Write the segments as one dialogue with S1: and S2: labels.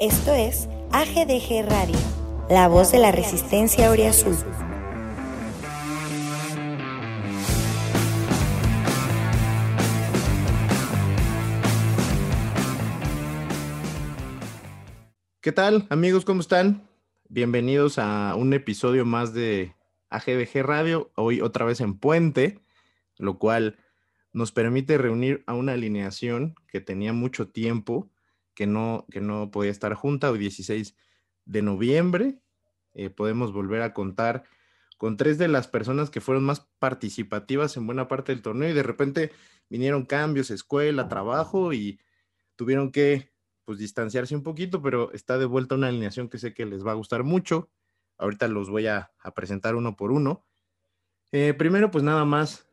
S1: Esto es AGDG Radio, la voz de la resistencia Oriazul.
S2: ¿Qué tal, amigos? ¿Cómo están? Bienvenidos a un episodio más de AGBG Radio, hoy otra vez en Puente, lo cual nos permite reunir a una alineación que tenía mucho tiempo que no, que no podía estar junta, hoy 16 de noviembre. Eh, podemos volver a contar con tres de las personas que fueron más participativas en buena parte del torneo y de repente vinieron cambios, escuela, trabajo y tuvieron que pues distanciarse un poquito, pero está de vuelta una alineación que sé que les va a gustar mucho. Ahorita los voy a, presentar uno por uno. Eh, primero, pues nada más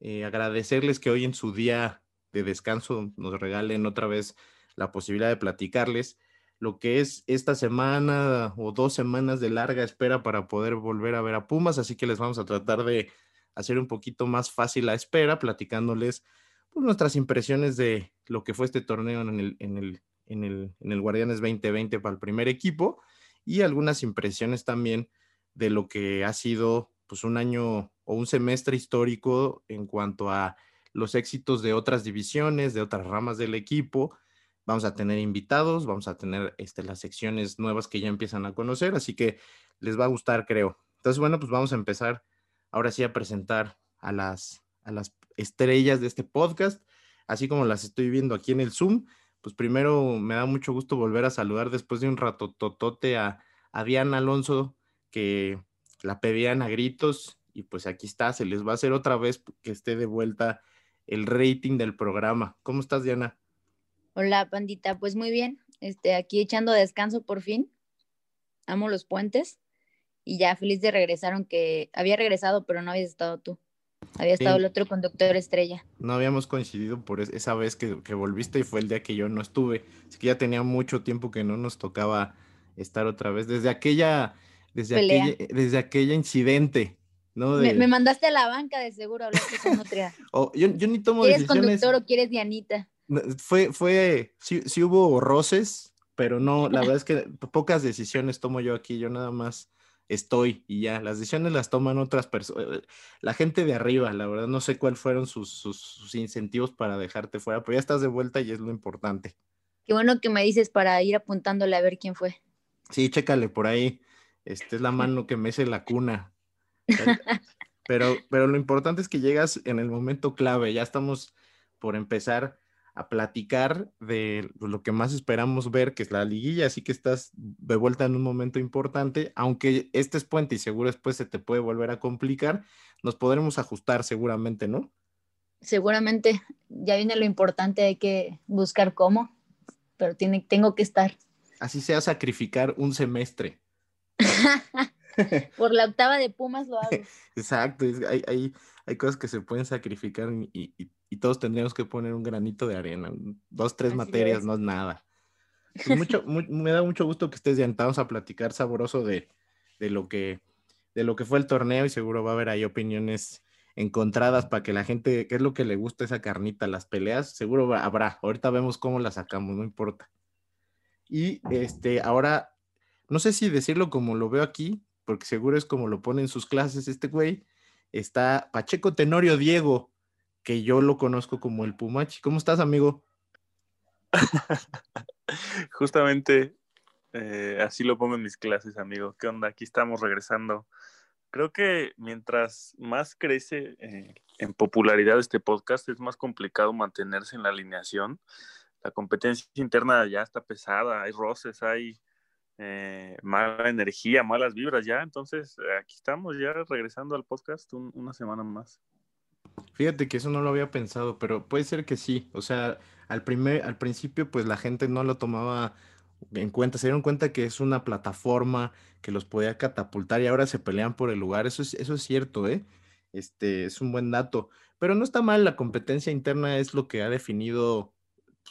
S2: eh, agradecerles que hoy en su día de descanso nos regalen otra vez la posibilidad de platicarles lo que es esta semana o dos semanas de larga espera para poder volver a ver a Pumas, así que les vamos a tratar de hacer un poquito más fácil la espera, platicándoles pues, nuestras impresiones de lo que fue este torneo en el, en el, en el, en el Guardianes 2020 para el primer equipo y algunas impresiones también de lo que ha sido pues un año o un semestre histórico en cuanto a los éxitos de otras divisiones, de otras ramas del equipo. Vamos a tener invitados, vamos a tener este, las secciones nuevas que ya empiezan a conocer, así que les va a gustar, creo. Entonces, bueno, pues vamos a empezar ahora sí a presentar a las, a las estrellas de este podcast, así como las estoy viendo aquí en el Zoom pues primero me da mucho gusto volver a saludar después de un rato totote a, Diana Alonso, que la pedían a gritos y pues aquí está, se les va a hacer otra vez que esté de vuelta el rating del programa. ¿Cómo estás, Diana?
S3: Hola, pandita, pues muy bien, este, aquí echando descanso por fin. Amo los puentes y ya feliz de regresar, aunque había regresado, pero no habías estado tú. Había estado el otro conductor estrella.
S2: No habíamos coincidido por esa vez que, volviste y fue el día que yo no estuve. Así que ya tenía mucho tiempo que no nos tocaba estar otra vez. Desde aquella, desde aquella, desde aquella incidente, ¿no?
S3: Me, mandaste a la banca de seguro hablaste con Nutria.
S2: oh, yo, yo, ni tomo
S3: ¿Quieres conductor o quieres Dianita?
S2: Fue, fue, sí, sí hubo roces, pero no, la verdad es que pocas decisiones tomo yo aquí. Yo nada más estoy y ya, las decisiones las toman otras personas, eh, la gente de arriba, la verdad no sé cuáles fueron sus, incentivos para dejarte fuera, pero ya estás de vuelta y es lo importante.
S3: Qué bueno que me dices para ir apuntándole a ver quién fue.
S2: Sí, chécale por ahí, esta es la mano que mece la cuna. Pero, pero lo importante es que llegas en el momento clave, ya estamos por empezar a platicar de lo que más esperamos ver, que es la liguilla, así que estás de vuelta en un momento importante, aunque este es puente y seguro después se te puede volver a complicar, nos podremos ajustar seguramente, ¿no?
S3: Seguramente, ya viene lo importante, hay que buscar cómo, pero tiene, tengo que estar.
S2: Así sea sacrificar un semestre.
S3: Por la octava de Pumas lo hago.
S2: Exacto, hay, hay, hay, cosas que se pueden sacrificar y, y y todos tendríamos que poner un granito de arena. Dos, tres materias, no es nada. Pues mucho, me da mucho gusto que estés Vamos a platicar sabroso de, lo que, de lo que fue el torneo y seguro va a haber ahí opiniones encontradas para que la gente, qué es lo que le gusta esa carnita, las peleas, seguro habrá. Ahorita vemos cómo las sacamos, no importa. Y este, ahora, no sé si decirlo como lo veo aquí, porque seguro es como lo pone en sus clases este güey. Está Pacheco Tenorio Diego que yo lo conozco como el Pumachi. ¿Cómo estás, amigo?
S4: Justamente eh, así lo pongo en mis clases, amigo. ¿Qué onda? Aquí estamos regresando. Creo que mientras más crece eh, en popularidad este podcast, es más complicado mantenerse en la alineación. La competencia interna ya está pesada, hay roces, hay eh, mala energía, malas vibras ya. Entonces, aquí estamos ya regresando al podcast una semana más.
S2: Fíjate que eso no lo había pensado, pero puede ser que sí. O sea, al primer, al principio, pues la gente no lo tomaba en cuenta, se dieron cuenta que es una plataforma que los podía catapultar y ahora se pelean por el lugar. Eso es, eso es cierto, ¿eh? Este es un buen dato. Pero no está mal, la competencia interna es lo que ha definido,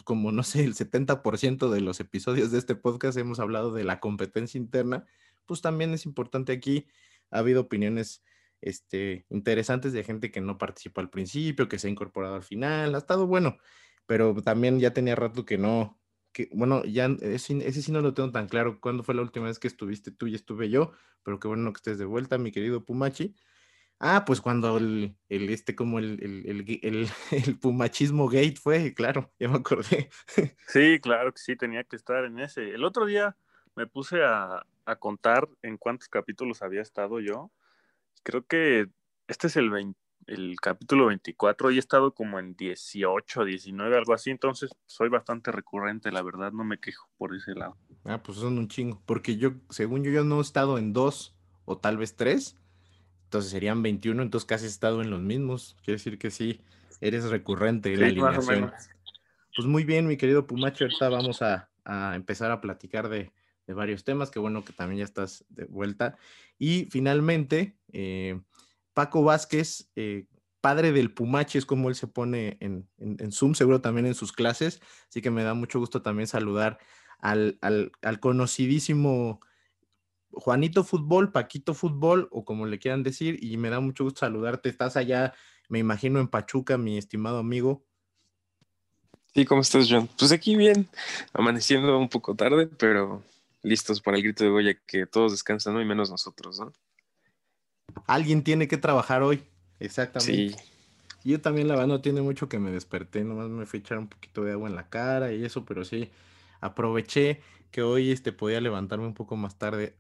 S2: como no sé, el 70% de los episodios de este podcast hemos hablado de la competencia interna. Pues también es importante aquí. Ha habido opiniones este, interesantes de gente que no participó al principio, que se ha incorporado al final, ha estado bueno, pero también ya tenía rato que no, que, bueno, ya ese, ese, sí no lo tengo tan claro. ¿Cuándo fue la última vez que estuviste tú y estuve yo? Pero qué bueno que estés de vuelta, mi querido Pumachi. Ah, pues cuando el, el este, como el, el, el, el, pumachismo gate fue, claro, ya me acordé.
S4: Sí, claro que sí, tenía que estar en ese. El otro día me puse a, a contar en cuántos capítulos había estado yo. Creo que este es el 20, el capítulo 24 y he estado como en 18, 19, algo así, entonces soy bastante recurrente, la verdad, no me quejo por ese lado.
S2: Ah, pues son un chingo, porque yo, según yo, yo no he estado en dos o tal vez tres, entonces serían 21, entonces casi he estado en los mismos, quiere decir que sí, eres recurrente en la alineación. Pues muy bien, mi querido Pumacho, ahorita vamos a, a empezar a platicar de, de, varios temas, qué bueno que también ya estás de vuelta. Y finalmente, eh, Paco Vázquez, eh, padre del Pumachi, es como él se pone en, Zoom, seguro también en sus clases, así que me da mucho gusto también saludar al, conocidísimo Juanito Fútbol, Paquito Fútbol, o como le quieran decir, y me da mucho gusto saludarte. Estás allá, me imagino, en Pachuca, mi estimado amigo.
S5: Sí, ¿cómo estás, John? Pues aquí bien, amaneciendo un poco tarde, pero listos para el grito de Goya, que todos descansan, ¿no? Y menos nosotros, ¿no?
S2: Alguien tiene que trabajar hoy. Exactamente. Sí. Yo también la verdad no tiene mucho que me desperté, nomás me fui a echar un poquito de agua en la cara y eso, pero sí, aproveché que hoy este, podía levantarme un poco más tarde.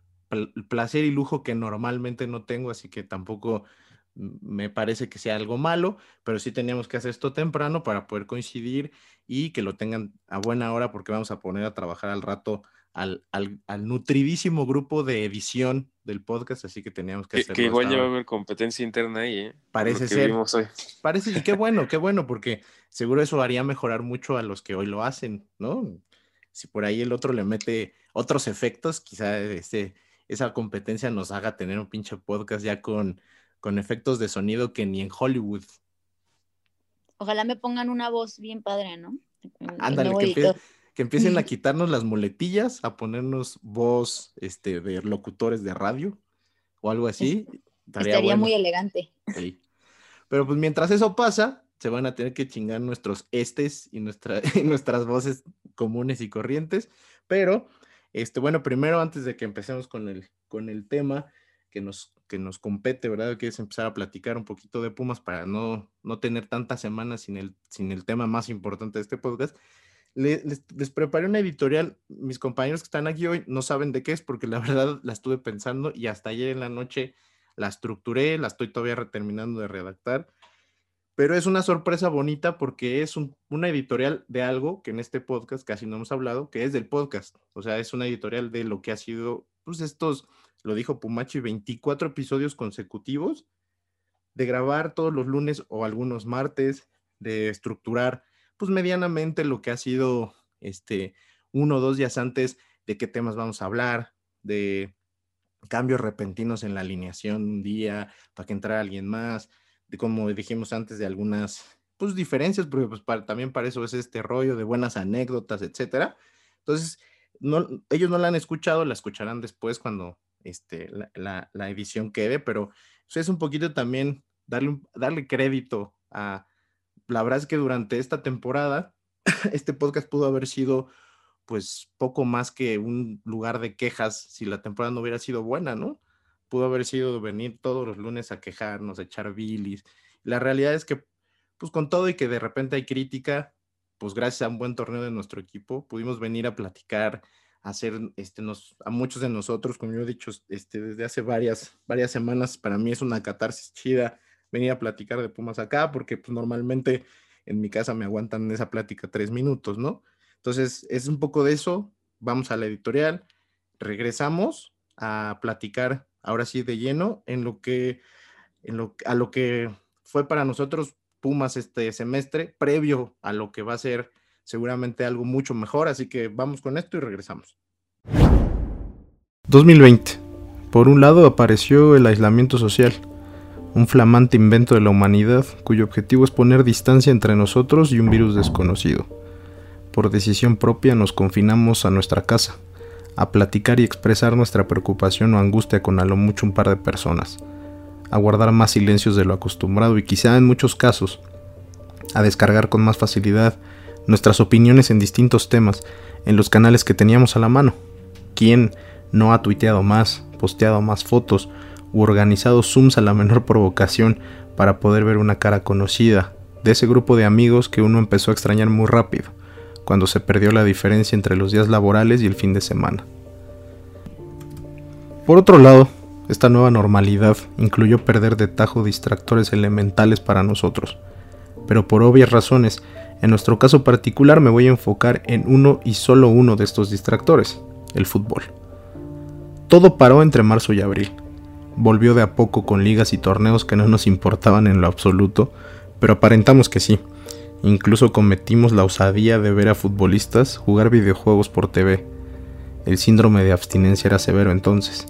S2: Placer y lujo que normalmente no tengo, así que tampoco me parece que sea algo malo, pero sí teníamos que hacer esto temprano para poder coincidir y que lo tengan a buena hora porque vamos a poner a trabajar al rato al, al, nutridísimo grupo de edición del podcast, así que teníamos que hacerlo.
S5: Que igual ya va a haber competencia interna ahí, ¿eh?
S2: Parece ser. Parece, y qué bueno, qué bueno, porque seguro eso haría mejorar mucho a los que hoy lo hacen, ¿no? Si por ahí el otro le mete otros efectos, quizá ese, esa competencia nos haga tener un pinche podcast ya con, con efectos de sonido que ni en Hollywood.
S3: Ojalá me pongan una voz bien padre, ¿no?
S2: Ándale, que, que empiecen a quitarnos las muletillas, a ponernos voz este, de locutores de radio o algo así.
S3: Estaría, muy elegante.
S2: Pero pues mientras eso pasa, se van a tener que chingar nuestros estes y, nuestra, nuestras voces comunes y corrientes. Pero, este, bueno, primero, antes de que empecemos con el, con el tema que nos, que nos compete, ¿verdad? Que es empezar a platicar un poquito de Pumas para no, no tener tantas semanas sin el, sin el tema más importante de este podcast les, preparé una editorial. Mis compañeros que están aquí hoy no saben de qué es porque la verdad la estuve pensando y hasta ayer en la noche la estructuré, la estoy todavía terminando de redactar. Pero es una sorpresa bonita porque es una editorial de algo que en este podcast casi no hemos hablado, que es del podcast. O sea, es una editorial de lo que ha sido, pues estos, lo dijo Pumachi, 24 episodios consecutivos de grabar todos los lunes o algunos martes, de estructurar pues medianamente lo que ha sido este uno o dos días antes de qué temas vamos a hablar, de cambios repentinos en la alineación un día para que entrara alguien más, como dijimos antes de algunas pues diferencias, porque pues también para eso es este rollo de buenas anécdotas, etcétera. Entonces, no, ellos no la han escuchado, la escucharán después cuando este, la, la edición quede, pero eso es un poquito también darle, darle crédito a, la verdad es que durante esta temporada, este podcast pudo haber sido pues poco más que un lugar de quejas si la temporada no hubiera sido buena, ¿no? Pudo haber sido venir todos los lunes a quejarnos, a echar bilis. La realidad es que, pues con todo y que de repente hay crítica, pues gracias a un buen torneo de nuestro equipo, pudimos venir a platicar, a hacer, este, nos, a muchos de nosotros, como yo he dicho, este, desde hace varias, varias semanas, para mí es una catarsis chida venir a platicar de Pumas acá, porque pues, normalmente en mi casa me aguantan esa plática tres minutos, ¿no? Entonces, es un poco de eso. Vamos a la editorial, regresamos a platicar ahora sí de lleno en lo que, en lo, a lo que fue para nosotros Pumas este semestre, previo a lo que va a ser seguramente algo mucho mejor. Así que vamos con esto y regresamos. 2020. Por un lado apareció el aislamiento social un flamante invento de la humanidad cuyo objetivo es poner distancia entre nosotros y un virus desconocido. Por decisión propia nos confinamos a nuestra casa, a platicar y expresar nuestra preocupación o angustia con a lo mucho un par de personas, a guardar más silencios de lo acostumbrado y quizá en muchos casos, a descargar con más facilidad nuestras opiniones en distintos temas, en los canales que teníamos a la mano. ¿Quién no ha tuiteado más, posteado más fotos u organizado Zooms a la menor provocación para poder ver una cara conocida de ese grupo de amigos que uno empezó a extrañar muy rápido, cuando se perdió la diferencia entre los días laborales y el fin de semana? Por otro lado, esta nueva normalidad incluyó perder de tajo distractores elementales para nosotros, pero por obvias razones, en nuestro caso particular me voy a enfocar en uno y solo uno de estos distractores, el fútbol. Todo paró entre marzo y abril. Volvió de a poco con ligas y torneos que no nos importaban en lo absoluto, pero aparentamos que sí. Incluso cometimos la osadía de ver a futbolistas jugar videojuegos por TV. El síndrome de abstinencia era severo entonces.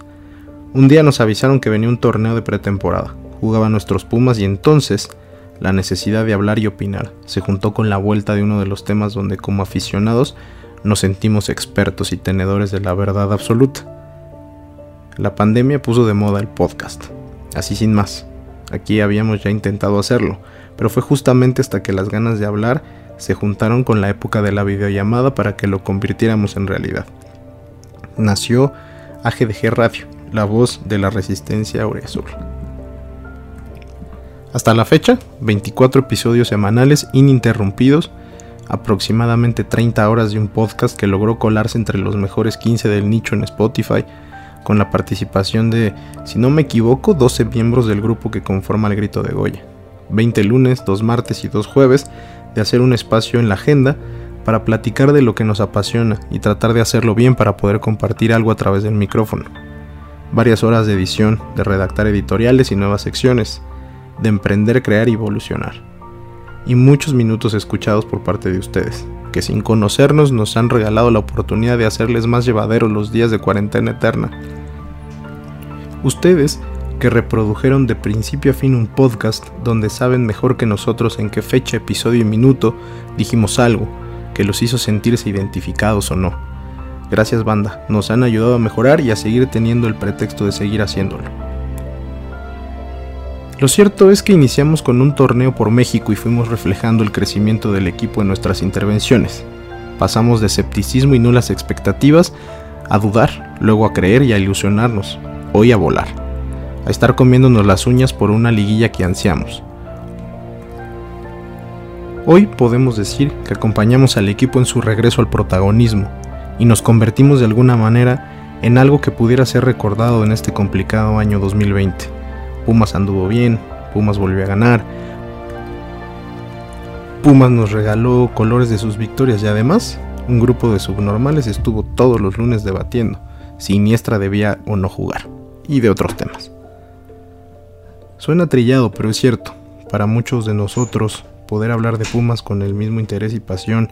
S2: Un día nos avisaron que venía un torneo de pretemporada. Jugaban nuestros Pumas y entonces la necesidad de hablar y opinar se juntó con la vuelta de uno de los temas donde como aficionados nos sentimos expertos y tenedores de la verdad absoluta. La pandemia puso de moda el podcast, así sin más. Aquí habíamos ya intentado hacerlo, pero fue justamente hasta que las ganas de hablar se juntaron con la época de la videollamada para que lo convirtiéramos en realidad. Nació AGDG Radio, la voz de la resistencia Aureazul. Hasta la fecha, 24 episodios semanales ininterrumpidos, aproximadamente 30 horas de un podcast que logró colarse entre los mejores 15 del nicho en Spotify, con la participación de, si no me equivoco, 12 miembros del grupo que conforma el Grito de Goya. 20 lunes, 2 martes y 2 jueves de hacer un espacio en la agenda para platicar de lo que nos apasiona y tratar de hacerlo bien para poder compartir algo a través del micrófono. Varias horas de edición, de redactar editoriales y nuevas secciones, de emprender, crear y evolucionar. Y muchos minutos escuchados por parte de ustedes, que sin conocernos nos han regalado la oportunidad de hacerles más llevaderos los días de cuarentena eterna. Ustedes que reprodujeron de principio a fin un podcast donde saben mejor que nosotros en qué fecha, episodio y minuto dijimos algo que los hizo sentirse identificados o no. Gracias banda, nos han ayudado a mejorar y a seguir teniendo el pretexto de seguir haciéndolo. Lo cierto es que iniciamos con un torneo por México y fuimos reflejando el crecimiento del equipo en nuestras intervenciones. Pasamos de escepticismo y nulas expectativas a dudar, luego a creer y a ilusionarnos, hoy a volar, a estar comiéndonos las uñas por una liguilla que ansiamos. Hoy podemos decir que acompañamos al equipo en su regreso al protagonismo y nos convertimos de alguna manera en algo que pudiera ser recordado en este complicado año 2020 Pumas anduvo bien, Pumas volvió a ganar. Pumas nos regaló colores de sus victorias y además un grupo de subnormales estuvo todos los lunes debatiendo si Iniestra debía o no jugar y de otros temas. Suena trillado, pero es cierto. Para muchos de nosotros, poder hablar de Pumas con el mismo interés y pasión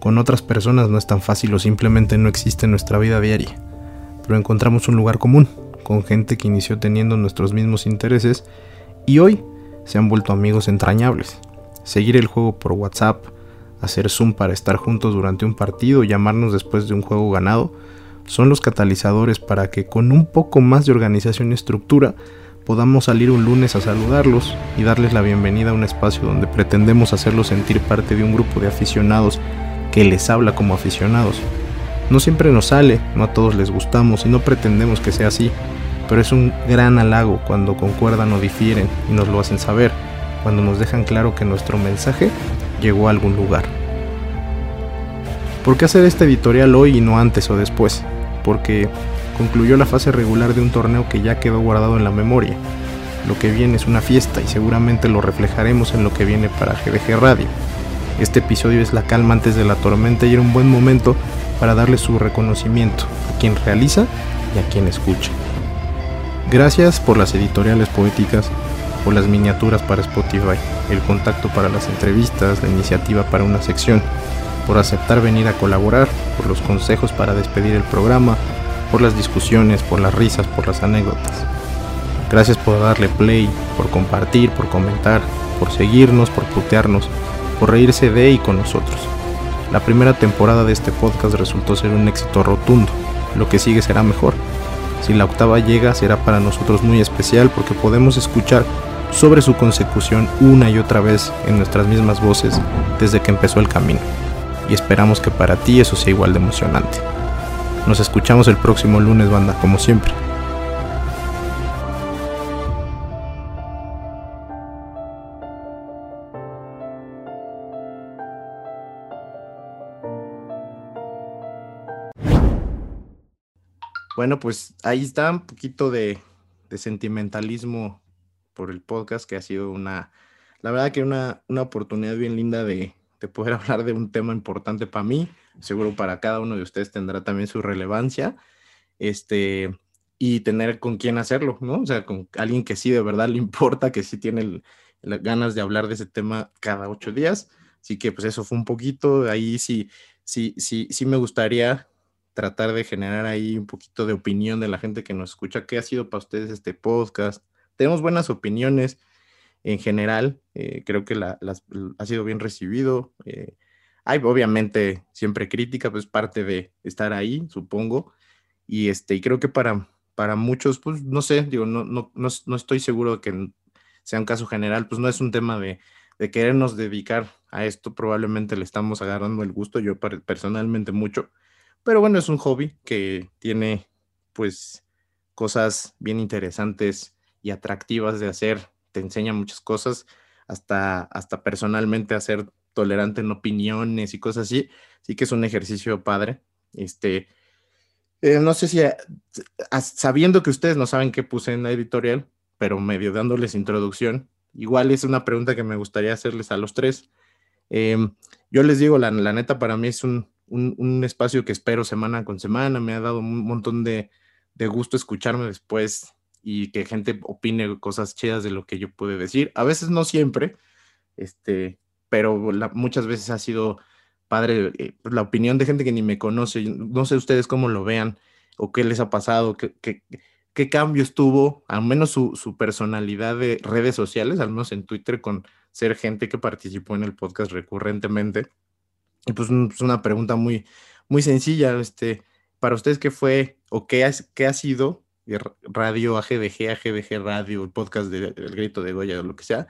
S2: con otras personas no es tan fácil o simplemente no existe en nuestra vida diaria. Pero encontramos un lugar común, con gente que inició teniendo nuestros mismos intereses y hoy se han vuelto amigos entrañables. Seguir el juego por WhatsApp, hacer Zoom para estar juntos durante un partido, llamarnos después de un juego ganado, son los catalizadores para que con un poco más de organización y estructura podamos salir un lunes a saludarlos y darles la bienvenida a un espacio donde pretendemos hacerlos sentir parte de un grupo de aficionados que les habla como aficionados. No siempre nos sale, no a todos les gustamos y no pretendemos que sea así, pero es un gran halago cuando concuerdan o difieren y nos lo hacen saber, cuando nos dejan claro que nuestro mensaje llegó a algún lugar. ¿Por qué hacer este editorial hoy y no antes o después? Porque concluyó la fase regular de un torneo que ya quedó guardado en la memoria. Lo que viene es una fiesta y seguramente lo reflejaremos en lo que viene para GDG Radio. Este episodio es la calma antes de la tormenta y era un buen momento para darle su reconocimiento a quien realiza y a quien escucha. Gracias por las editoriales poéticas, por las miniaturas para Spotify, el contacto para las entrevistas, la iniciativa para una sección, por aceptar venir a colaborar, por los consejos para despedir el programa, por las discusiones, por las risas, por las anécdotas. Gracias por darle play, por compartir, por comentar, por seguirnos, por putearnos, por reírse de y con nosotros. La primera temporada de este podcast resultó ser un éxito rotundo. Lo que sigue será mejor. Si la octava llega será para nosotros muy especial porque podemos escuchar sobre su consecución una y otra vez en nuestras mismas voces desde que empezó el camino. y esperamos que para ti eso sea igual de emocionante. Nos escuchamos el próximo lunes, banda, como siempre. Bueno, pues ahí está un poquito de, sentimentalismo por el podcast, que ha sido una, la verdad que una, una oportunidad bien linda de, de poder hablar de un tema importante para mí, seguro para cada uno de ustedes tendrá también su relevancia, este, y tener con quién hacerlo, ¿no? O sea, con alguien que sí de verdad le importa, que sí tiene las ganas de hablar de ese tema cada ocho días. Así que pues eso fue un poquito, ahí sí, sí, sí, sí me gustaría tratar de generar ahí un poquito de opinión de la gente que nos escucha. ¿Qué ha sido para ustedes este podcast? Tenemos buenas opiniones en general. Eh, creo que la, las, ha sido bien recibido. Eh, hay obviamente siempre crítica, pues parte de estar ahí, supongo. Y, este, y creo que para, para muchos, pues no sé, digo, no, no, no, no estoy seguro de que sea un caso general, pues no es un tema de, de querernos dedicar a esto. Probablemente le estamos agarrando el gusto, yo personalmente mucho pero bueno, es un hobby que tiene pues cosas bien interesantes y atractivas de hacer. Te enseña muchas cosas, hasta, hasta personalmente a ser tolerante en opiniones y cosas así. Sí que es un ejercicio padre. Este, eh, no sé si sabiendo que ustedes no saben qué puse en la editorial, pero medio dándoles introducción, igual es una pregunta que me gustaría hacerles a los tres. Em, yo les digo, la, la neta, para mí es un, un, espacio que espero semana con semana. Me ha dado un montón de, gusto escucharme después y que gente opine cosas chidas de lo que yo pude decir. A veces no siempre, este, pero muchas veces ha sido padre eh, pues, la opinión de gente que ni me conoce. No sé ustedes cómo lo vean o qué les ha pasado, qué, qué, cambios tuvo, al menos su, su, personalidad de redes sociales, al menos en Twitter, con ser gente que participó en el podcast recurrentemente. Y pues es una pregunta muy, muy sencilla, este, para ustedes, ¿qué fue o qué, qué ha sido radio AGDG, AGDG Radio, el podcast del Grito de Goya o lo que sea?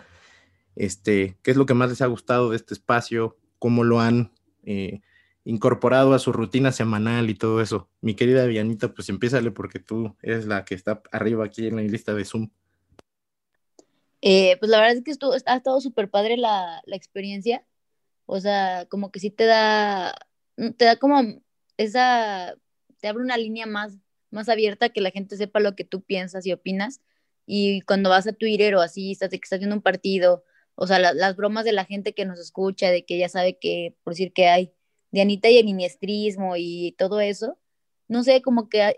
S2: Este, ¿Qué es lo que más les ha gustado de este espacio? ¿Cómo lo han eh, incorporado a su rutina semanal y todo eso? Mi querida Dianita, pues empiézale porque tú eres la que está arriba aquí en la lista de Zoom.
S3: Eh, pues la verdad es que estuvo, ha estado súper padre la, la experiencia o sea, como que sí te da, mm, te da como esa, te abre una línea más, más abierta que la gente sepa lo que tú piensas y opinas. Y cuando vas a Twitter o así, estás que estás viendo un partido, o sea, las bromas de la gente que nos escucha, de que ya sabe que, por decir que hay, de Anita y el iniestrismo y todo eso, no sé, como que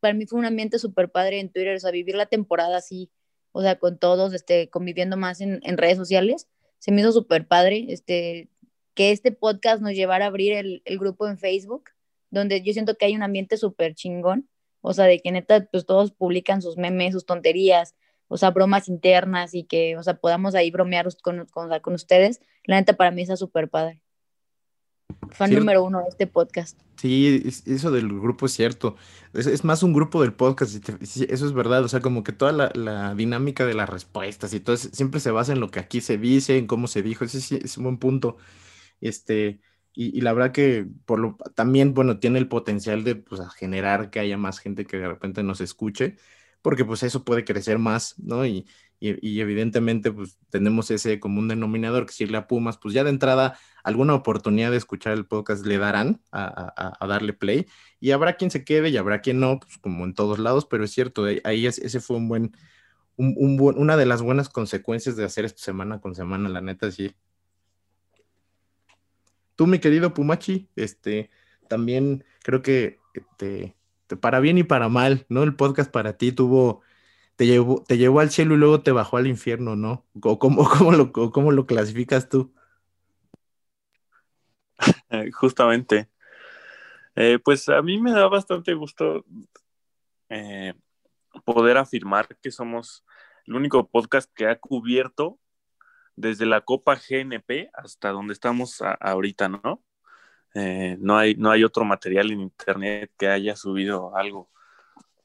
S3: para mí fue un ambiente súper padre en Twitter, o sea, vivir la temporada así, o sea, con todos, este, conviviendo más en, en redes sociales se me hizo súper padre este, que este podcast nos llevara a abrir el, grupo en Facebook, donde yo siento que hay un ambiente súper chingón, o sea, de que neta, pues todos publican sus memes, sus tonterías, o sea, bromas internas y que, o sea, podamos ahí bromear con, con, con ustedes, la neta para mí está súper padre. Fan número uno de este podcast.
S2: Sí, eso del grupo es cierto. Es, más un grupo del podcast, eso es verdad. O sea, como que toda la, dinámica de las respuestas y todo siempre se basa en lo que aquí se dice, en cómo se dijo. Ese sí es un buen punto. Este, y, la verdad que por lo, también, bueno, tiene el potencial de pues, generar que haya más gente que de repente nos escuche, porque pues eso puede crecer más, ¿no? Y, y, evidentemente pues tenemos ese común denominador que si le a Pumas, pues ya de entrada alguna oportunidad de escuchar el podcast le darán a, darle play y habrá quien se quede y habrá quien no, pues como en todos lados, pero es cierto, ahí ese fue un buen, un, una de las buenas consecuencias de hacer esto semana con semana, la neta, sí. Tú, mi querido Pumachi, este, también creo que este, para bien y para mal, ¿no? El podcast para ti tuvo te llevó, te llevó al cielo y luego te bajó al infierno, ¿no? ¿Cómo, cómo, lo, cómo lo clasificas tú?
S4: Justamente. Eh, pues a mí me da bastante gusto eh, poder afirmar que somos el único podcast que ha cubierto desde la Copa GNP hasta donde estamos ahorita, ¿no? Eh, no, hay, no hay otro material en internet que haya subido algo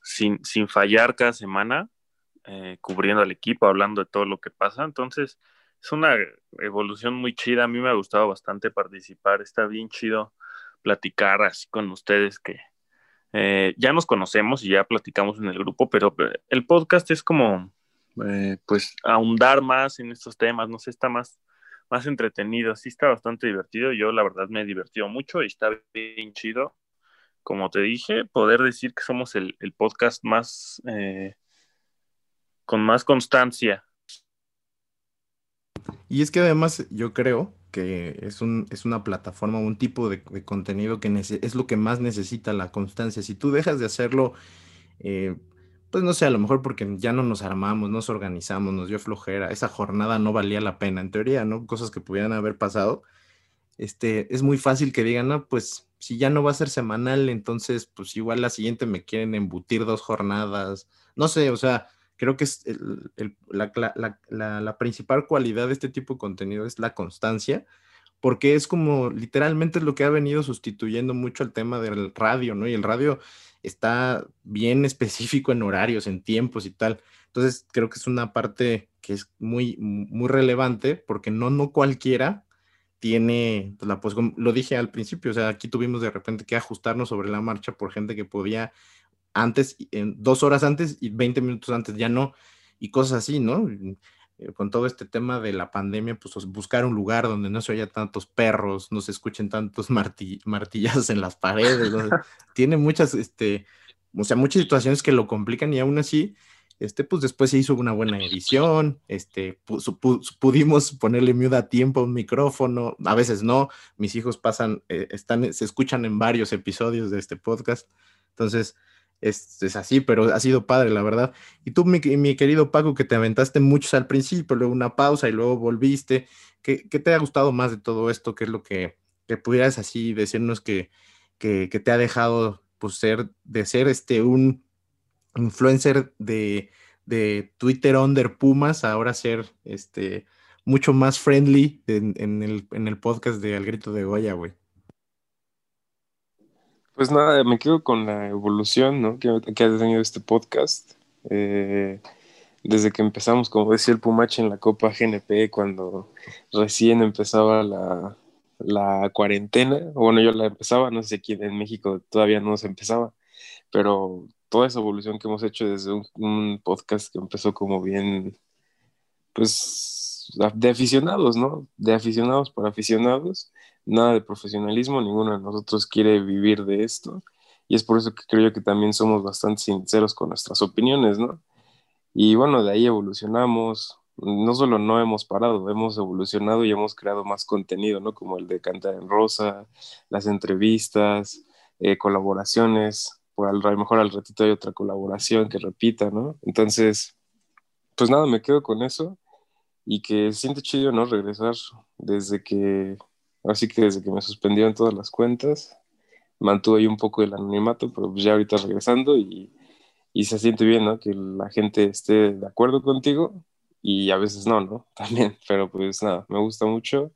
S4: sin, sin fallar cada semana. Eh, cubriendo al equipo, hablando de todo lo que pasa. Entonces, es una evolución muy chida. A mí me ha gustado bastante participar. Está bien chido platicar así con ustedes que eh, ya nos conocemos y ya platicamos en el grupo, pero eh, el podcast es como, pues, ahondar más en estos temas. No sé, está más, más entretenido. Sí está bastante divertido. Yo, la verdad, me he divertido mucho y está bien chido. Como te dije, poder decir que somos el, el podcast más, con más constancia
S2: y es que además yo creo que es, un, es una plataforma, un tipo de, contenido que es lo que más necesita la constancia. Si tú dejas de hacerlo, eh, pues no sé, a lo mejor porque ya no nos armamos, nos organizamos, nos dio flojera, esa jornada no valía la pena, en teoría, ¿no? Cosas que pudieran haber pasado. Este, es muy fácil que digan, no, pues si ya no va a ser semanal, entonces pues igual la siguiente me quieren embutir dos jornadas, no sé, o sea, creo que es la, principal cualidad de este tipo de contenido es la constancia, porque es como literalmente es lo que ha venido sustituyendo mucho el tema del radio, ¿no? Y el radio está bien específico en horarios, en tiempos y tal. Entonces, creo que es una parte que es muy, muy relevante porque no, no cualquiera tiene, pues, la, lo dije al principio, o sea, aquí tuvimos de repente que ajustarnos sobre la marcha por gente que podía antes, en dos horas antes y 20 minutos antes ya no, y cosas así, ¿no? Eh, con todo este tema de la pandemia, pues buscar un lugar donde no se oya tantos perros, no se escuchen tantos martillazos en las paredes, tiene muchas, este, o sea, muchas situaciones que lo complican y aún así, este, pues después se hizo una buena edición, este, pudimos ponerle muda a tiempo a un micrófono, a veces no, mis hijos pasan, eh, están, se escuchan en varios episodios de este podcast, entonces, es, así, pero ha sido padre, la verdad. Y tú, mi, mi, querido Paco, que te aventaste muchos al principio, luego una pausa y luego volviste, ¿qué, qué te ha gustado más de todo esto? ¿Qué es lo que, que pudieras así decirnos que, que, que, te ha dejado pues, ser, de ser este, un influencer de, de Twitter under Pumas, ahora ser este, mucho más friendly en, en, el, en el podcast de Al Grito de Goya, güey?
S5: Pues nada, me quedo con la evolución ¿no? que, ha tenido este podcast. Eh, desde que empezamos, como decía el Pumache en la Copa GNP, cuando recién empezaba la, la cuarentena, bueno, yo la empezaba, no sé si aquí en México todavía no se empezaba, pero toda esa evolución que hemos hecho desde un, un podcast que empezó como bien, pues, de aficionados, ¿no? De aficionados para aficionados, nada de profesionalismo, ninguno de nosotros quiere vivir de esto. Y es por eso que creo que también somos bastante sinceros con nuestras opiniones, ¿no? Y bueno, de ahí evolucionamos. No solo no hemos parado, hemos evolucionado y hemos creado más contenido, ¿no? Como el de Cantar en Rosa, las entrevistas, eh, colaboraciones. Por a lo mejor al ratito hay otra colaboración que repita, ¿no? Entonces, pues nada, me quedo con eso y que siente chido, ¿no? Regresar desde que Así que desde que me suspendieron todas las cuentas, mantuve ahí un poco el anonimato, pero pues ya ahorita regresando y, y se siente bien, ¿no? Que la gente esté de acuerdo contigo y a veces no, ¿no? También, pero pues nada, me gusta mucho,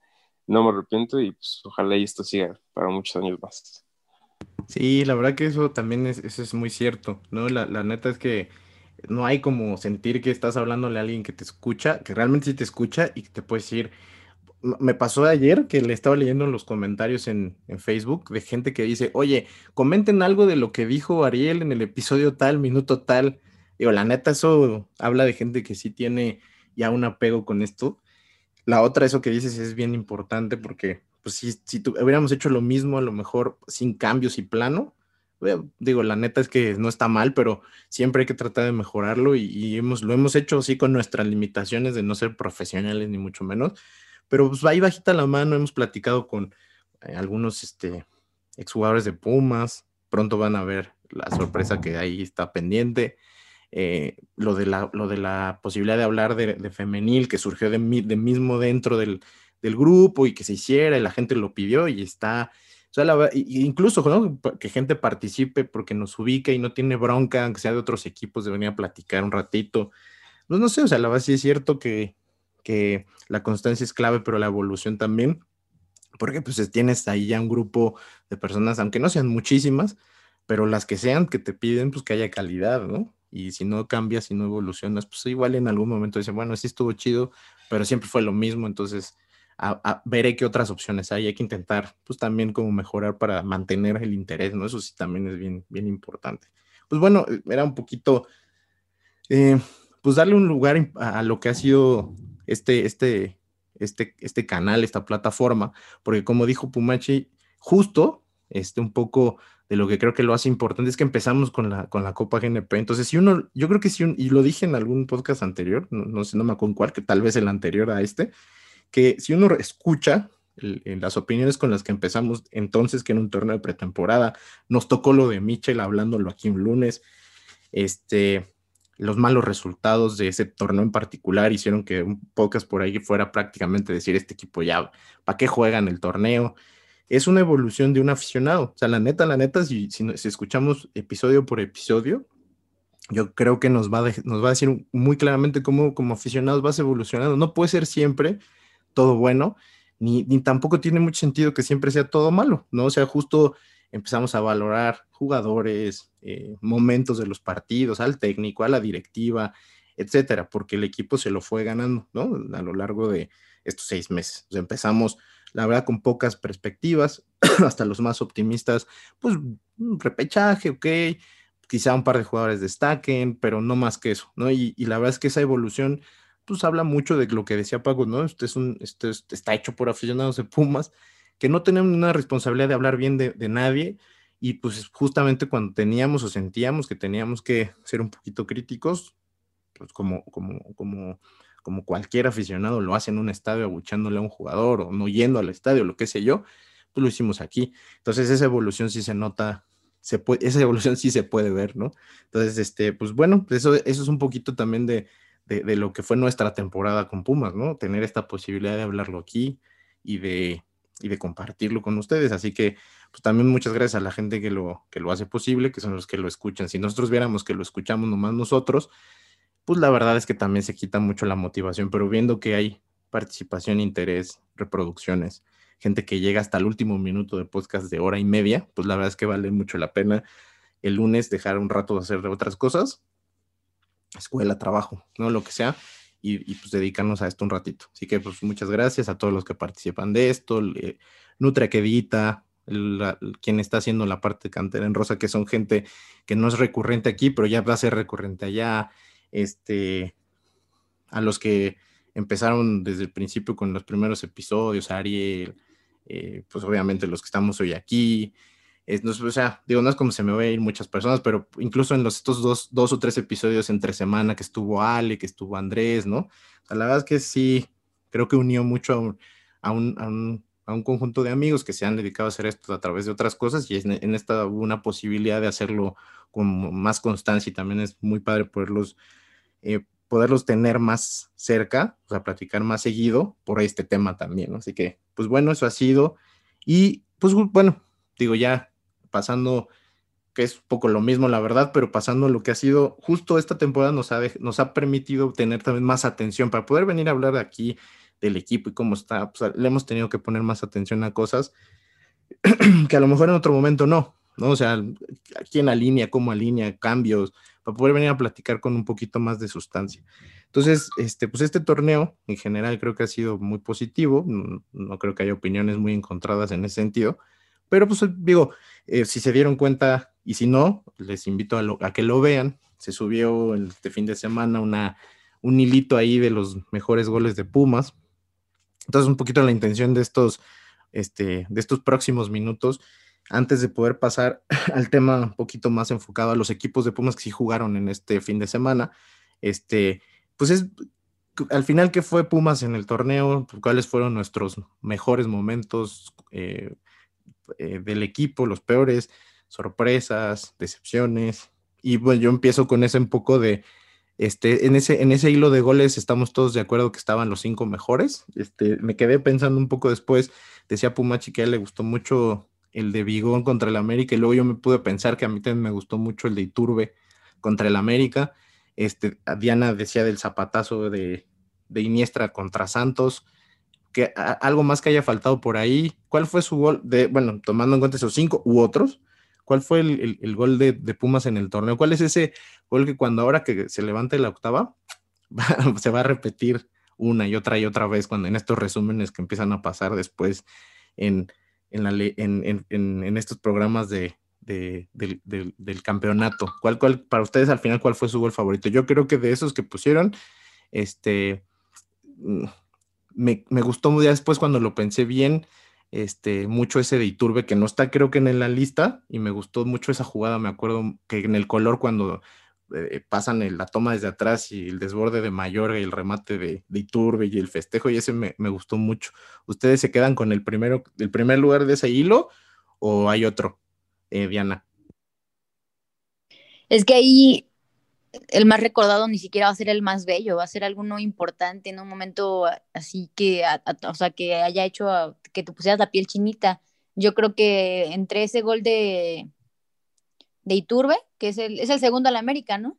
S5: no me arrepiento y pues ojalá esto siga para muchos años más.
S2: Sí, la verdad que eso también es, eso es muy cierto, ¿no? La, la neta es que no hay como sentir que estás hablándole a alguien que te escucha, que realmente sí te escucha y que te puede decir, me pasó ayer que le estaba leyendo en los comentarios en, Facebook de gente que dice, oye, comenten algo de lo que dijo Ariel en el episodio tal, minuto tal. Digo, la neta, eso habla de gente que sí tiene ya un apego con esto. La otra, eso que dices es bien importante porque, pues, si, si hubiéramos hecho lo mismo, a lo mejor sin cambios y plano, eh, digo, la neta es que no está mal, pero siempre hay que tratar de mejorarlo y, y hemos, lo hemos hecho así con nuestras limitaciones de no ser profesionales, ni mucho menos pero pues ahí bajita la mano, hemos platicado con eh, algunos este, exjugadores de Pumas, pronto van a ver la sorpresa que ahí está pendiente. Eh, lo, de la, lo de la posibilidad de hablar de, femenil que surgió de, de mismo dentro del, del, grupo y que se hiciera y la gente lo pidió y está, o sea, la, incluso que gente participe porque nos ubica y no tiene bronca, aunque sea de otros equipos, de venir a platicar un ratito. Pues no sé, o sea, la verdad sí es cierto que, que la constancia es clave, pero la evolución también, porque pues tienes ahí ya un grupo de personas, aunque no sean muchísimas, pero las que sean que te piden, pues que haya calidad, ¿no? Y si no cambias, si no evolucionas, pues igual en algún momento dicen, bueno, sí estuvo chido, pero siempre fue lo mismo, entonces veré qué otras opciones hay, hay que intentar pues también como mejorar para mantener el interés, ¿no? Eso sí también es bien, bien importante. Pues bueno, era un poquito, eh, pues darle un lugar a lo que ha sido este, este, este, este canal, esta plataforma, porque como dijo Pumachi, justo, este, un poco de lo que creo que lo hace importante es que empezamos con la, con la Copa GNP. Entonces, si uno, yo creo que si, un, y lo dije en algún podcast anterior, no, sé, no me acuerdo cuál, que tal vez el anterior a este, que si uno escucha las opiniones con las que empezamos entonces, que en un torneo de pretemporada, nos tocó lo de Michel hablándolo aquí un lunes, este, los malos resultados de ese torneo en particular hicieron que un podcast por ahí fuera prácticamente decir este equipo ya, ¿para qué juegan el torneo? Es una evolución de un aficionado. O sea, la neta, la neta, si, si, escuchamos episodio por episodio, yo creo que nos va a, nos va a decir muy claramente cómo como aficionados vas evolucionando. No puede ser siempre todo bueno, ni, ni tampoco tiene mucho sentido que siempre sea todo malo, ¿no? O sea, justo empezamos a valorar jugadores, eh, momentos de los partidos, al técnico, a la directiva, etcétera, porque el equipo se lo fue ganando, ¿no? A lo largo de estos seis meses. empezamos, la verdad, con pocas perspectivas, hasta los más optimistas, pues un repechaje, ok, quizá un par de jugadores destaquen, pero no más que eso, ¿no? Y, la verdad es que esa evolución, pues habla mucho de lo que decía Paco, ¿no? Este es un, este está hecho por aficionados de Pumas, que no tenemos una responsabilidad de hablar bien de, nadie y pues justamente cuando teníamos o sentíamos que teníamos que ser un poquito críticos, pues como, como, como, como cualquier aficionado lo hace en un estadio abuchándole a un jugador o no yendo al estadio, lo que sé yo, pues lo hicimos aquí. Entonces esa evolución sí se nota, se esa evolución sí se puede ver, ¿no? Entonces, este, pues bueno, eso, eso es un poquito también de, de, de lo que fue nuestra temporada con Pumas, ¿no? Tener esta posibilidad de hablarlo aquí y de, y de compartirlo con ustedes. Así que, pues también muchas gracias a la gente que lo, que lo hace posible, que son los que lo escuchan. Si nosotros viéramos que lo escuchamos nomás nosotros, pues la verdad es que también se quita mucho la motivación, pero viendo que hay participación, interés, reproducciones, gente que llega hasta el último minuto de podcast de hora y media, pues la verdad es que vale mucho la pena el lunes dejar un rato de hacer otras cosas, escuela, trabajo, ¿no? Lo que sea, y, pues dedicarnos a esto un ratito. Así que pues muchas gracias a todos los que participan de esto, eh, Nutra que quien está haciendo la parte de cantera en rosa, que son gente que no es recurrente aquí, pero ya va a ser recurrente allá, este, a los que empezaron desde el principio con los primeros episodios, Ariel, eh, pues obviamente los que estamos hoy aquí, o sea, digo, no es como se me va a ir muchas personas, pero incluso en los, estos dos, dos o tres episodios entre semana que estuvo Ale, que estuvo Andrés, ¿no? O sea, la verdad es que sí, creo que unió mucho a un, a un, a un, conjunto de amigos que se han dedicado a hacer esto a través de otras cosas y en, esta hubo una posibilidad de hacerlo con más constancia y también es muy padre poderlos, eh, poderlos tener más cerca, o sea, platicar más seguido por este tema también, ¿no? Así que, pues bueno, eso ha sido. Y pues bueno, digo, ya pasando, que es un poco lo mismo, la verdad, pero pasando lo que ha sido justo esta temporada nos ha, nos ha permitido tener también más atención para poder venir a hablar aquí del equipo y cómo está. Pues, le hemos tenido que poner más atención a cosas que a lo mejor en otro momento no, ¿no? O sea, la línea, cómo alinea, cambios, para poder venir a platicar con un poquito más de sustancia. Entonces, este, pues este torneo en general creo que ha sido muy positivo, no, no creo que haya opiniones muy encontradas en ese sentido, pero pues digo, eh, si se dieron cuenta y si no, les invito a, que lo vean. Se subió este fin de semana un hilito ahí de los mejores goles de Pumas. Entonces, un poquito la intención de estos, este, de estos próximos minutos, antes de poder pasar al tema un poquito más enfocado a los equipos de Pumas que sí jugaron en este fin de semana, este, pues es al final qué fue Pumas en el torneo, cuáles fueron nuestros mejores momentos, eh, eh, del equipo, los peores, sorpresas, decepciones. Y bueno, yo empiezo con ese un poco de, este, en ese, en ese hilo de goles estamos todos de acuerdo que estaban los cinco mejores. Este, me quedé pensando un poco después, decía Pumachi que a él le gustó mucho el de Vigón contra el América y luego yo me pude pensar que a mí también me gustó mucho el de Iturbe contra el América. Este, Diana decía del zapatazo de, de Iniestra contra Santos que algo más que haya faltado por ahí. ¿Cuál fue su gol de, bueno, tomando en cuenta esos cinco u otros? ¿Cuál fue el, gol de, Pumas en el torneo? ¿Cuál es ese gol que cuando ahora que se levante la octava se va a repetir una y otra y otra vez cuando en estos resúmenes que empiezan a pasar después en, en, la, en, en, estos programas de, de, del, del, del, campeonato. ¿Cuál, ¿Cuál, para ustedes al final, cuál fue su gol favorito? Yo creo que de esos que pusieron, este, mm, me, gustó ya después cuando lo pensé bien, este, mucho ese de Iturbe que no está creo que en la lista y me gustó mucho esa jugada, me acuerdo que en el color cuando eh, pasan el, la toma desde atrás y el desborde de Mayor y el remate de, de Iturbe y el festejo y ese me, me, gustó mucho. ¿Ustedes se quedan con el primero, el primer lugar de ese hilo o hay otro, eh, Diana?
S3: Es que ahí el más recordado ni siquiera va a ser el más bello, va a ser alguno importante en un momento así que, a, a, o sea, que haya hecho a, que te pusieras la piel chinita. Yo creo que entre ese gol de, de Iturbe, que es el, es el segundo al América, ¿no?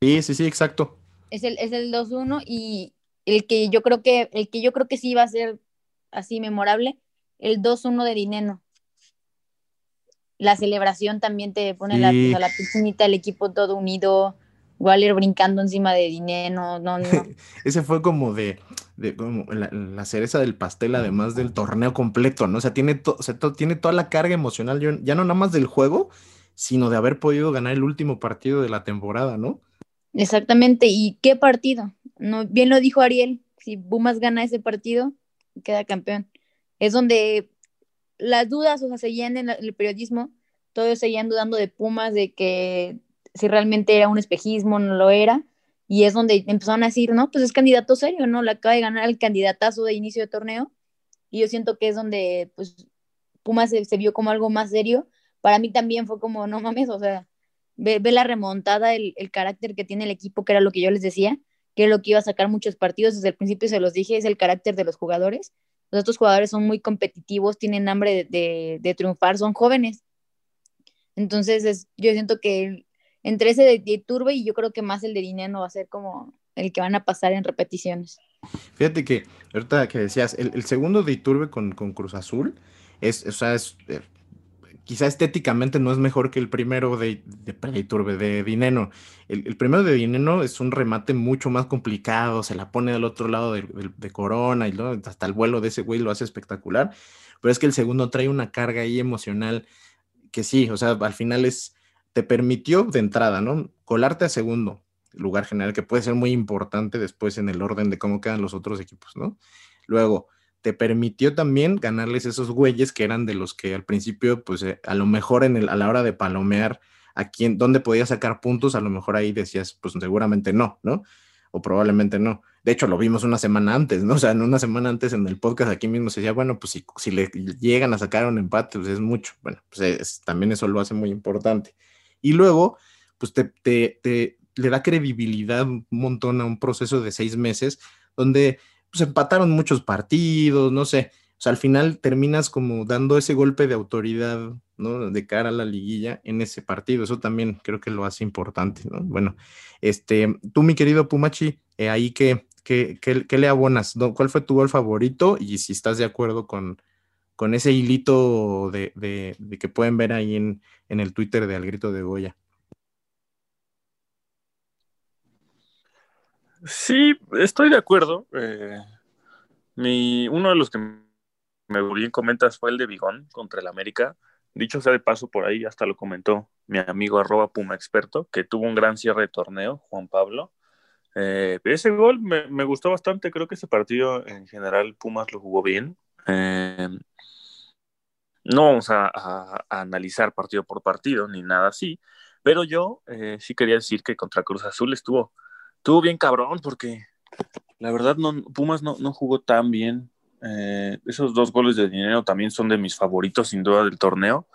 S2: Sí, sí, sí, exacto.
S3: Es el, es el 2-1 y el que yo creo que, el que yo creo que sí va a ser así memorable, el 2-1 de Dineno. La celebración también te pone sí. la, la piscinita, el equipo todo unido, Waller brincando encima de Dineno, no, no.
S2: Ese fue como de, de como la, la, cereza del pastel, además del torneo completo, ¿no? O sea, tiene, to, o sea, to, tiene toda la carga emocional, ya no nada más del juego, sino de haber podido ganar el último partido de la temporada, ¿no?
S3: Exactamente, ¿y qué partido? No, bien lo dijo Ariel, si Pumas gana ese partido, queda campeón. Es donde las dudas, o sea, seguían en el periodismo, todos seguían dudando de Pumas, de que si realmente era un espejismo, no lo era, y es donde empezaron a decir, no, pues es candidato serio, ¿no? Le acaba de ganar el candidatazo de inicio de torneo, y yo siento que es donde, pues, Pumas se, vio como algo más serio, para mí también fue como, no mames, o sea, ve, ve la remontada, el, el, carácter que tiene el equipo, que era lo que yo les decía, que es lo que iba a sacar muchos partidos, desde el principio se los dije, es el carácter de los jugadores. Los otros jugadores son muy competitivos, tienen hambre de, de, de triunfar, son jóvenes. Entonces, es, yo siento que entre ese de, de, Turbe y yo creo que más el de Dinero va a ser como el que van a pasar en repeticiones.
S2: Fíjate que ahorita que decías, el, el segundo de Iturbe con, con Cruz Azul es, o sea, es, eh, quizá estéticamente no es mejor que el primero de, de, de, de Dineno. El, primero de Dineno es un remate mucho más complicado, se la pone del otro lado de Corona y ¿no? hasta el vuelo de ese güey lo hace espectacular, pero es que el segundo trae una carga ahí emocional que sí, o sea, al final es, te permitió de entrada, ¿no? Colarte a segundo lugar general, que puede ser muy importante después en el orden de cómo quedan los otros equipos, ¿no? Luego, te permitió también ganarles esos güeyes que eran de los que al principio, pues eh, a lo mejor en el, a la hora de palomear a quién, dónde podía sacar puntos, a lo mejor ahí decías, pues seguramente no, ¿no? O probablemente no. De hecho, lo vimos una semana antes, ¿no? O sea, en una semana antes en el podcast aquí mismo se decía, bueno, pues si, si le llegan a sacar un empate, pues es mucho. Bueno, pues es, también eso lo hace muy importante. Y luego, pues te, te, te le da credibilidad un montón a un proceso de seis meses donde pues empataron muchos partidos, no sé, o sea, al final terminas como dando ese golpe de autoridad, ¿no? De cara a la liguilla en ese partido, eso también creo que lo hace importante, ¿no? Bueno, este, tú, mi querido Pumachi, eh, ahí que, que, que, que, le abonas, ¿cuál fue tu gol favorito? Y si estás de acuerdo con, con ese hilito de, de, de que pueden ver ahí en, en el Twitter de Al Grito de Goya.
S4: Sí, estoy de acuerdo. Eh, mi, uno de los que me bien comentas fue el de Bigón contra el América. Dicho sea de paso, por ahí hasta lo comentó mi amigo arroba Puma Experto, que tuvo un gran cierre de torneo, Juan Pablo. Eh, ese gol me, gustó bastante, creo que ese partido en general Pumas lo jugó bien. Eh, no vamos a, analizar partido por partido ni nada así, pero yo sí quería decir que contra Cruz Azul estuvo estuvo bien cabrón porque la verdad no, Pumas no, no jugó tan bien. Eh, esos dos goles de dinero también son de mis favoritos sin duda del torneo.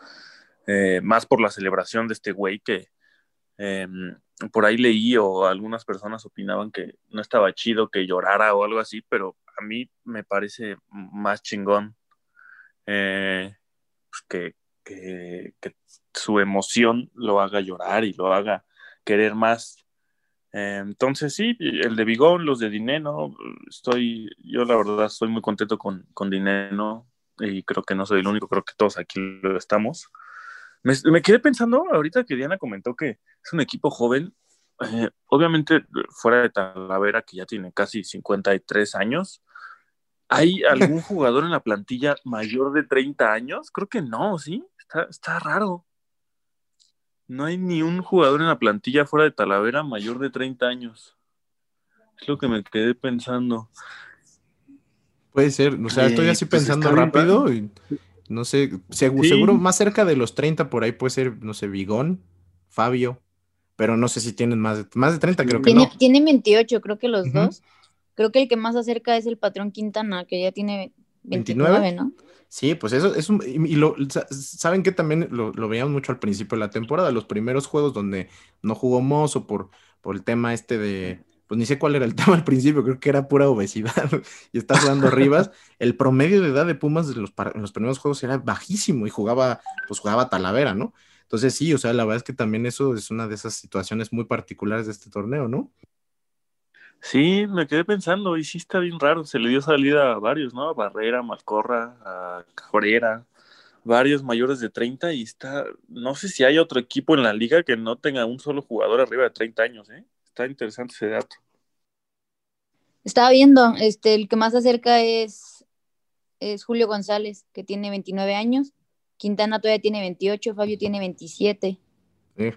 S4: Eh, más por la celebración de este güey que eh, por ahí leí o algunas personas opinaban que no estaba chido que llorara o algo así, pero a mí me parece más chingón pues que, que, su emoción lo haga llorar y lo haga querer más eh, entonces sí, el de Bigón, los de Dineno, estoy, yo la verdad estoy muy contento con, con Dineno y creo que no soy el único, creo que todos aquí lo estamos. Me, me, quedé pensando ahorita que Diana comentó que es un equipo joven, eh, obviamente fuera de Talavera, que ya tiene casi 53 años, ¿hay algún jugador en la plantilla mayor de 30 años? Creo que no, ¿sí? Está, está raro. No hay ni un jugador en la plantilla fuera de Talavera mayor de 30 años. Es lo que me quedé pensando.
S2: Puede ser, o sea, estoy así pues pensando rápido y no sé, seguro, más cerca de los 30 por ahí puede ser, no sé, Vigón, Fabio, pero no sé si tienen más de, más de 30, creo que
S3: tiene,
S2: no.
S3: Tienen 28, creo que los dos. Creo que el que más acerca es el patrón Quintana, que ya tiene 29, ¿no?
S2: Sí, pues eso es un. Y lo, saben que también lo, lo, veíamos mucho al principio de la temporada, los primeros juegos donde no jugó Mozo por, por el tema este de. Pues ni sé cuál era el tema al principio, creo que era pura obesidad y está jugando Rivas. El promedio de edad de Pumas de los, en los primeros juegos era bajísimo y jugaba, pues jugaba Talavera, ¿no? Entonces sí, o sea, la verdad es que también eso es una de esas situaciones muy particulares de este torneo, ¿no?
S4: Sí, me quedé pensando, y sí está bien raro, se le dio salida a varios, ¿no? A Barrera, Malcorra, a Cabrera, varios mayores de 30 y está, no sé si hay otro equipo en la liga que no tenga un solo jugador arriba de 30 años, ¿eh? Está interesante ese dato.
S3: Estaba viendo, este, el que más acerca es, es Julio González, que tiene 29 años, Quintana todavía tiene 28, Fabio tiene 27.
S2: Sí.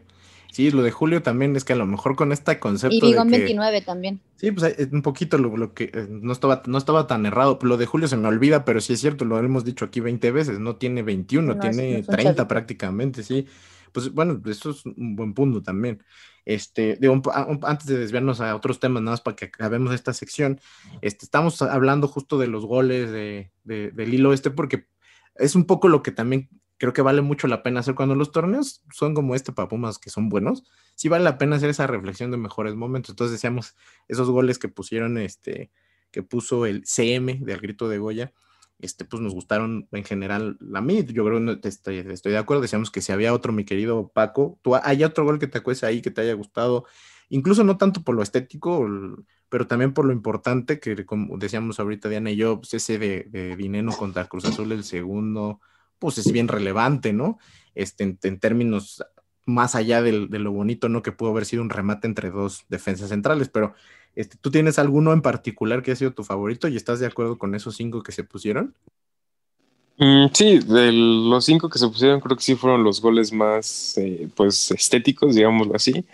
S2: Sí, lo de Julio también es que a lo mejor con este concepto.
S3: Y Vigón 29 también.
S2: Sí, pues eh, un poquito lo, que eh, no estaba, no estaba tan errado. Lo de Julio se me olvida, pero sí es cierto, lo hemos dicho aquí 20 veces, no tiene 21, tiene 30 prácticamente, sí. Pues bueno, eso es un buen punto también. Este, digo, antes de desviarnos a otros temas, nada más para que acabemos esta sección, este, estamos hablando justo de los goles de, del hilo este, porque es un poco lo que también creo que vale mucho la pena hacer. Cuando los torneos son como este para Pumas que son buenos, sí vale la pena hacer esa reflexión de mejores momentos. Entonces decíamos, esos goles que pusieron, este, que puso el CM del grito de Goya, este, pues nos gustaron en general a mí, yo creo que estoy, estoy de acuerdo, decíamos que si había otro, mi querido Paco, tú hay otro gol que te acuerdes ahí que te haya gustado, incluso no tanto por lo estético, pero también por lo importante que, como decíamos ahorita Diana y yo, pues ese de, de contra Cruz Azul, el segundo, pues es bien relevante, ¿no? Este, en, términos más allá de lo bonito, ¿no? Que pudo haber sido un remate entre dos defensas centrales, pero este, ¿tú tienes alguno en particular que ha sido tu favorito y estás de acuerdo con esos cinco que se pusieron?
S5: Mm, sí, de los cinco que se pusieron creo que sí fueron los goles más, eh, pues, estéticos, digámoslo así.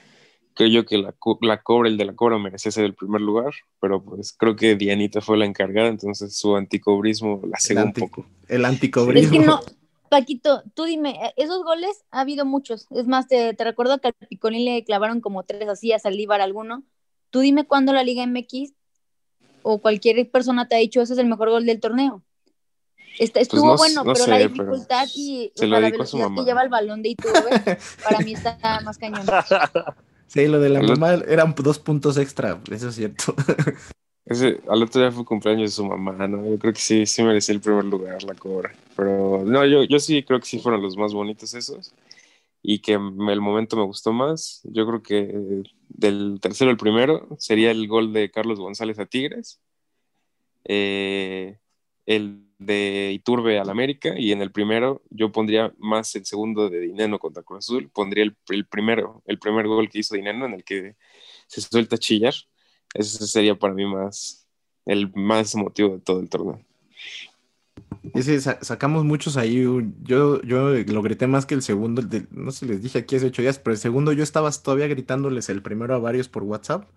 S5: Creo yo que la, la Cobra, el de la Cobra merecía ser el primer lugar, pero pues creo que Dianita fue la encargada, entonces su anticobrismo la cegó un poco.
S2: El anticobrismo.
S3: Es que no, Paquito, tú dime, eh, esos goles ha habido muchos. Es más, te, recuerdo que al Picolín le clavaron como tres así a Saldívar alguno. Tú dime cuándo la Liga MX o cualquier persona te ha dicho ese es el mejor gol del torneo. Este, pues estuvo bueno, pero la dificultad y la velocidad que lleva el balón de Iturbe, para mí está más cañón.
S2: Sí, lo de la mamá eran dos puntos extra, eso es cierto.
S5: Ese, al otro día fue cumpleaños de su mamá, ¿no? Yo creo que sí, sí merecía el primer lugar la cobra. Pero no, yo, yo sí creo que sí fueron los más bonitos esos. Y que el momento me gustó más. Yo creo que del tercero al primero sería el gol de Carlos González a Tigres. Eh, el de Iturbe al América y en el primero yo pondría más el segundo de Dineno contra Cruz Azul, pondría el, el, primero, el primer gol que hizo Dineno en el que se suelta a chillar. Ese sería para mí más el más emotivo de todo el torneo.
S2: Ese, sacamos muchos ahí. Yo, yo lo grité más que el segundo. no sé, les dije aquí hace ocho días, pero el segundo yo estaba todavía gritándoles el primero a varios por WhatsApp.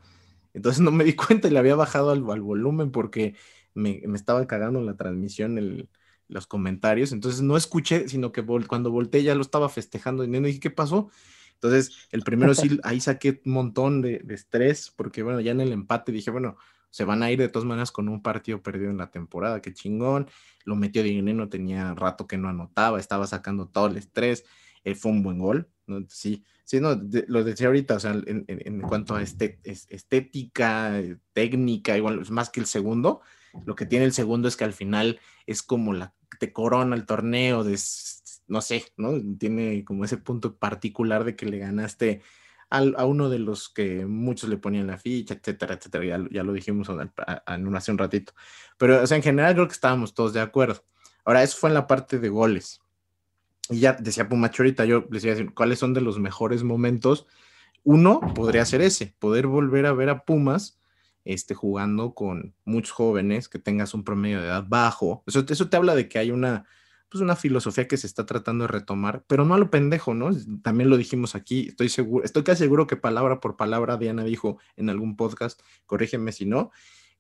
S2: Entonces no me di cuenta y le había bajado al, al volumen porque me, me estaba cagando en la transmisión el, los comentarios, entonces no escuché, sino que cuando volteé ya lo estaba festejando y dije, ¿qué pasó? Entonces, el primero sí, ahí saqué un montón de, estrés, porque bueno, ya en el empate dije, bueno, se van a ir de todas maneras con un partido perdido en la temporada, qué chingón, lo metió de no tenía rato que no anotaba, estaba sacando todo el estrés, eh, fue un buen gol, ¿no? Sí, sí, no, lo decía ahorita, o sea, en, en cuanto a este, estética, técnica, igual, es más que el segundo, lo que tiene el segundo es que al final es como la te corona el torneo, de, no sé, ¿no? Tiene como ese punto particular de que le ganaste a uno de los que muchos le ponían la ficha, etcétera, etcétera. Ya, lo dijimos en hace un ratito. Pero, o sea, en general creo que estábamos todos de acuerdo. Ahora, eso fue en la parte de goles. Y ya decía Pumacho ahorita, yo les iba a decir, ¿cuáles son de los mejores momentos? uno podría ser ese, poder volver a ver a Pumas este, jugando con muchos jóvenes, que tengas un promedio de edad bajo. Eso, eso te habla de que hay una, pues una filosofía que se está tratando de retomar, pero no a lo pendejo, ¿no? También lo dijimos aquí, estoy seguro, estoy casi seguro que palabra por palabra Diana dijo en algún podcast, corrígeme si no,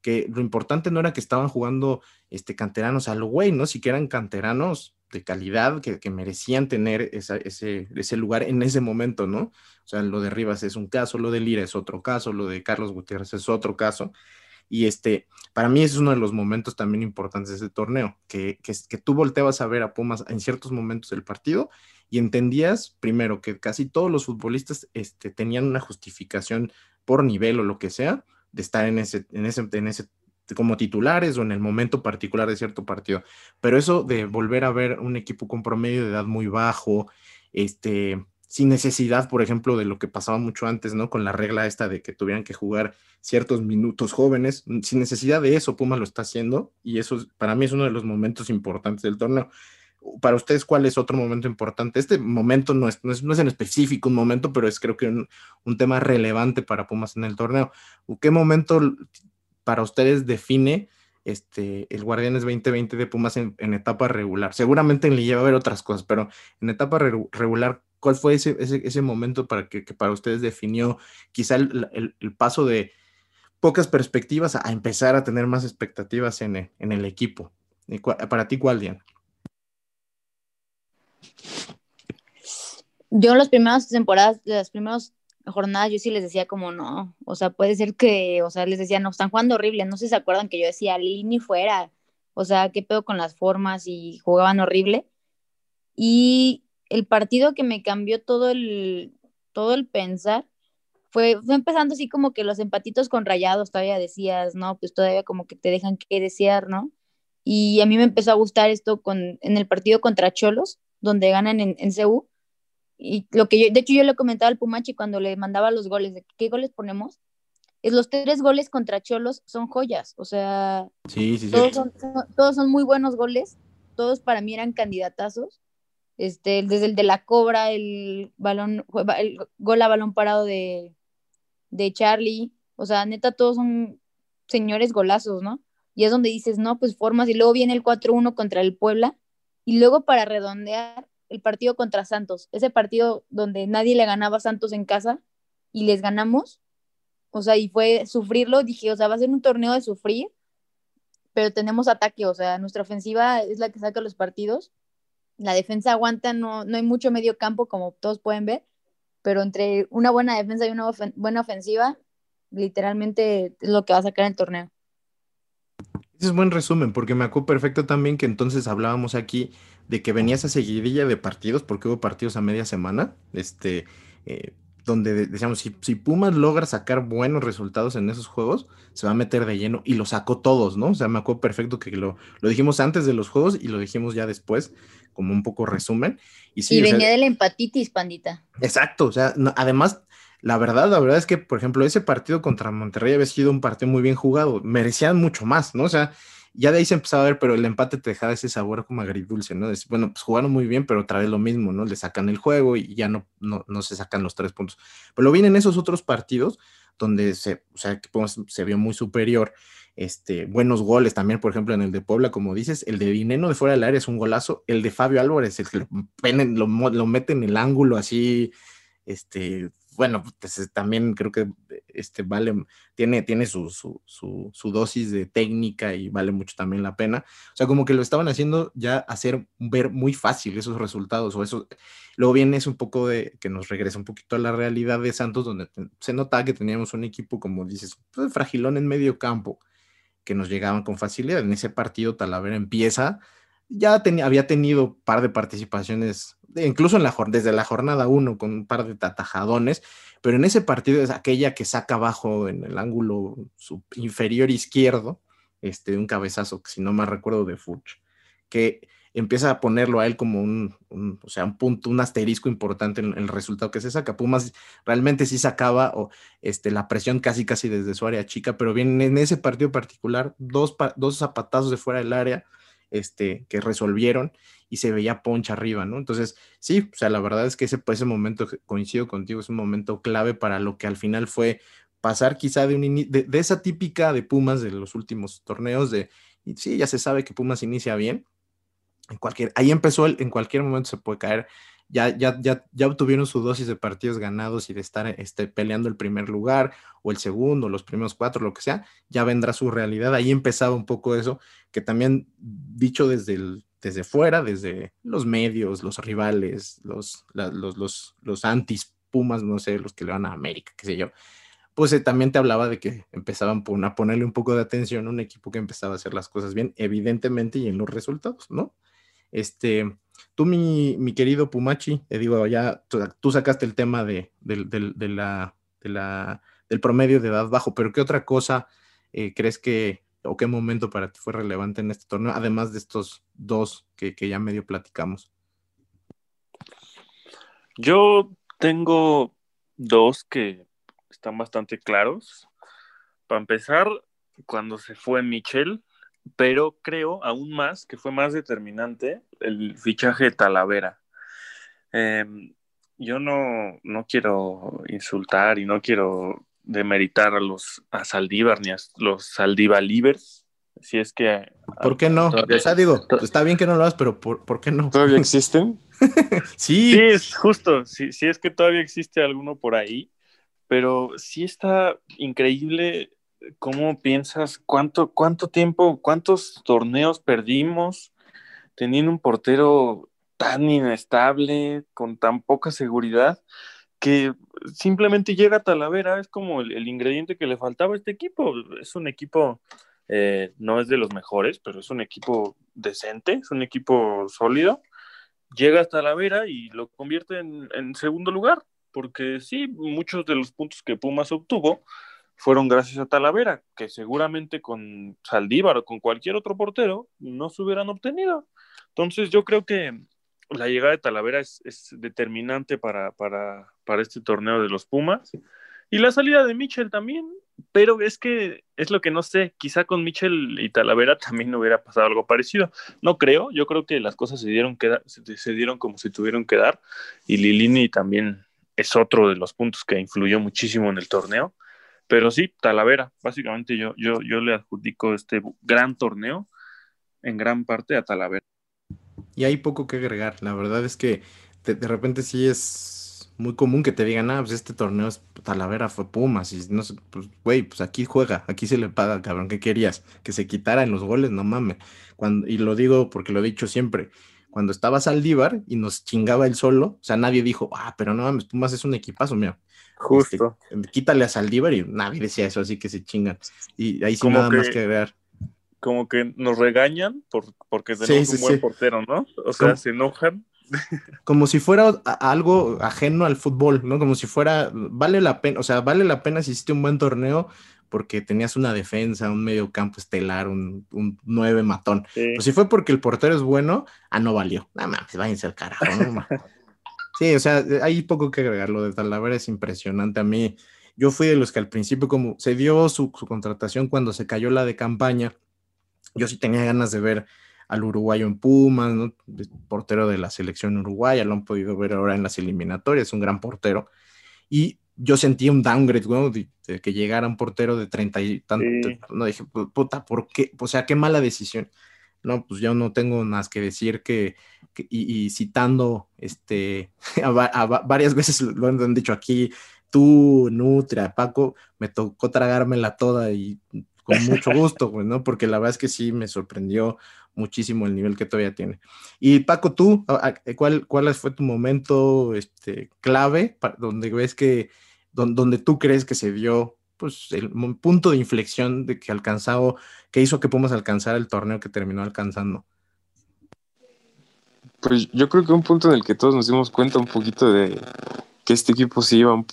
S2: que lo importante no era que estaban jugando este, canteranos al güey, ¿no? Si que eran canteranos de calidad que, merecían tener ese, ese, lugar en ese momento, ¿no? O sea, lo de Rivas es un caso, lo de Lira es otro caso, lo de Carlos Gutiérrez es otro caso. Y este, para mí es uno de los momentos también importantes de ese torneo, que, que, que tú volteabas a ver a Pumas en ciertos momentos del partido y entendías, primero, que casi todos los futbolistas este, tenían una justificación por nivel o lo que sea de estar en ese, en ese, en ese como titulares o en el momento particular de cierto partido. Pero eso de volver a ver un equipo con promedio de edad muy bajo, este, sin necesidad, por ejemplo, de lo que pasaba mucho antes, ¿no? Con la regla esta de que tuvieran que jugar ciertos minutos jóvenes, sin necesidad de eso, Puma lo está haciendo y eso para mí es uno de los momentos importantes del torneo. Para ustedes, ¿cuál es otro momento importante? Este momento no es, no es, no es en específico un momento, pero es creo que un, un tema relevante para Pumas en el torneo. ¿Qué momento para ustedes define este, el Guardianes 2020 de Pumas en, etapa regular. Seguramente en Liga va a haber otras cosas, pero en etapa regular, ¿cuál fue ese, ese, momento para que, para ustedes definió quizá el, paso de pocas perspectivas a, empezar a tener más expectativas en el, en el equipo? Para ti, ¿cuál, Diana?
S3: Yo en las primeras temporadas, las primeros jornadas yo sí les decía como no, o sea, puede ser que, o sea, les decía, no, están jugando horrible, no sé si se acuerdan que yo decía, Lini fuera, o sea, qué pedo con las formas y jugaban horrible. Y el partido que me cambió todo el, todo el pensar fue, fue empezando así como que los empatitos con rayados, todavía decías, no, pues todavía como que te dejan que desear, ¿no? Y a mí me empezó a gustar esto con, en el partido contra Cholos, donde ganan en, en CU, y lo que yo, de hecho yo le comentaba al Pumachi cuando le mandaba los goles, de qué goles ponemos, es los tres goles contra Cholos son joyas, o sea, todos, Son, todos son muy buenos goles, todos para mí eran candidatazos, este, desde el de la cobra, el balón, el gol a balón parado de, de Charlie, o sea, neta, todos son señores golazos, ¿no? Y es donde dices, no, pues formas, y luego viene el 4-1 contra el Puebla, y luego para redondear, el partido contra Santos, ese partido donde nadie le ganaba a Santos en casa y les ganamos, o sea, y fue sufrirlo, dije, o sea, va a ser un torneo de sufrir, pero tenemos ataque, o sea, nuestra ofensiva es la que saca los partidos, la defensa aguanta, no, no hay mucho medio campo, como todos pueden ver, pero entre una buena defensa y una buena ofensiva, literalmente es lo que va a sacar el torneo.
S2: Ese es buen resumen, porque me acuerdo perfecto también que entonces hablábamos aquí de que venía esa seguidilla de partidos, porque hubo partidos a media semana, este, eh, donde decíamos, si, si, Pumas logra sacar buenos resultados en esos juegos, se va a meter de lleno y lo sacó todos, ¿no? O sea, me acuerdo perfecto que lo, lo dijimos antes de los juegos y lo dijimos ya después, como un poco resumen. Y, sí,
S3: venía de la empatitis, pandita.
S2: Exacto, o sea, además la verdad, la verdad es que, por ejemplo, ese partido contra Monterrey había sido un partido muy bien jugado. Merecían mucho más, ¿no? O sea, ya de ahí se empezaba a ver, pero el empate te dejaba ese sabor como agridulce, ¿no? bueno, pues jugaron muy bien, pero otra vez lo mismo, ¿no? Le sacan el juego y ya no, no, no se sacan los tres puntos. Pero lo vienen esos otros partidos donde se, o sea, que se vio muy superior. Este, buenos goles también, por ejemplo, en el de Puebla, como dices, el de Dineno de fuera del área es un golazo, el de Fabio Álvarez, el que lo, lo, lo mete en el ángulo así, este, bueno, pues también creo que este vale, tiene, tiene su, su, su, dosis de técnica y vale mucho también la pena. O sea, como que lo estaban haciendo ya hacer ver muy fácil esos resultados o eso. Luego viene es un poco de que nos regresa un poquito a la realidad de Santos, donde se nota que teníamos un equipo, como dices, pues, fragilón en medio campo, que nos llegaban con facilidad. En ese partido Talavera empieza ya tenía, había tenido un par de participaciones, incluso en la, desde la jornada 1 con un par de tatajadones, pero en ese partido es aquella que saca abajo en el ángulo inferior izquierdo, este, un cabezazo, si no más recuerdo, de Furch, que empieza a ponerlo a él como un, o sea, un punto, un asterisco importante en el resultado que se saca. Pumas realmente sí sacaba o, este, la presión casi casi desde su área chica, pero bien en ese partido particular, dos, dos zapatazos de fuera del área, este, que resolvieron y se veía poncha arriba, ¿no? Entonces, sí, o sea, la verdad es que ese, ese momento, coincido contigo, es un momento clave para lo que al final fue pasar quizá de, un de, de, esa típica de Pumas de los últimos torneos, de, sí, ya se sabe que Pumas inicia bien, en cualquier, ahí empezó, el, en cualquier momento se puede caer, ya, ya, ya, ya obtuvieron su dosis de partidos ganados y de estar este, peleando el primer lugar o el segundo, los primeros cuatro, lo que sea, ya vendrá su realidad. Ahí empezaba un poco eso, que también dicho desde, el, desde fuera, desde los medios, los rivales, los, la, los, los, los antis Pumas, no sé, los que le van a América, qué sé yo, pues eh, también te hablaba de que empezaban a ponerle un poco de atención a un equipo que empezaba a hacer las cosas bien, evidentemente, y en los resultados, ¿no? Este, tú, mi, mi querido Pumachi, te digo, ya tú, sacaste el tema de, de, del promedio de edad bajo, pero ¿qué otra cosa eh, crees que, o qué momento para ti fue relevante en este torneo, además de estos dos que, que ya medio platicamos?
S4: Yo tengo dos que están bastante claros. Para empezar, cuando se fue Michel, pero creo aún más que fue más determinante el fichaje de Talavera. Eh, yo no, no, quiero insultar y no quiero demeritar a los a Saldívar ni a los Saldivalivers. Si es que.
S2: ¿Por qué no? Todavía, o sea, digo, está bien que no lo hagas, pero ¿por, ¿por qué no?
S5: ¿Todavía existen?
S2: sí.
S4: Sí, es justo. Sí, sí, es que todavía existe alguno por ahí pero sí está increíble cómo piensas cuánto, cuánto tiempo, cuántos torneos perdimos teniendo un portero tan inestable, con tan poca seguridad, que simplemente llega a Talavera, es como el, ingrediente que le faltaba a este equipo. Es un equipo, eh, no es de los mejores, pero es un equipo decente, es un equipo sólido. Llega a Talavera y lo convierte en, en segundo lugar porque sí, muchos de los puntos que Pumas obtuvo fueron gracias a Talavera, que seguramente con Saldívar o con cualquier otro portero no se hubieran obtenido. Entonces yo creo que la llegada de Talavera es, determinante para, para, para, este torneo de los Pumas. Y la salida de Michel también, pero es que es lo que no sé, quizá con Michel y Talavera también hubiera pasado algo parecido. No creo, yo creo que las cosas se dieron, que, se, se dieron como se tuvieron que dar y Lilini también es otro de los puntos que influyó muchísimo en el torneo. Pero sí, Talavera, básicamente yo, yo, yo le adjudico este gran torneo en gran parte a Talavera.
S2: Y hay poco que agregar, la verdad es que de, de repente sí es muy común que te digan, ah, pues este torneo es Talavera fue Pumas, y no pues güey, pues aquí juega, aquí se le paga, cabrón, ¿qué querías? Que se quitara en los goles, no mames. Cuando, y lo digo porque lo he dicho siempre, cuando estaba Saldívar y nos chingaba el solo, o sea, nadie dijo, ah, pero no mames, Pumas es un equipazo, mira.
S4: Justo.
S2: Este, quítale a Saldívar y nadie decía eso, así que se chingan. Y ahí sí como nada que, más que ver.
S4: Como que nos regañan por, porque tenemos sí, sí, un buen sí. portero, ¿no? O sea, se enojan.
S2: Como si fuera algo ajeno al fútbol, ¿no? Como si fuera, vale la pena, o sea, vale la pena si hiciste un buen torneo, porque tenías una defensa, un medio campo estelar, un, un nueve matón. Sí. Pues si fue porque el portero es bueno, ah, no valió. Nada más, váyanse al carajo, ¿no? Sí, o sea, hay poco que agregar. Lo de Talavera es impresionante. A mí, yo fui de los que al principio, como se dio su, su contratación cuando se cayó la de campaña, yo sí tenía ganas de ver al uruguayo en Pumas, ¿no? portero de la selección uruguaya, lo han podido ver ahora en las eliminatorias, un gran portero. Y yo sentí un downgrade, ¿no? de, de, que llegara un portero de 30 y tanto, sí. no dije, puta, ¿por qué? O sea, qué mala decisión. No, pues yo no tengo más que decir que y, citando, este, varias veces lo han dicho aquí, tú, Nutria, Paco, me tocó tragármela toda y con mucho gusto, pues, ¿no? Porque la verdad es que sí me sorprendió muchísimo el nivel que todavía tiene. Y Paco, tú, ¿cuál, cuál fue tu momento este, clave donde ves que donde tú crees que se dio pues el punto de inflexión de que alcanzado, que hizo que Pumas alcanzar el torneo que terminó alcanzando?
S5: Pues yo creo que un punto en el que todos nos dimos cuenta un poquito de que este equipo se iba,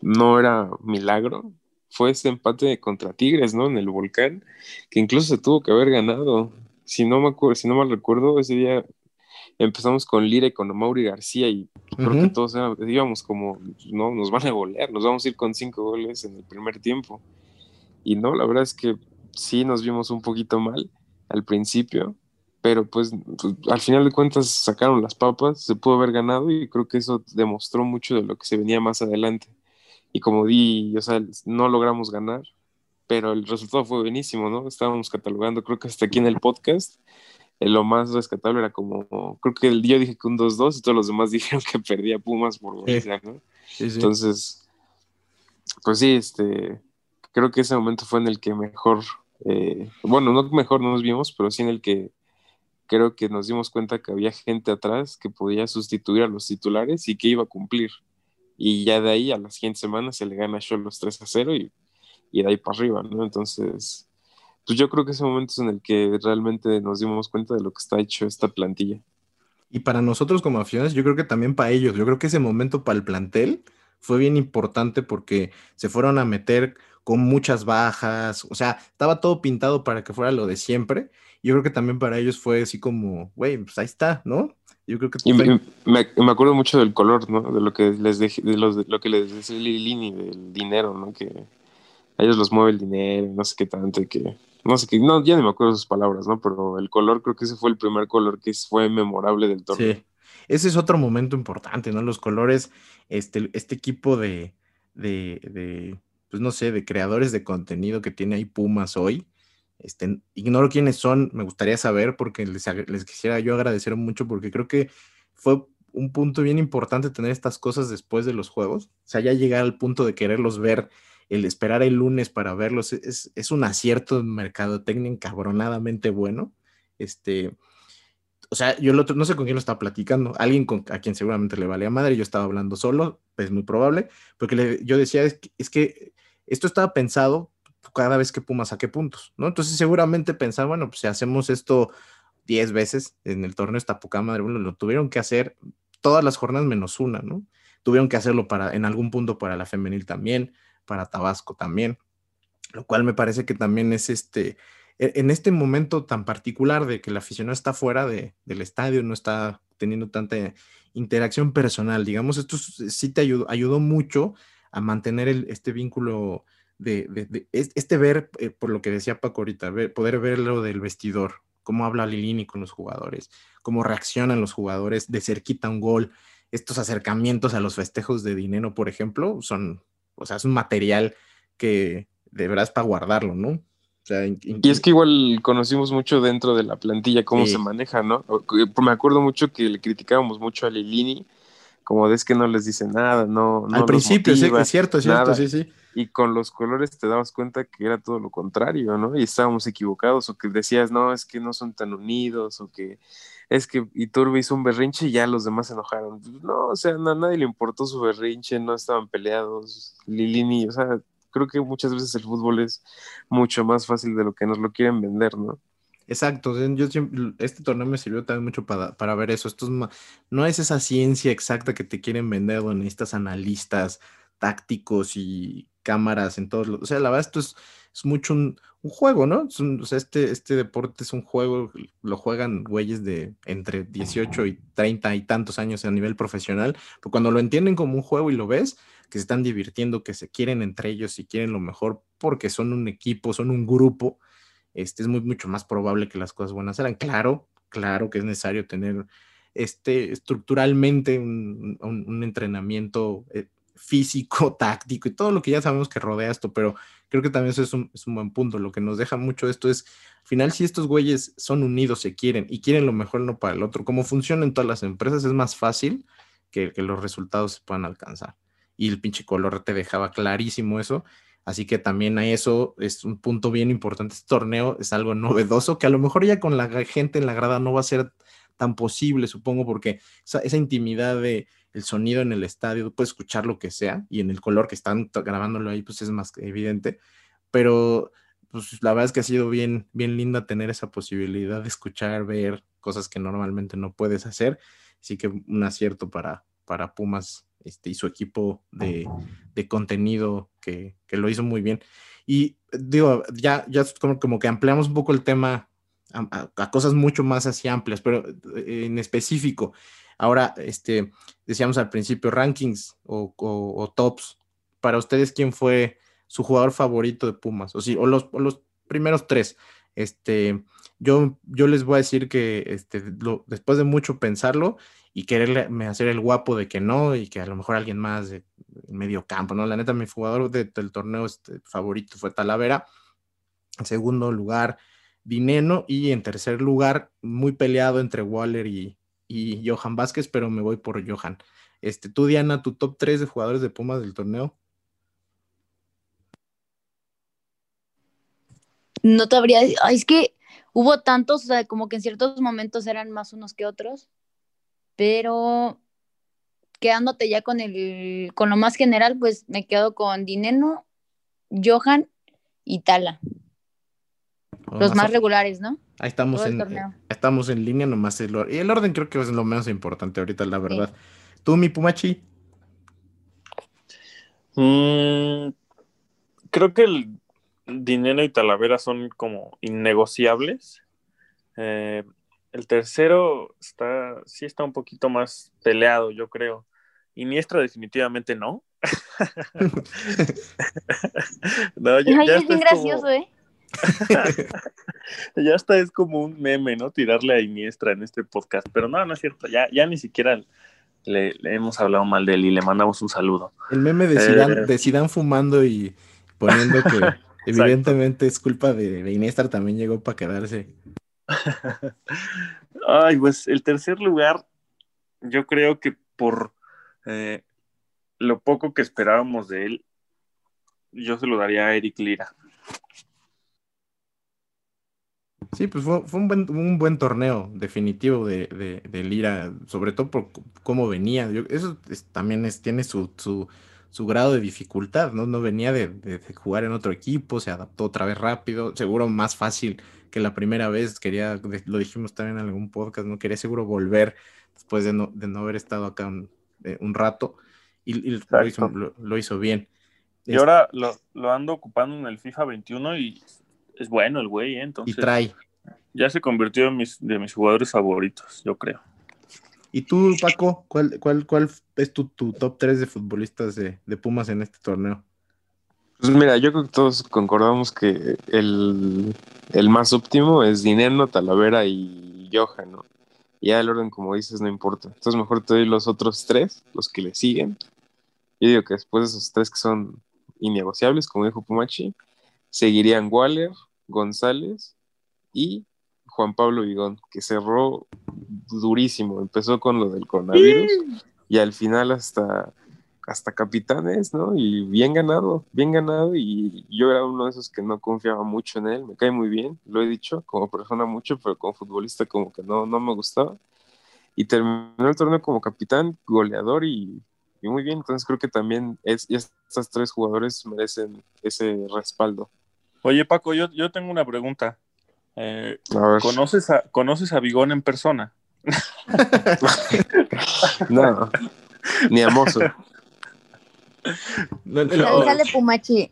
S5: no era milagro, fue ese empate contra Tigres, ¿no? En el volcán, que incluso se tuvo que haber ganado. Si no me acuerdo, si no mal recuerdo, ese día empezamos con Lira y con Mauri García y uh -huh. creo que todos era, íbamos como, no, nos van a golear, nos vamos a ir con cinco goles en el primer tiempo. Y no, la verdad es que sí nos vimos un poquito mal al principio, pero pues, pues, al final de cuentas sacaron las papas, se pudo haber ganado y creo que eso demostró mucho de lo que se venía más adelante. Y como di, o sea, no logramos ganar, pero el resultado fue buenísimo, ¿no? Estábamos catalogando, creo que hasta aquí en el podcast, eh, lo más rescatable era como, creo que el día dije que un 2-2 y todos los demás dijeron que perdía Pumas por goleada, ¿no? Entonces, pues sí, este, creo que ese momento fue en el que mejor, eh, bueno, no mejor no nos vimos, pero sí en el que creo que nos dimos cuenta que había gente atrás que podía sustituir a los titulares y que iba a cumplir. Y ya de ahí a las siguiente semana se le gana a los 3 a 0 y, y de ahí para arriba, ¿no? Entonces, pues yo creo que ese momento es en el que realmente nos dimos cuenta de lo que está hecho esta plantilla.
S2: Y para nosotros como aficionados, yo creo que también para ellos, yo creo que ese momento para el plantel fue bien importante porque se fueron a meter con muchas bajas, o sea, estaba todo pintado para que fuera lo de siempre. Yo creo que también para ellos fue así como, güey, pues ahí está, ¿no? Yo creo que...
S5: Y me, me, acuerdo mucho del color, ¿no? De lo que les dejé, de, los, de lo que les decía Lilini del dinero, ¿no? Que a ellos los mueve el dinero, no sé qué tanto, que no sé qué, no, ya no me acuerdo sus palabras, ¿no? Pero el color, creo que ese fue el primer color que fue memorable del torneo. Sí,
S2: ese es otro momento importante, ¿no? Los colores, este, este equipo de, de, de pues no sé, de creadores de contenido que tiene ahí Pumas hoy. Este, ignoro quiénes son, me gustaría saber porque les, quisiera yo agradecer mucho porque creo que fue un punto bien importante tener estas cosas después de los juegos. O sea, ya llegar al punto de quererlos ver, el esperar el lunes para verlos, es, es un acierto mercadotecnia encabronadamente bueno. Este, o sea, yo el otro, no sé con quién lo estaba platicando, alguien con, a quien seguramente le valía madre, yo estaba hablando solo, es muy probable, porque yo decía, es que, es que, esto estaba pensado cada vez que Puma saque puntos, ¿no? Entonces seguramente pensaba, bueno, pues si hacemos esto 10 veces en el torneo esta poca madre, bueno, lo tuvieron que hacer todas las jornadas menos una, ¿no? Tuvieron que hacerlo para, en algún punto para la femenil también, para Tabasco también, lo cual me parece que también es este, en este momento tan particular de que el aficionado está fuera de, del estadio, no está teniendo tanta interacción personal, digamos, esto sí te ayudó, mucho a mantener este vínculo de, este ver, eh, por lo que decía Paco ahorita, poder ver lo del vestidor, cómo habla Lilini con los jugadores, cómo reaccionan los jugadores de cerquita un gol, estos acercamientos a los festejos de dinero, por ejemplo, son, o sea, es un material que de verdad es para guardarlo, ¿no?
S5: Y es que igual conocimos mucho dentro de la plantilla cómo se maneja, ¿no? Me acuerdo mucho que le criticábamos mucho a Lilini, como es que no les dice nada, no.
S2: Al principio, sí, es cierto, es cierto, sí, sí.
S5: Y con los colores te dabas cuenta que era todo lo contrario, ¿no? Y estábamos equivocados, o que decías, no, es que no son tan unidos, o que es que Iturbe hizo un berrinche y ya los demás se enojaron. No, o sea, a nadie le importó su berrinche, no estaban peleados. Lilini, o sea, creo que muchas veces el fútbol es mucho más fácil de lo que nos lo quieren vender, ¿no?
S2: Exacto, yo este torneo me sirvió también mucho para, para ver eso. Esto no es esa ciencia exacta que te quieren vender donde necesitas analistas tácticos y cámaras en todos los... O sea, la verdad esto es, es mucho un, juego, ¿no? o sea, este, este deporte es un juego, lo juegan güeyes de entre 18 y 30 y tantos años a nivel profesional, pero cuando lo entienden como un juego y lo ves, que se están divirtiendo, que se quieren entre ellos y quieren lo mejor porque son un equipo, son un grupo, este, es muy, mucho más probable que las cosas buenas sean. Claro, claro que es necesario tener este, estructuralmente un, entrenamiento eh, físico, táctico y todo lo que ya sabemos que rodea esto, pero creo que también eso es un, es un, buen punto. Lo que nos deja mucho esto es, al final, si estos güeyes son unidos, se quieren y quieren lo mejor no para el otro, como funciona en todas las empresas, es más fácil que, que los resultados se puedan alcanzar y el pinche color te dejaba clarísimo eso. Así que también a eso es un punto bien importante. Este torneo es algo novedoso que a lo mejor ya con la gente en la grada no va a ser tan posible, supongo, porque esa, intimidad de el sonido en el estadio, puedes escuchar lo que sea y en el color que están grabándolo ahí, pues es más evidente. Pero pues la verdad es que ha sido bien, bien linda tener esa posibilidad de escuchar, ver cosas que normalmente no puedes hacer. Así que un acierto para, para Pumas este, y su equipo de, contenido que, lo hizo muy bien. Y digo, ya, ya como, como que ampliamos un poco el tema a, cosas mucho más así amplias, pero eh, en específico. Ahora, este, decíamos al principio, rankings o, tops. Para ustedes, ¿quién fue su jugador favorito de Pumas? O, sí, o, los, los primeros tres. Este, yo, yo les voy a decir que este, después de mucho pensarlo y quererme hacer el guapo de que no y que a lo mejor alguien más de medio campo, ¿no? La neta, mi jugador del torneo este, favorito fue Talavera. En segundo lugar, Dineno. Y en tercer lugar, muy peleado entre Waller y, y Johan Vázquez, pero me voy por Johan. Este, tú, Diana, tu top 3 de jugadores de Pumas del torneo.
S3: No te habría. es que hubo tantos, o sea, como que en ciertos momentos eran más unos que otros, pero quedándote ya con el, con lo más general, pues me quedo con Dineno, Johan y Tala. Los más regulares, ¿no?
S2: Ahí estamos en, estamos en línea nomás el orden. Y el orden creo que es lo menos importante ahorita, la verdad. ¿Tú, mi Pumachi?
S4: Mm, creo que el Dinero y Talavera son como innegociables. Eh, el tercero está, sí está un poquito más peleado, yo creo. Iniestra definitivamente no.
S3: no ya, es bien gracioso, ¿eh?
S4: ya está, es como un meme, ¿no? Tirarle a Iniestra en este podcast. Pero no, no es cierto. Ya, ya ni siquiera le, hemos hablado mal de él y le mandamos un saludo.
S2: El meme de Zidane, eh, fumando y poniendo que evidentemente es culpa de, de Iniestra, también llegó para quedarse.
S4: Ay, pues el tercer lugar, yo creo que por eh, lo poco que esperábamos de él, yo se lo daría a Eric Lira.
S2: Sí, pues fue, un, buen, torneo definitivo de, Lira, sobre todo por cómo venía. eso también tiene su, grado de dificultad, ¿no? No venía de, jugar en otro equipo, se adaptó otra vez rápido, seguro más fácil que la primera vez, quería, lo dijimos también en algún podcast, ¿no? Quería seguro volver después de no, de no haber estado acá un, eh, rato y, lo, hizo, bien.
S4: Y ahora lo, lo, ando ocupando en el FIFA 21 y es bueno el güey, ¿eh? entonces.
S2: Y trae.
S4: Ya se convirtió en mis, de mis jugadores favoritos, yo creo.
S2: ¿Y tú, Paco, cuál, cuál, cuál es tu, tu top 3 de futbolistas de, de Pumas en este torneo?
S5: Pues mira, yo creo que todos concordamos que el, más óptimo es Dinero, Talavera y Johan, ¿no? Ya el orden, como dices, no importa. Entonces mejor te doy los otros tres, los que le siguen. Yo digo que después de esos tres que son innegociables, como dijo Pumachi, seguirían Waller, González y Juan Pablo Vigón, que cerró durísimo. Empezó con lo del coronavirus y al final hasta hasta capitanes, ¿no? Y bien ganado, bien ganado. Y yo era uno de esos que no confiaba mucho en él. Me cae muy bien, lo he dicho, como persona mucho, pero como futbolista como que no, no me gustaba. Y terminó el torneo como capitán, goleador y, muy bien. Entonces creo que también es, estos tres jugadores merecen ese respaldo.
S4: Oye, Paco, yo, yo tengo una pregunta. Eh, ¿conoces, a, ¿Conoces a Bigón en persona?
S5: no, ni a Mozo.
S3: Sale, Pumachi.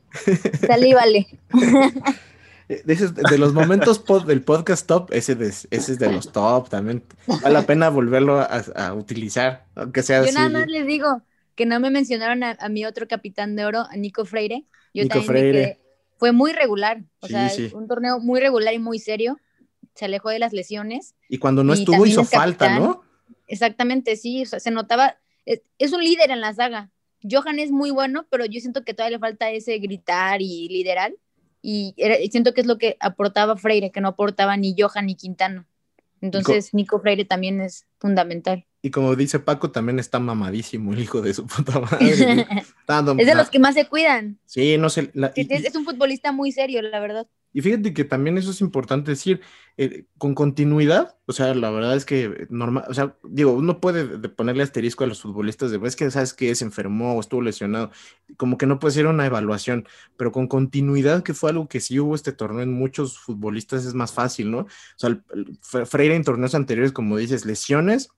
S3: Salívale.
S2: De, los momentos del podcast top, ese, es de los top también. Vale la pena volverlo a, utilizar, aunque sea
S3: Yo nada más les digo que no me mencionaron a, mi otro capitán de oro, a Nico Freire. Yo
S2: Nico Freire.
S3: fue muy regular, o sea, un torneo muy regular y muy serio. Se alejó de las lesiones.
S2: Y cuando no estuvo hizo falta, ¿no?
S3: Exactamente, sí, o sea, se notaba, es un líder en la saga, Johan es muy bueno, pero yo siento que todavía le falta ese gritar y liderar. Y siento que es lo que aportaba Freire, que no aportaba ni Johan ni Quintano. Entonces, Nico Freire también es fundamental.
S2: Y como dice Paco, también está mamadísimo el hijo de su puta madre.
S3: es de los que más se cuidan.
S2: Sí, no sé.
S3: es, un futbolista muy serio, la verdad.
S2: Y fíjate que también eso es importante decir, eh, con continuidad, o sea, la verdad es que normal, o sea, digo, uno puede ponerle asterisco a los futbolistas de, es que sabes que se enfermó o estuvo lesionado, como que no puede ser una evaluación, pero con continuidad, que fue algo que sí hubo este torneo en muchos futbolistas, es más fácil, ¿no? O sea, Freire en torneos anteriores, como dices, lesiones,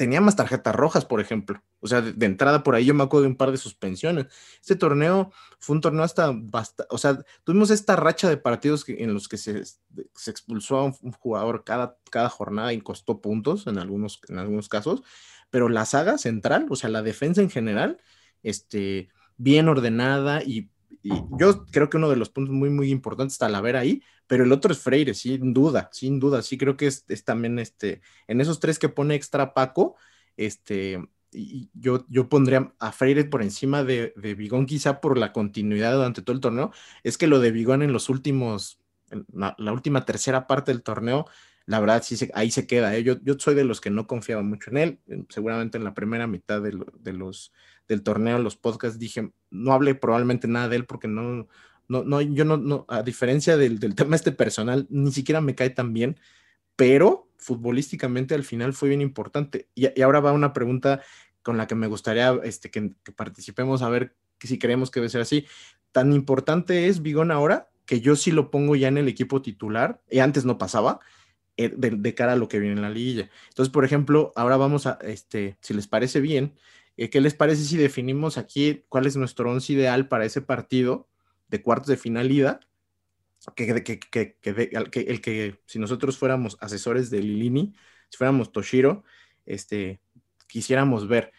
S2: tenía más tarjetas rojas, por ejemplo. O sea, de, entrada por ahí yo me acuerdo de un par de suspensiones. Este torneo fue un torneo hasta bastante, o sea, tuvimos esta racha de partidos en los que se, se expulsó a un, jugador cada, cada jornada y costó puntos en algunos, en algunos casos, pero la saga central, o sea, la defensa en general, este, bien ordenada y y yo creo que uno de los puntos muy, muy importantes está la ver ahí, pero el otro es Freire, sin duda, sin duda, sí creo que es, es también este, en esos tres que pone extra Paco, este, y yo, yo pondría a Freire por encima de, de Bigón, quizá por la continuidad durante todo el torneo. Es que lo de Bigón en los últimos, la, la, última tercera parte del torneo, la verdad, sí se, ahí se queda. ¿eh? Yo, yo soy de los que no confiaba mucho en él. Seguramente en la primera mitad de, de los, del torneo, los podcasts, dije, no hablé probablemente nada de él porque no, no, no yo no, no a diferencia del, del tema este personal, ni siquiera me cae tan bien, pero futbolísticamente al final fue bien importante. Y, ahora va una pregunta con la que me gustaría este, que, participemos a ver si creemos que debe ser así. Tan importante es Bigón ahora que yo sí lo pongo ya en el equipo titular, y antes no pasaba, eh, de, de, cara a lo que viene en la liguilla. Entonces, por ejemplo, ahora vamos a, este, si les parece bien, ¿qué les parece si definimos aquí cuál es nuestro once ideal para ese partido de cuartos de finalidad? Que, que, el que si nosotros fuéramos asesores de Lilini, si fuéramos Toshiro, este, quisiéramos ver.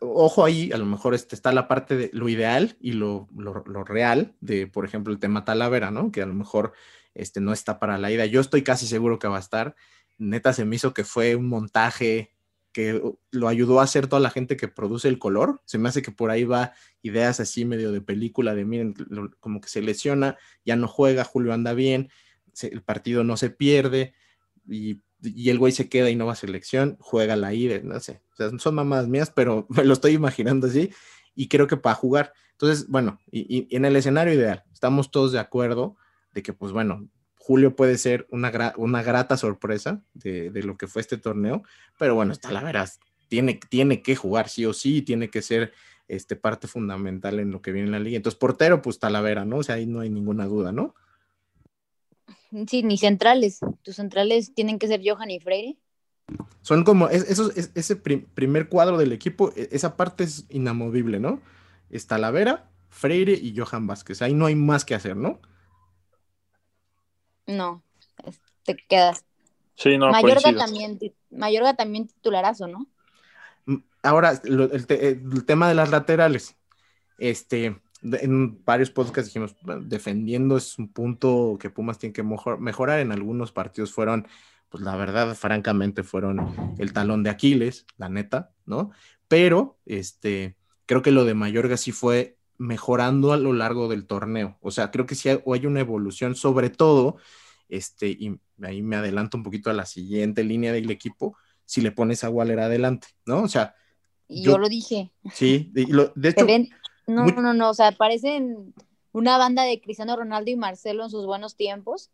S2: Ojo ahí, a lo mejor este, está la parte de lo ideal y lo, lo, lo, real de, por ejemplo, el tema Talavera, ¿no? Que a lo mejor este, no está para la ida. Yo estoy casi seguro que va a estar. Neta se me hizo que fue un montaje que lo ayudó a hacer toda la gente que produce el color. Se me hace que por ahí va ideas así medio de película, de miren, como que se lesiona, ya no juega, Julio anda bien, el partido no se pierde y, y, el güey se queda y no va a selección, juega la ida, no sé. O sea, son mamadas mías, pero me lo estoy imaginando así y creo que para jugar. Entonces, bueno, y, y en el escenario ideal, estamos todos de acuerdo de que, pues bueno, Julio puede ser una, gra una grata sorpresa de, de, lo que fue este torneo, pero bueno, está la veras, tiene, tiene que jugar sí o sí, tiene que ser este, parte fundamental en lo que viene en la liga. Entonces, portero, pues Talavera, ¿no? O sea, ahí no hay ninguna duda, ¿no?
S3: Sí, ni centrales. Tus centrales tienen que ser Johan y Freire.
S2: Son como, es, eso, es, ese prim primer cuadro del equipo, esa parte es inamovible, ¿no? Es Talavera, Freire y Johan Vázquez. Ahí no hay más que hacer, ¿no?
S3: No, te quedas.
S4: Sí, no,
S3: Mayorga también, Mayorga también titularazo, ¿no?
S2: Ahora, lo, el, te, el, tema de las laterales. Este, en varios podcasts dijimos, defendiendo es un punto que Pumas tiene que mejor, mejorar. En algunos partidos fueron, pues la verdad, francamente, fueron el talón de Aquiles, la neta, ¿no? Pero, este, creo que lo de Mayorga sí fue mejorando a lo largo del torneo. O sea, creo que sí hay, hay una evolución, sobre todo, este, y ahí me adelanto un poquito a la siguiente línea del equipo, si le pones a Waller adelante, ¿no? O sea.
S3: Yo, yo lo dije.
S2: Sí, lo, de hecho.
S3: Ven? No, muy... no, no, o sea, parecen una banda de Cristiano Ronaldo y Marcelo en sus buenos tiempos.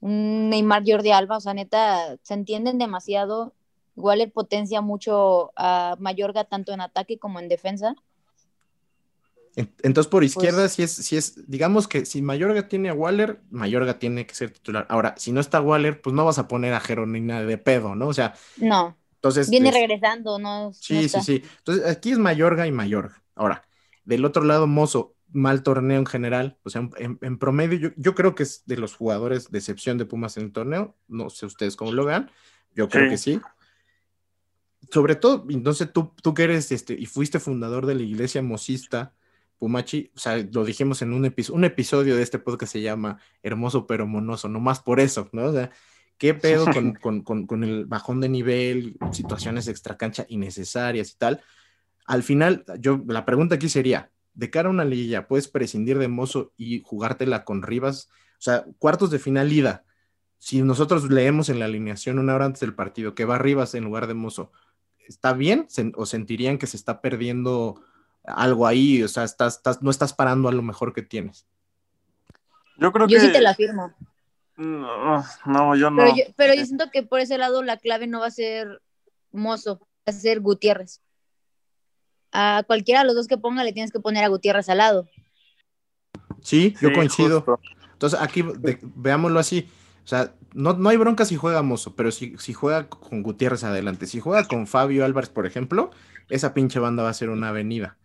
S3: Un Neymar Jordi Alba, o sea, neta, se entienden demasiado. Waller potencia mucho a Mayorga tanto en ataque como en defensa.
S2: Entonces, por izquierda, pues, si, es, si es, digamos que si Mayorga tiene a Waller, Mayorga tiene que ser titular. Ahora, si no está Waller, pues no vas a poner a Jeronina de pedo, ¿no? O sea.
S3: No.
S2: Entonces.
S3: Viene es, regresando, ¿no?
S2: Sí, no sí, sí. Entonces, aquí es Mayorga y Mayorga. Ahora, del otro lado, Mozo, mal torneo en general. O sea, en, en promedio, yo, yo, creo que es de los jugadores de excepción de Pumas en el torneo. No sé ustedes cómo lo vean. Yo creo sí. que sí. Sobre todo, entonces tú, tú que eres este, y fuiste fundador de la iglesia mosista Pumachi, o sea, lo dijimos en un, episodio, un episodio de este podcast se llama Hermoso pero monoso, nomás por eso, ¿no? O sea, ¿qué pedo con, con, con, con el bajón de nivel, situaciones extracancha innecesarias y tal? Al final, yo, la pregunta aquí sería, de cara a una liguilla, ¿puedes prescindir de Mozo y jugártela con Rivas? O sea, cuartos de final ida. Si nosotros leemos en la alineación una hora antes del partido que va Rivas en lugar de Mozo, ¿está bien? ¿O sentirían que se está perdiendo algo ahí, o sea, estás, estás, no estás parando a lo mejor que tienes.
S4: Yo creo
S3: yo
S4: que.
S3: sí te la firmo.
S4: No, no yo no.
S3: Pero yo, pero yo, siento que por ese lado la clave no va a ser Mozo, va a ser Gutiérrez. A cualquiera de los dos que ponga le tienes que poner a Gutiérrez al lado.
S2: Sí, yo sí, coincido. Justo. Entonces, aquí de, veámoslo así. O sea, no, no hay bronca si juega Mozo, pero si, si juega con Gutiérrez adelante, si juega con Fabio Álvarez, por ejemplo, esa pinche banda va a ser una avenida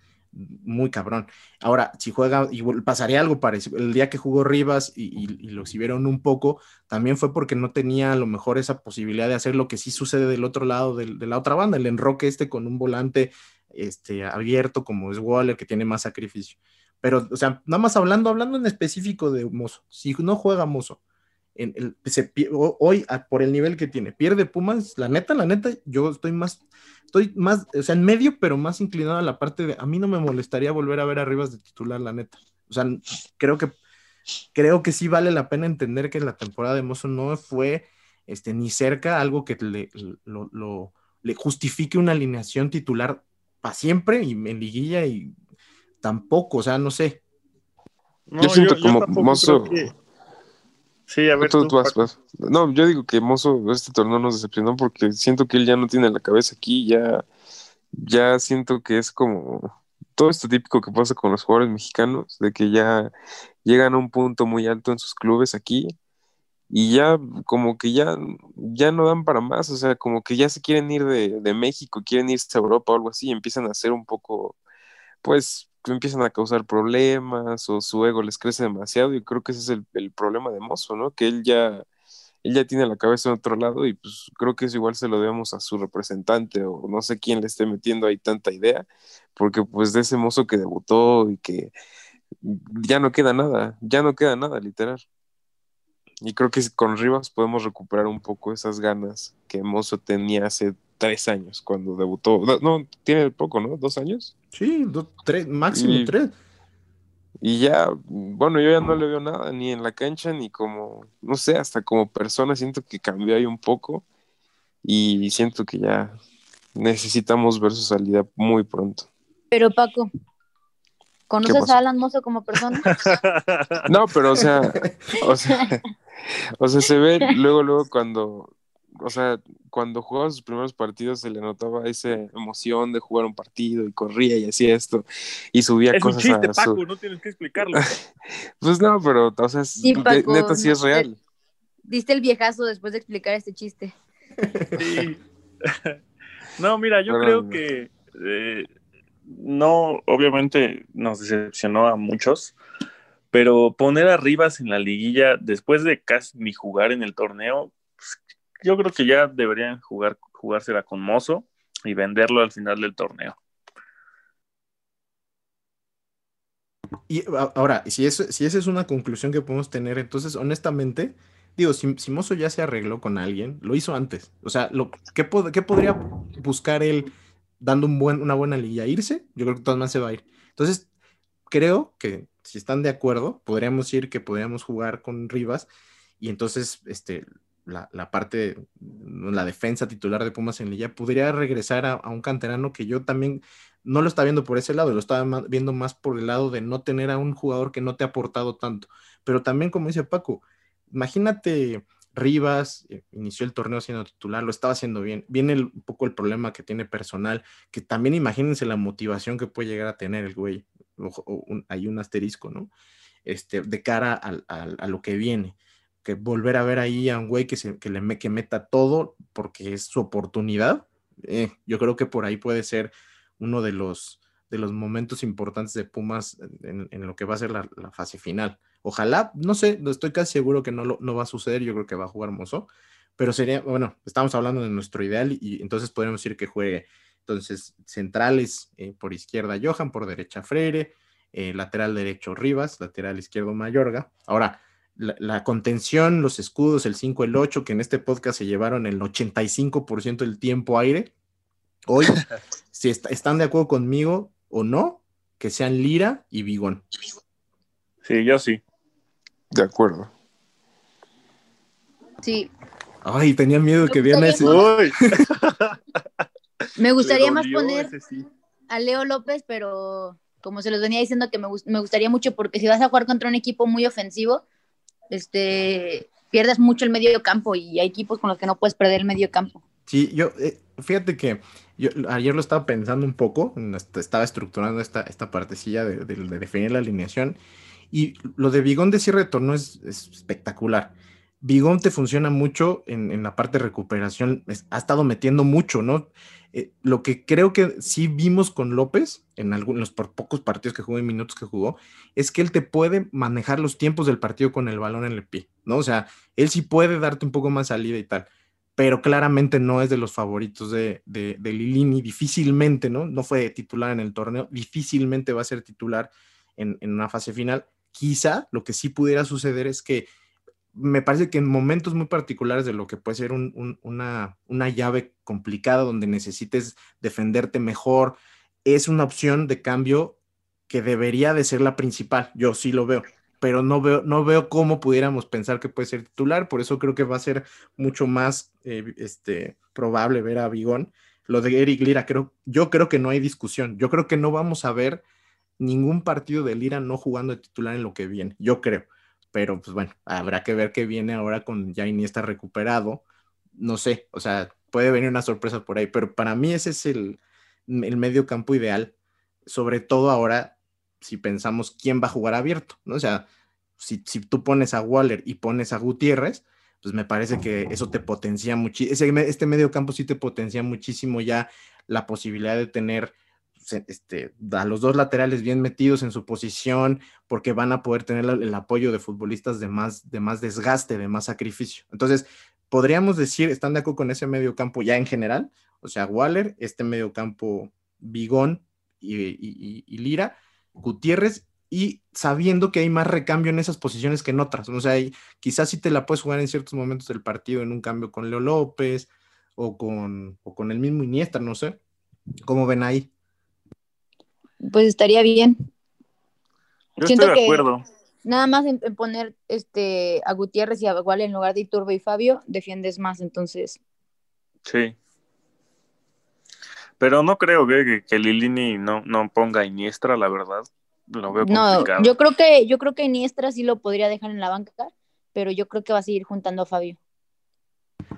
S2: muy cabrón. Ahora, si juega, y pasaría algo parecido. El día que jugó Rivas y, lo exhibieron un poco, también fue porque no tenía a lo mejor esa posibilidad de hacer lo que sí sucede del otro lado de, de la otra banda, el enroque este con un volante este, abierto como es Waller, que tiene más sacrificio. Pero, o sea, nada más hablando, hablando en específico de Mozo, si no juega Mozo, en el, se, hoy por el nivel que tiene, pierde Pumas, la neta, la neta, yo estoy más, estoy más, o sea, en medio, pero más inclinado a la parte de, a mí no me molestaría volver a ver arriba de titular, la neta. O sea, creo que, creo que sí vale la pena entender que la temporada de Mozo no fue este, ni cerca algo que le, lo, le justifique una alineación titular para siempre y en liguilla y tampoco, o sea, no sé.
S5: yo siento como Mozo. Sí, a ver. Tú, No, yo digo que Mozo este torneo nos decepcionó porque siento que él ya no tiene la cabeza aquí, ya, ya siento que es como todo esto típico que pasa con los jugadores mexicanos, de que ya llegan a un punto muy alto en sus clubes aquí y ya como que ya, ya no dan para más, o sea, como que ya se quieren ir de, de México, quieren irse a Europa o algo así, y empiezan a hacer un poco, pues, empiezan a causar problemas o su ego les crece demasiado y creo que ese es el, el problema de Mozo, ¿no? Que él ya, él ya tiene la cabeza en otro lado y pues creo que eso igual se lo debemos a su representante o no sé quién le esté metiendo ahí tanta idea, porque pues de ese mozo que debutó y que ya no queda nada, ya no queda nada, literal. Y creo que con Rivas podemos recuperar un poco esas ganas que Mozo tenía hace tres años cuando debutó. No, tiene poco, ¿no? ¿Dos años?
S2: Sí, dos, tres, máximo tres.
S5: Y ya, bueno, yo ya no le veo nada, ni en la cancha, ni como, no sé, hasta como persona siento que cambió ahí un poco y siento que ya necesitamos ver su salida muy pronto.
S3: Pero Paco, ¿conoces a Alan Mozo como persona?
S5: no, pero o sea, o sea, o sea, se ve luego, luego cuando, o sea, cuando jugaba sus primeros partidos se le notaba esa emoción de jugar un partido y corría y hacía esto y subía
S4: es
S5: cosas
S4: un chiste, Paco, no tienes que explicarlo.
S5: pues no, pero, o sea, neta sí es real.
S3: Diste el viejazo después de explicar este chiste.
S4: Sí. no, mira, yo creo que eh, no, obviamente nos decepcionó a muchos, pero poner a en la liguilla después de casi ni jugar en el torneo, pues, yo creo que ya deberían jugar, jugársela con Mozo y venderlo al final del torneo.
S2: Y ahora, si, eso, si esa es una conclusión que podemos tener, entonces, honestamente, digo, si, Mozo ya se arregló con alguien, lo hizo antes. O sea, ¿qué, ¿qué podría buscar él dando un buen, una buena liga? ¿Irse? Yo creo que más se va a ir. Entonces, creo que si están de acuerdo, podríamos ir que podríamos jugar con Rivas y entonces este, la, la, parte, la defensa titular de Pumas en Liga, podría regresar a, un canterano que yo también no lo estaba viendo por ese lado, lo estaba viendo más por el lado de no tener a un jugador que no te ha aportado tanto. Pero también, como dice Paco, imagínate Rivas, eh, inició el torneo siendo titular, lo estaba haciendo bien. Viene un poco el problema que tiene personal, que también imagínense la motivación que puede llegar a tener el güey. hay un asterisco, ¿no? Este, de cara a lo que viene que volver a ver ahí a un güey que, se, le, que meta todo porque es su oportunidad, eh, yo creo que por ahí puede ser uno de los, de los momentos importantes de Pumas en, lo que va a ser la, fase final. Ojalá, no sé, estoy casi seguro que no, no va a suceder, yo creo que va a jugar Mozo, pero sería, bueno, estamos hablando de nuestro ideal y, entonces podemos decir que juegue entonces centrales eh, por izquierda Johan, por derecha Freire, eh, lateral derecho Rivas, lateral izquierdo Mayorga. Ahora, la, contención, los escudos, el 5, el 8, que en este podcast se llevaron el 85% del tiempo aire. Hoy, si están de acuerdo conmigo o no, que sean Lira y Bigón.
S4: Sí, yo sí.
S5: De acuerdo.
S3: Sí.
S2: Ay, tenía miedo que viera ese.
S3: Me gustaría más poner a Leo López, pero como se los venía diciendo que me, me, gustaría mucho porque si vas a jugar contra un equipo muy ofensivo, este, pierdes mucho el medio campo y hay equipos con los que no puedes perder el medio campo.
S2: Sí, yo, eh, fíjate que yo ayer lo estaba pensando un poco, estaba estructurando esta, esta partecilla de, definir la alineación y lo de Bigón de cierre de es, espectacular. Bigón te funciona mucho en, la parte de recuperación, ha estado metiendo mucho, ¿no? Eh, lo que creo que sí vimos con López, en algunos por pocos partidos que jugó, en minutos que jugó, es que él te puede manejar los tiempos del partido con el balón en el pie, ¿no? O sea, él sí puede darte un poco más salida y tal, pero claramente no es de los favoritos de, de, de Lilini, difícilmente, ¿no? No fue titular en el torneo, difícilmente va a ser titular en, una fase final. Quizá lo que sí pudiera suceder es que me parece que en momentos muy particulares de lo que puede ser una, una llave complicada donde necesites defenderte mejor, es una opción de cambio que debería de ser la principal. Yo sí lo veo, pero no veo, no veo cómo pudiéramos pensar que puede ser titular. Por eso creo que va a ser mucho más eh, este, probable ver a Bigón. Lo de Eric Lira, creo, yo creo que no hay discusión. Yo creo que no vamos a ver ningún partido de Lira no jugando de titular en lo que viene. Yo creo. Pero pues bueno, habrá que ver qué viene ahora con ya Iniesta recuperado. No sé, o sea, puede venir una sorpresa por ahí, pero para mí ese es el, el medio campo ideal, sobre todo ahora si pensamos quién va a jugar abierto, ¿no? O sea, si, si tú pones a Waller y pones a Gutiérrez, pues me parece que eso te potencia muchísimo, este medio campo sí te potencia muchísimo ya la posibilidad de tener este, a los dos laterales bien metidos en su posición, porque van a poder tener el apoyo de futbolistas de más, de más desgaste, de más sacrificio. Entonces, podríamos decir, ¿están de acuerdo con ese medio campo ya en general? O sea, Waller, este medio campo Bigón y, Lira, Gutiérrez, y sabiendo que hay más recambio en esas posiciones que en otras. O sea, quizás sí te la puedes jugar en ciertos momentos del partido en un cambio con Leo López o con, o con el mismo Iniesta, no sé. ¿Cómo ven ahí?
S3: Pues estaría bien.
S4: Yo estoy de acuerdo.
S3: Nada más en, poner este a Gutiérrez y a Igual en lugar de Iturbe y Fabio, defiendes más, entonces.
S4: Sí. Pero no creo que, que Lilini no, no ponga a Iniestra, la verdad. Lo veo complicado.
S3: No, yo creo que, yo creo que Iniestra sí lo podría dejar en la banca, pero yo creo que va a seguir juntando a Fabio.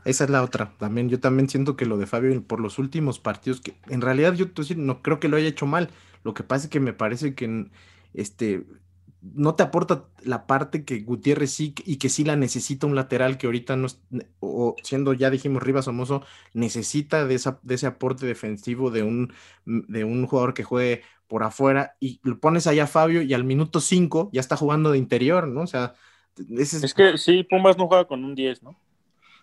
S2: Esa es la otra. También, yo también siento que lo de Fabio por los últimos partidos, que en realidad yo no creo que lo haya hecho mal. Lo que pasa es que me parece que este no te aporta la parte que Gutiérrez sí y que sí la necesita un lateral que ahorita no, o siendo ya dijimos Rivas Somoso, necesita de, esa, de ese aporte defensivo de un, de un jugador que juegue por afuera y lo pones allá a Fabio y al minuto 5 ya está jugando de interior, ¿no? O sea,
S4: es que sí, Pumas no juega con un 10, ¿no?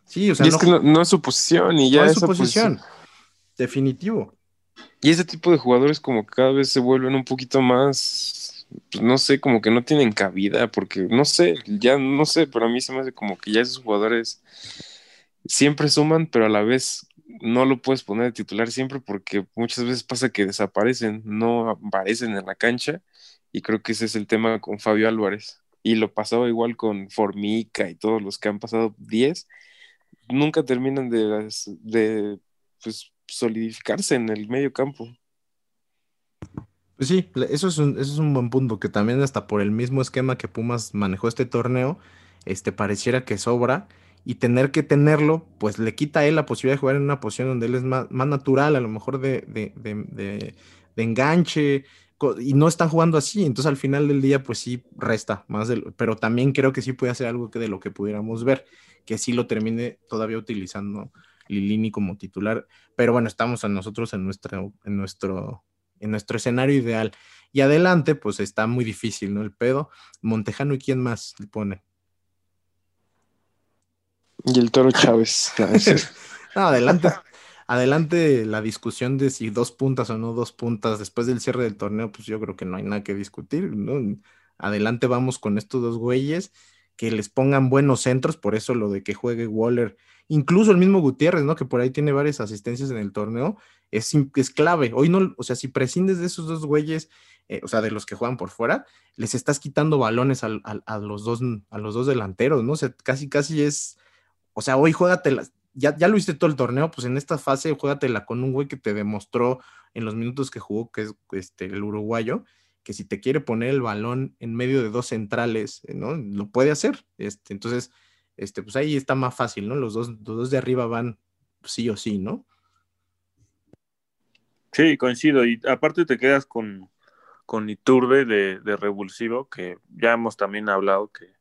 S2: Sí, o sea,
S5: y es que no, es su posición y ya
S2: no es su posición. Definitivo.
S5: Y ese tipo de jugadores como que cada vez se vuelven un poquito más pues, no sé, como que no tienen cabida, porque no sé, ya no sé, pero a mí se me hace como que ya esos jugadores siempre suman, pero a la vez no lo puedes poner de titular siempre porque muchas veces pasa que desaparecen, no aparecen en la cancha y creo que ese es el tema con Fabio Álvarez. Y lo pasaba igual con Formica y todos los que han pasado 10, nunca terminan de, de pues, solidificarse en el medio campo.
S2: Pues sí, eso es, un, eso es un buen punto, que también hasta por el mismo esquema que Pumas manejó este torneo, este pareciera que sobra y tener que tenerlo, pues le quita a él la posibilidad de jugar en una posición donde él es más, natural, a lo mejor de, de, de, enganche, y no están jugando así, entonces al final del día pues sí resta más, pero también creo que sí puede hacer algo que de lo que pudiéramos ver, que sí lo termine todavía utilizando Lilini como titular, pero bueno, estamos a nosotros en nuestro, en nuestro en nuestro escenario ideal. Y adelante, pues está muy difícil, ¿no? El pedo. Montejano y quién más le pone.
S5: Y el toro Chávez.
S2: no, adelante. adelante la discusión de si dos puntas o no dos puntas después del cierre del torneo, pues yo creo que no hay nada que discutir, ¿no? Adelante vamos con estos dos güeyes que les pongan buenos centros, por eso lo de que juegue Waller, incluso el mismo Gutiérrez, ¿no? Que por ahí tiene varias asistencias en el torneo, es, es clave. Hoy no, o sea, si prescindes de esos dos güeyes, eh, o sea, de los que juegan por fuera, les estás quitando balones a, los dos, a los dos delanteros, ¿no? O sea, casi, casi es, o sea, hoy juégatela, ya, ya lo hiciste todo el torneo, pues en esta fase juégatela con un güey que te demostró en los minutos que jugó, que es este, el uruguayo, que si te quiere poner el balón en medio de dos centrales, eh, ¿no? Lo puede hacer. Este, entonces, este, pues ahí está más fácil, ¿no? Los dos, los dos de arriba van sí o sí, ¿no?
S4: Sí, coincido. Y aparte te quedas con, con Iturbe de, revulsivo, que ya hemos también hablado que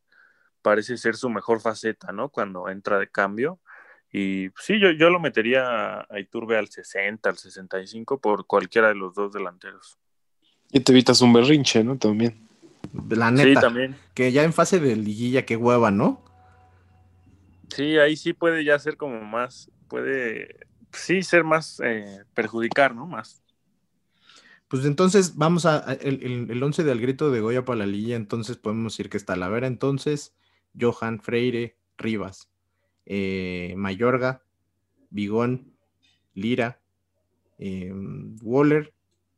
S4: parece ser su mejor faceta, ¿no? Cuando entra de cambio. Y sí, yo, yo lo metería a Iturbe al 60, al 65 por cualquiera de los dos delanteros.
S5: Y te evitas un berrinche, ¿no? También.
S2: La neta.
S4: Sí, también.
S2: Que ya en fase de liguilla, qué hueva, ¿no?
S4: Sí, ahí sí puede ya ser como más, puede sí ser más eh, perjudicar, ¿no? Más.
S2: Pues entonces vamos a, el, el, 11 del grito de Goya para la Lilla, entonces podemos decir que está Lavera entonces, Johan, Freire, Rivas, eh, Mayorga, Bigón, Lira, em, Waller,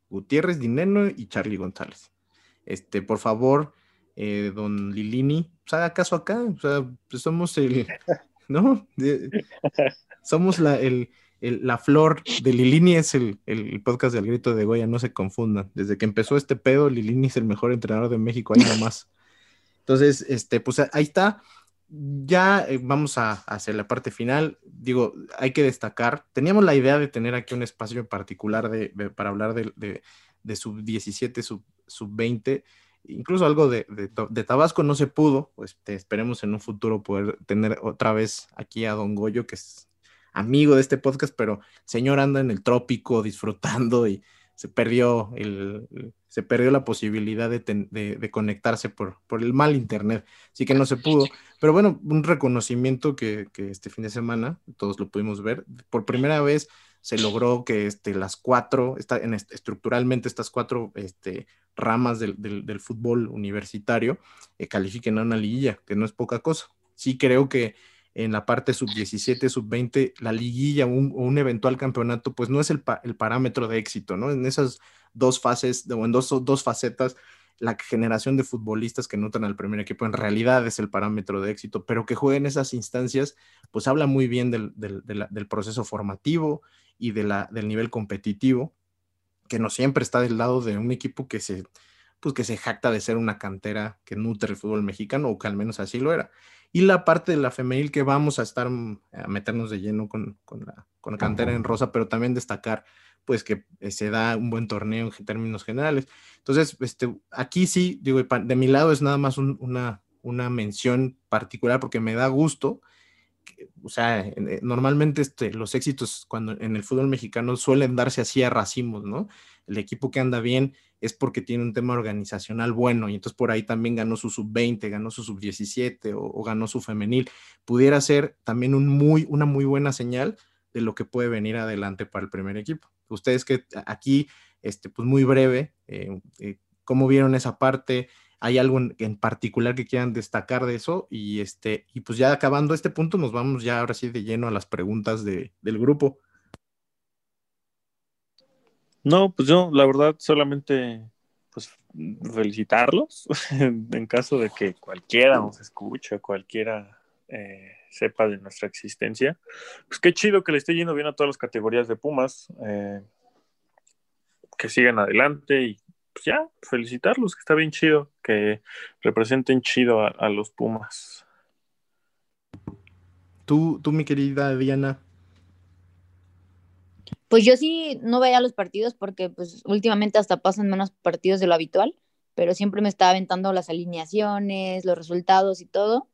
S2: Gutiérrez, Dineno y Charlie González. Este, por favor, eh, don Lilini, pues haga caso acá, o sea, pues somos el, ¿no? somos la, el, la flor de Lilini es el, el, podcast del grito de Goya, no se confundan. Desde que empezó este pedo, Lilini es el mejor entrenador de México, ahí nomás. Entonces, este, pues ahí está. Ya eh, vamos a, hacer la parte final. Digo, hay que destacar, teníamos la idea de tener aquí un espacio particular de, para hablar de, de, sub 17, sub, sub 20 incluso algo de, Tabasco no se pudo, pues esperemos en un futuro poder tener otra vez aquí a Don Goyo, que es amigo de este podcast, pero señor anda en el trópico disfrutando y se perdió, el, se perdió la posibilidad de, conectarse por, por, el mal internet, así que no se pudo. Pero bueno, un reconocimiento que, que este fin de semana todos lo pudimos ver. Por primera vez se logró que este, las cuatro, está, en, estructuralmente estas cuatro este, ramas del, del, fútbol universitario eh, califiquen a una liguilla, que no es poca cosa. Sí creo que en la parte sub-17, sub-20, la liguilla o un, eventual campeonato, pues no es el, parámetro de éxito, ¿no? En esas dos fases, o en dos, dos facetas, la generación de futbolistas que notan al primer equipo en realidad es el parámetro de éxito, pero que jueguen esas instancias, pues habla muy bien del, del, del proceso formativo y de la, del nivel competitivo, que no siempre está del lado de un equipo que se, pues que se jacta de ser una cantera que nutre el fútbol mexicano, o que al menos así lo era. Y la parte de la femenil que vamos a estar mm, a meternos de lleno con, con, la, con la cantera en rosa, pero también destacar pues que eh, se da un buen torneo en términos generales. Entonces, este, aquí sí, digo, de mi lado es nada más una, una mención particular porque me da gusto o sea, eh, normalmente este, los éxitos cuando en el fútbol mexicano suelen darse así a racimos, ¿no? El equipo que anda bien es porque tiene un tema organizacional bueno y entonces por ahí también ganó su sub-20, ganó su sub-17 o, ganó su femenil. Pudiera ser también un muy, una muy buena señal de lo que puede venir adelante para el primer equipo. Ustedes que aquí, este, pues muy breve, eh, eh, ¿cómo vieron esa parte? hay algo en, particular que quieran destacar de eso y este y pues ya acabando este punto nos vamos ya ahora sí de lleno a las preguntas de, del grupo.
S4: No, pues yo la verdad solamente pues felicitarlos en caso de que cualquiera nos escuche, cualquiera eh, sepa de nuestra existencia. Pues qué chido que le esté yendo bien a todas las categorías de Pumas. Eh, que sigan adelante y pues ya, felicitarlos, que está bien chido, que representen chido a, los Pumas.
S2: Tú, tú, mi querida Diana.
S3: Pues yo sí no veía los partidos porque pues últimamente hasta pasan menos partidos de lo habitual, pero siempre me estaba aventando las alineaciones, los resultados y todo.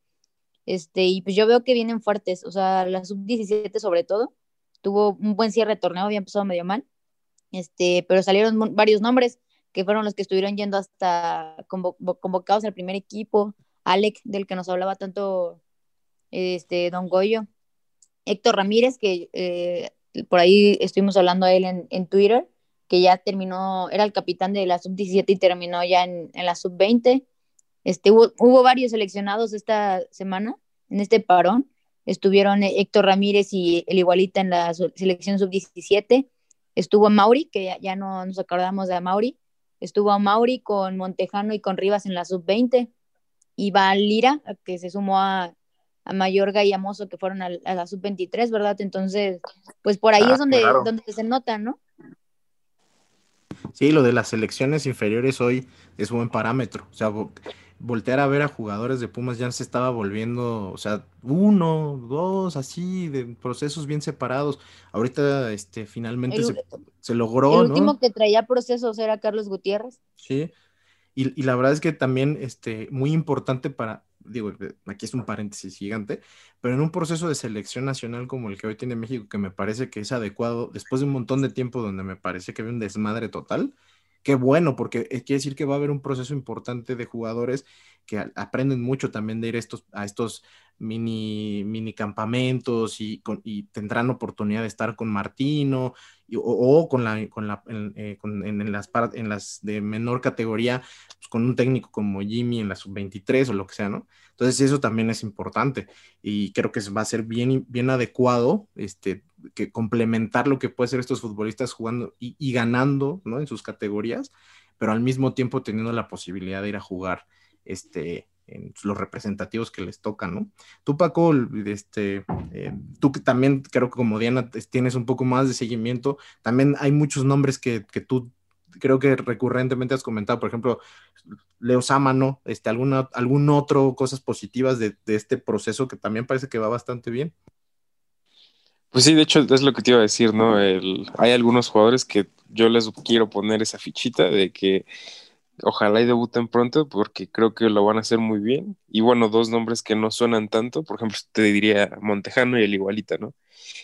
S3: Este, y pues yo veo que vienen fuertes, o sea, la sub-17 sobre todo, tuvo un buen cierre de torneo, había empezado medio mal, este, pero salieron varios nombres que fueron los que estuvieron yendo hasta convocados al primer equipo, Alec, del que nos hablaba tanto este, Don Goyo, Héctor Ramírez, que eh, por ahí estuvimos hablando a él en, Twitter, que ya terminó, era el capitán de la sub-17 y terminó ya en, la sub-20. Este, hubo, varios seleccionados esta semana, en este parón. Estuvieron Héctor Ramírez y el igualita en la selección sub-17. Estuvo Mauri, que ya, ya, no nos acordamos de Mauri estuvo Mauri con Montejano y con Rivas en la sub-20, y va Lira, que se sumó a, a Mayorga y a Mozo, que fueron a, la sub-23, ¿verdad? Entonces, pues por ahí ah, es donde, donde se nota, ¿no?
S2: Sí, lo de las selecciones inferiores hoy es buen parámetro. O sea, voltear a ver a jugadores de Pumas ya se estaba volviendo, o sea, uno, dos, así, de procesos bien separados. Ahorita, este, finalmente se, logró.
S3: El último que traía procesos era Carlos Gutiérrez.
S2: Sí, y, y, la verdad es que también, este, muy importante para, digo, aquí es un paréntesis gigante, pero en un proceso de selección nacional como el que hoy tiene México, que me parece que es adecuado, después de un montón de tiempo donde me parece que había un desmadre total, qué bueno, porque eh, quiere decir que va a haber un proceso importante de jugadores que aprenden mucho también de ir a estos, a estos mini, mini campamentos y, tendrán oportunidad de estar con Martino. o, con la, con la, en, eh, las, en las de menor categoría, con un técnico como Jimmy en la sub-23 o lo que sea, ¿no? Entonces eso también es importante y creo que va a ser bien, bien adecuado este, que complementar lo que puede ser estos futbolistas jugando y, ganando, ¿no? En sus categorías, pero al mismo tiempo teniendo la posibilidad de ir a jugar este, en los representativos que les tocan, ¿no? Tú, Paco, este, eh, tú que también creo que como Diana tienes un poco más de seguimiento, también hay muchos nombres que, que tú creo que recurrentemente has comentado, por ejemplo, Leo Sámano, este, alguna, algún otro, cosas positivas de, de, este proceso que también parece que va bastante bien.
S5: Pues sí, de hecho es lo que te iba a decir, ¿no? El, hay algunos jugadores que yo les quiero poner esa fichita de que ojalá y debuten pronto porque creo que lo van a hacer muy bien. Y bueno, dos nombres que no suenan tanto, por ejemplo, te diría Montejano y el Igualita, ¿no?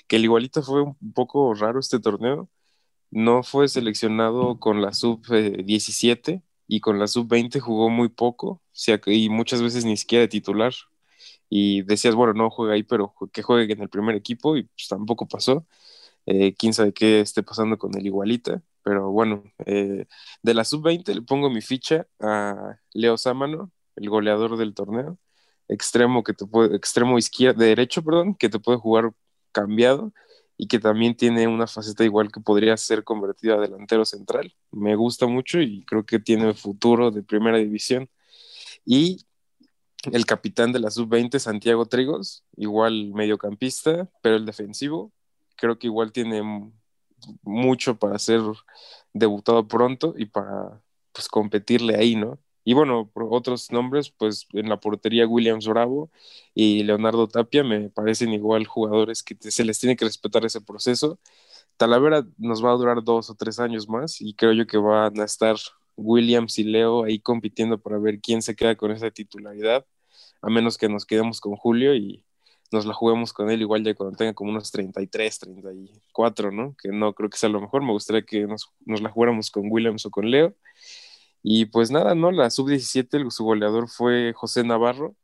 S5: Que el Igualita fue un poco raro este torneo. No fue seleccionado con la sub-17 y con la sub-20 jugó muy poco y muchas veces ni siquiera de titular. Y decías, bueno, no juega ahí, pero que juegue en el primer equipo y pues tampoco pasó. Eh, quién sabe qué esté pasando con el Igualita. Pero bueno, eh, de la sub-20 le pongo mi ficha a Leo Sámano, el goleador del torneo, extremo que te puede, extremo izquierdo, derecho, perdón, que te puede jugar cambiado y que también tiene una faceta igual que podría ser convertido a delantero central. Me gusta mucho y creo que tiene futuro de primera división. Y el capitán de la sub-20, Santiago Trigos, igual mediocampista, pero el defensivo, creo que igual tiene mucho para ser debutado pronto y para pues competirle ahí, ¿no? Y bueno, otros nombres, pues en la portería Williams Bravo y Leonardo Tapia me parecen igual jugadores que se les tiene que respetar ese proceso. Talavera nos va a durar dos o tres años más y creo yo que van a estar Williams y Leo ahí compitiendo para ver quién se queda con esa titularidad, a menos que nos quedemos con Julio y nos la juguemos con él igual ya cuando tenga como unos 33, 34, ¿no? Que no creo que sea lo mejor, me gustaría que nos, nos la jugáramos con Williams o con Leo. Y pues nada, ¿no? La sub-17, su goleador fue José Navarro.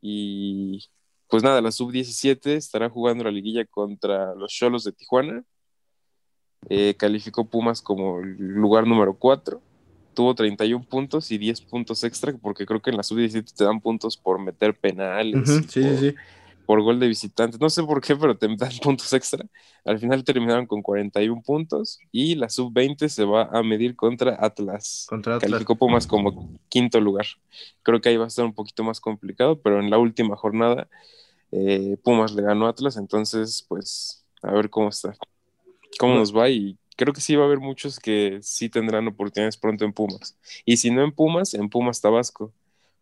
S5: Y pues nada, la sub-17 estará jugando la liguilla contra los Cholos de Tijuana. Eh, calificó Pumas como el lugar número 4. Tuvo 31 puntos y 10 puntos extra, porque creo que en la sub-17 te dan puntos por meter penales.
S2: sí, sí, sí
S5: por gol de visitantes. No sé por qué, pero te dan puntos extra. Al final terminaron con 41 puntos y la sub-20 se va a medir contra Atlas.
S2: Contra Atlas.
S5: Calificó Pumas como quinto lugar. Creo que ahí va a estar un poquito más complicado, pero en la última jornada eh, Pumas le ganó a Atlas, entonces pues a ver cómo está, cómo nos va y creo que sí va a haber muchos que sí tendrán oportunidades pronto en Pumas. Y si no en Pumas, en Pumas Tabasco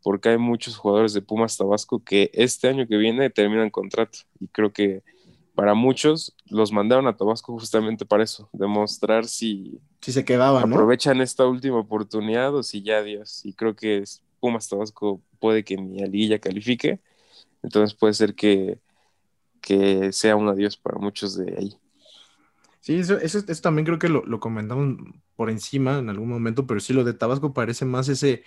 S5: porque hay muchos jugadores de Pumas Tabasco que este año que viene terminan contrato y creo que para muchos los mandaron a Tabasco justamente para eso, demostrar si,
S2: si se quedaban,
S5: aprovechan esta última oportunidad o si ya adiós. Y creo que Pumas Tabasco puede que ni a Liguilla califique, entonces puede ser que, que sea un adiós para muchos de ahí.
S2: Sí, eso, eso, también creo que lo, lo comentamos por encima en algún momento, pero sí lo de Tabasco parece más ese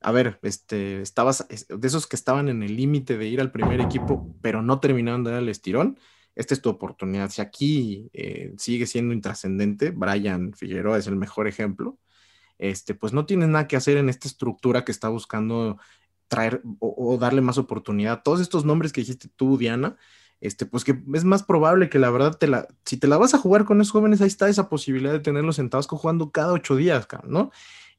S2: a ver, este, estabas, de esos que estaban en el límite de ir al primer equipo, pero no terminaron de dar el estirón, esta es tu oportunidad. Si aquí eh, sigue siendo intrascendente, Brian Figueroa es el mejor ejemplo, este, pues no tienes nada que hacer en esta estructura que está buscando traer o, darle más oportunidad. Todos estos nombres que dijiste tú, Diana, este, pues que es más probable que la verdad te la, si te la vas a jugar con esos jóvenes, ahí está esa posibilidad de tenerlos sentados jugando cada ocho días, ¿no?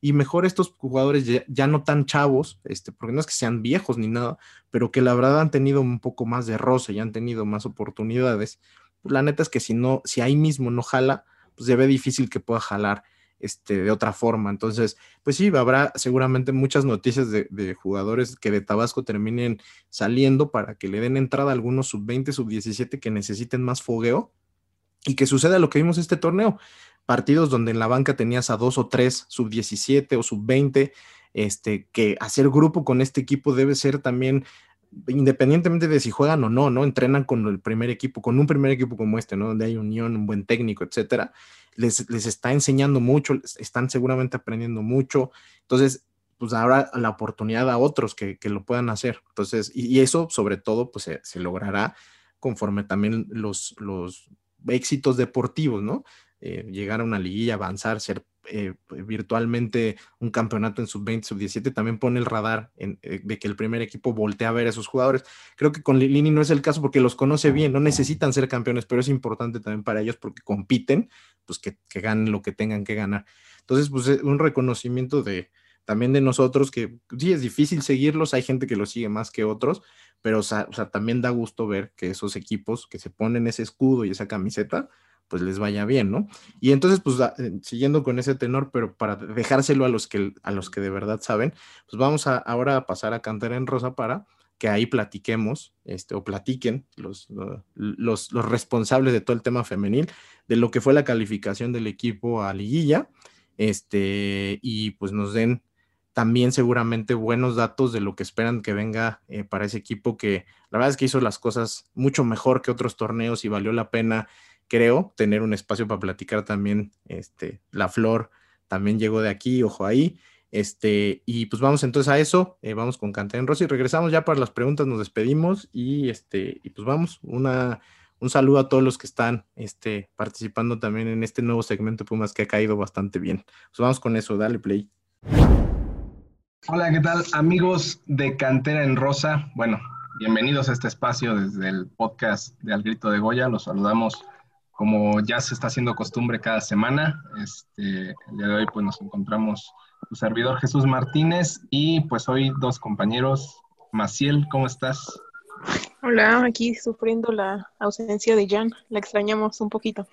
S2: Y mejor estos jugadores ya, no tan chavos, este, porque no es que sean viejos ni nada, pero que la verdad han tenido un poco más de roce y han tenido más oportunidades. Pues la neta es que si no, si ahí mismo no jala, pues se ve difícil que pueda jalar este, de otra forma. Entonces, pues sí, habrá seguramente muchas noticias de, jugadores que de Tabasco terminen saliendo para que le den entrada a algunos sub-20, sub-17 que necesiten más fogueo y que suceda lo que vimos este torneo partidos donde en la banca tenías a dos o tres sub 17 o sub 20, este, que hacer grupo con este equipo debe ser también, independientemente de si juegan o no, ¿no? Entrenan con el primer equipo, con un primer equipo como este, ¿no? Donde hay unión, un buen técnico, etcétera. Les, les está enseñando mucho, están seguramente aprendiendo mucho. Entonces, pues habrá la oportunidad a otros que, que lo puedan hacer. Entonces, y, y, eso sobre todo, pues se, se logrará conforme también los, los éxitos deportivos, ¿no? Eh, llegar a una liguilla, avanzar, ser eh, virtualmente un campeonato en sub-20, sub-17, también pone el radar en, eh, de que el primer equipo voltea a ver a esos jugadores. Creo que con Lini no es el caso porque los conoce bien, no necesitan ser campeones, pero es importante también para ellos porque compiten, pues que, que ganen lo que tengan que ganar. Entonces, pues un reconocimiento de también de nosotros que sí es difícil seguirlos, hay gente que los sigue más que otros, pero o sea, también da gusto ver que esos equipos que se ponen ese escudo y esa camiseta, pues les vaya bien, ¿no? Y entonces, pues eh, siguiendo con ese tenor, pero para dejárselo a los que, a los que de verdad saben, pues vamos a, ahora a pasar a Cantera en Rosa para que ahí platiquemos, este, o platiquen los, los, los responsables de todo el tema femenil, de lo que fue la calificación del equipo a liguilla, este, y pues nos den también seguramente buenos datos de lo que esperan que venga eh, para ese equipo que la verdad es que hizo las cosas mucho mejor que otros torneos y valió la pena creo, tener un espacio para platicar también. Este, la flor también llegó de aquí, ojo ahí. Este, y pues vamos entonces a eso, eh, vamos con Cantera en Rosa y regresamos ya para las preguntas, nos despedimos y este, y pues vamos, una, un saludo a todos los que están este, participando también en este nuevo segmento Pumas que ha caído bastante bien. Pues vamos con eso, dale play.
S6: Hola, ¿qué tal amigos de Cantera en Rosa? Bueno, bienvenidos a este espacio desde el podcast de Al Grito de Goya, los saludamos como ya se está haciendo costumbre cada semana, este, el día de hoy pues nos encontramos tu servidor Jesús Martínez y pues hoy dos compañeros. Maciel, ¿cómo estás?
S7: Hola, aquí sufriendo la ausencia de Jan, la extrañamos un poquito.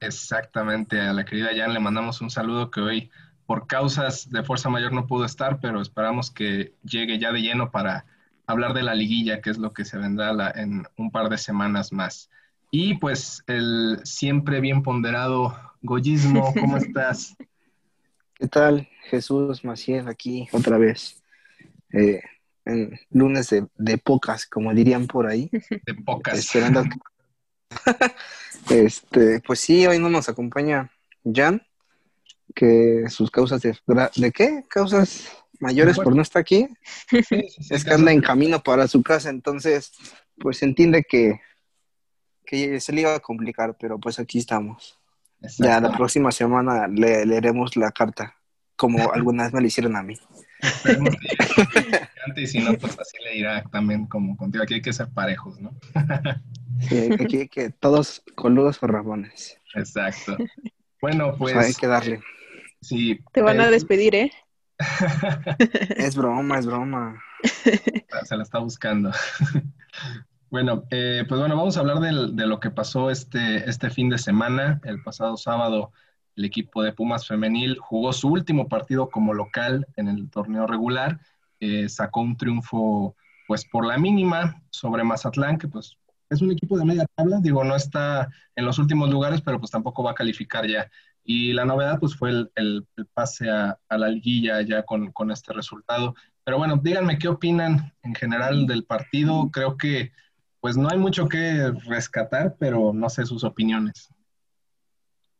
S6: Exactamente, a la querida Jan le mandamos un saludo que hoy por causas de fuerza mayor no pudo estar, pero esperamos que llegue ya de lleno para hablar de la liguilla, que es lo que se vendrá en un par de semanas más. Y pues el siempre bien ponderado Goyismo, ¿cómo estás?
S8: ¿Qué tal? Jesús Maciel aquí otra vez. Eh, en lunes de, pocas, como dirían por ahí.
S6: De pocas.
S8: Esperando este, pues sí, hoy no nos acompaña Jan, que sus causas de, ¿de qué? Causas mayores por no estar aquí. es que anda en camino para su casa, entonces, pues entiende que que se le iba a complicar, pero pues aquí estamos. Ya la próxima semana le leeremos la carta, como alguna vez me lo hicieron a mí.
S6: y si no, pues así le irá también como contigo. Aquí hay que ser parejos, ¿no?
S8: sí, aquí hay que todos coludos o rabones.
S6: Exacto. Bueno, pues... hay
S8: que darle.
S6: Sí.
S7: Te van a despedir, ¿eh?
S8: es broma, es broma.
S6: Se la está buscando. Bueno, eh, pues bueno, vamos a hablar de lo que pasó este, este fin de semana. El pasado sábado, el equipo de Pumas Femenil jugó su último partido como local en el torneo regular. Eh, sacó un triunfo, pues por la mínima, sobre Mazatlán, que pues es un equipo de media tabla. Digo, no está en los últimos lugares, pero pues tampoco va a calificar ya. Y la novedad, pues fue el, pase a, la liguilla ya con, con este resultado. Pero bueno, díganme qué opinan en general del partido. Creo que pues no hay mucho que rescatar, pero no sé sus opiniones.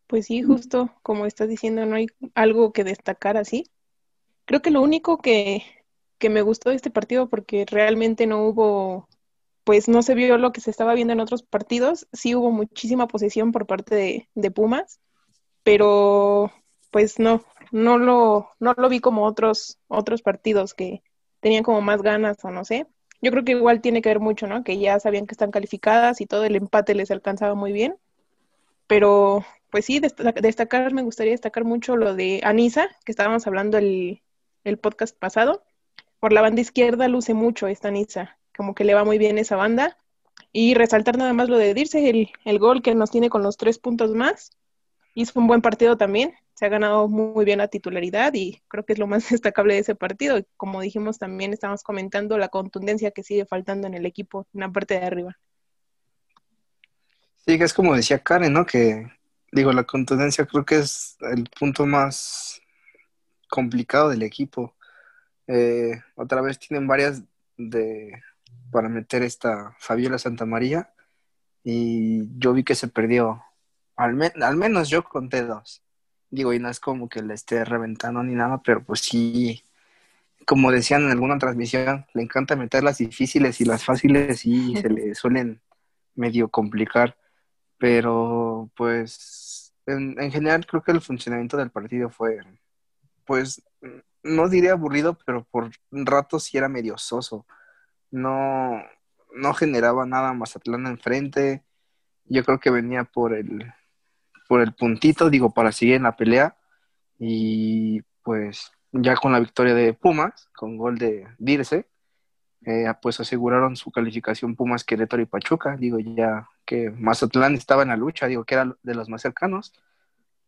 S7: Pues sí, justo como estás diciendo, no hay algo que destacar así. Creo que lo único que, que me gustó de este partido, porque realmente no hubo, pues no se vio lo que se estaba viendo en otros partidos, sí hubo muchísima posesión por parte de, de Pumas, pero pues no, no lo, no lo vi como otros, otros partidos que tenían como más ganas o no sé. Yo creo que igual tiene que ver mucho, ¿no? Que ya sabían que están calificadas y todo el empate les alcanzaba muy bien. Pero, pues sí, destacar, me gustaría destacar mucho lo de Anisa, que estábamos hablando el, el podcast pasado. Por la banda izquierda luce mucho esta Anisa, como que le va muy bien esa banda. Y resaltar nada más lo de Dirce, el, el gol que nos tiene con los tres puntos más. Hizo un buen partido también, se ha ganado muy bien la titularidad y creo que es lo más destacable de ese partido. como dijimos, también estamos comentando la contundencia que sigue faltando en el equipo, en la parte de arriba.
S8: Sí, es como decía Karen, ¿no? Que, digo, la contundencia creo que es el punto más complicado del equipo. Eh, otra vez tienen varias de para meter esta Fabiola Santamaría y yo vi que se perdió. Al menos yo conté dos. Digo, y no es como que le esté reventando ni nada, pero pues sí, como decían en alguna transmisión, le encanta meter las difíciles y las fáciles y se le suelen medio complicar. Pero pues en, en general creo que el funcionamiento del partido fue, pues, no diría aburrido, pero por ratos sí era medio soso. No, no generaba nada Mazatlán enfrente. Yo creo que venía por el, por el puntito, digo, para seguir en la pelea. Y pues ya con la victoria de Pumas, con gol de Dirce, eh, pues aseguraron su calificación Pumas, Querétaro y Pachuca. Digo, ya que Mazatlán estaba en la lucha, digo, que era de los más cercanos.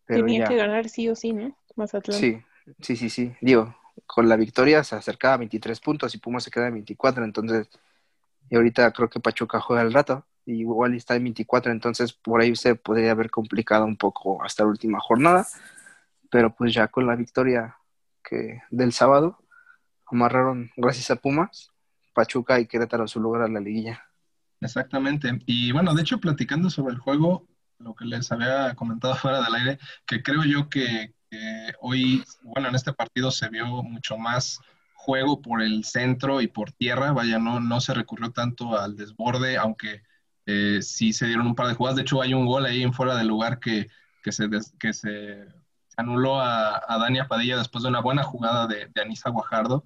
S8: Pero
S7: Tenía
S8: ya-
S7: que ganar sí o sí, ¿no? Mazatlán.
S8: Sí, sí, sí, sí. Digo, con la victoria se acercaba a 23 puntos y Pumas se queda en 24, entonces, y ahorita creo que Pachuca juega al rato, y igual está en 24, entonces por ahí se podría haber complicado un poco hasta la última jornada, pero pues ya con la victoria que del sábado, amarraron, gracias a Pumas, Pachuca y Querétaro su lugar a la liguilla.
S6: Exactamente. Y bueno, de hecho, platicando sobre el juego, lo que les había comentado fuera del aire, que creo yo que, que hoy, bueno, en este partido se vio mucho más juego por el centro y por tierra, vaya, no, no se recurrió tanto al desborde, aunque eh, sí se dieron un par de jugadas. De hecho, hay un gol ahí en fuera del lugar que, que se, des- que se, anuló a, a Dania Padilla después de una buena jugada de, de Anisa Guajardo.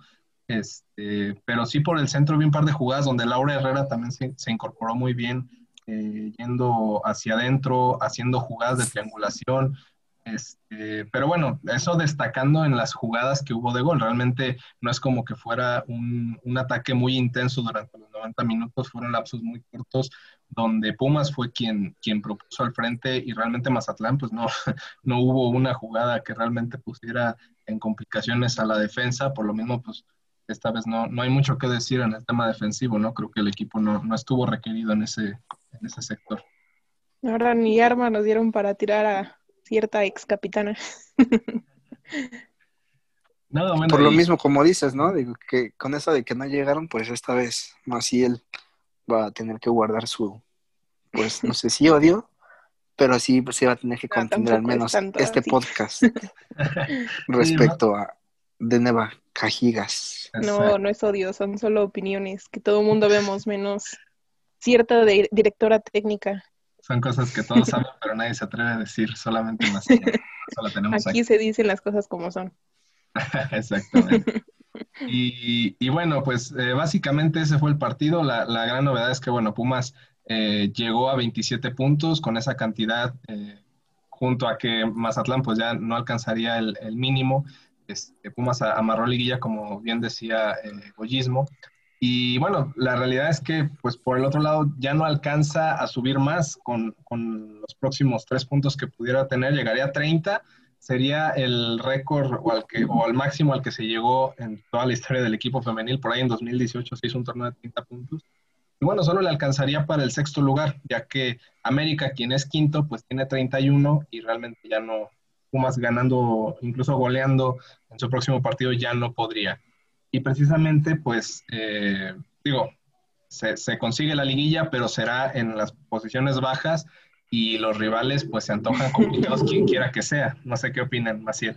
S6: Este, pero sí por el centro vi un par de jugadas donde Laura Herrera también se, se incorporó muy bien, eh, yendo hacia adentro, haciendo jugadas de triangulación. Este, pero bueno, eso destacando en las jugadas que hubo de gol. Realmente no es como que fuera un, un ataque muy intenso durante los 90 minutos, fueron lapsos muy cortos donde Pumas fue quien, quien propuso al frente y realmente Mazatlán pues no, no hubo una jugada que realmente pusiera en complicaciones a la defensa, por lo mismo pues esta vez no, no hay mucho que decir en el tema defensivo, ¿no? Creo que el equipo no, no estuvo requerido en ese, en ese sector.
S7: Ahora ni arma nos dieron para tirar a cierta ex capitana.
S6: Bueno,
S8: Por lo
S6: y-
S8: mismo, como dices, ¿no? Digo que con eso de que no llegaron, pues esta vez Maciel va a tener que guardar su, pues no sé si odio, pero sí pues, sí va a tener que
S7: No,
S8: contener al
S7: es
S8: menos este
S7: así.
S8: podcast respecto a Deneva Cajigas.
S7: No, no es odio, son solo opiniones que todo el mundo vemos, menos cierta de- directora técnica.
S6: Son cosas que todos saben, pero nadie se atreve a decir, solamente más. Tenemos
S7: Aquí se dicen las cosas como son.
S6: Exactamente. Y, y bueno, pues eh, básicamente ese fue el partido. La, la gran novedad es que, bueno, Pumas eh, llegó a 27 puntos con esa cantidad, eh, junto a que Mazatlán pues ya no alcanzaría el, el mínimo. Este, Pumas amarró liguilla, como bien decía eh, Goyismo. Y bueno, la realidad es que, pues por el otro lado, ya no alcanza a subir más con, con los próximos tres puntos que pudiera tener. Llegaría a 30 sería el récord o, al que, o al máximo al que se llegó en toda la historia del equipo femenil. Por ahí en 2018 se hizo un torneo de 30 puntos. Y bueno, solo le alcanzaría para el sexto lugar, ya que América, quien es quinto, pues tiene 31 y realmente ya no, Pumas ganando, incluso goleando en su próximo partido ya no podría. Y precisamente, pues, eh, digo, se, se consigue la liguilla, pero será en las posiciones bajas y los rivales pues se antojan complicados quien quiera que sea. No sé qué opinan, Maciel.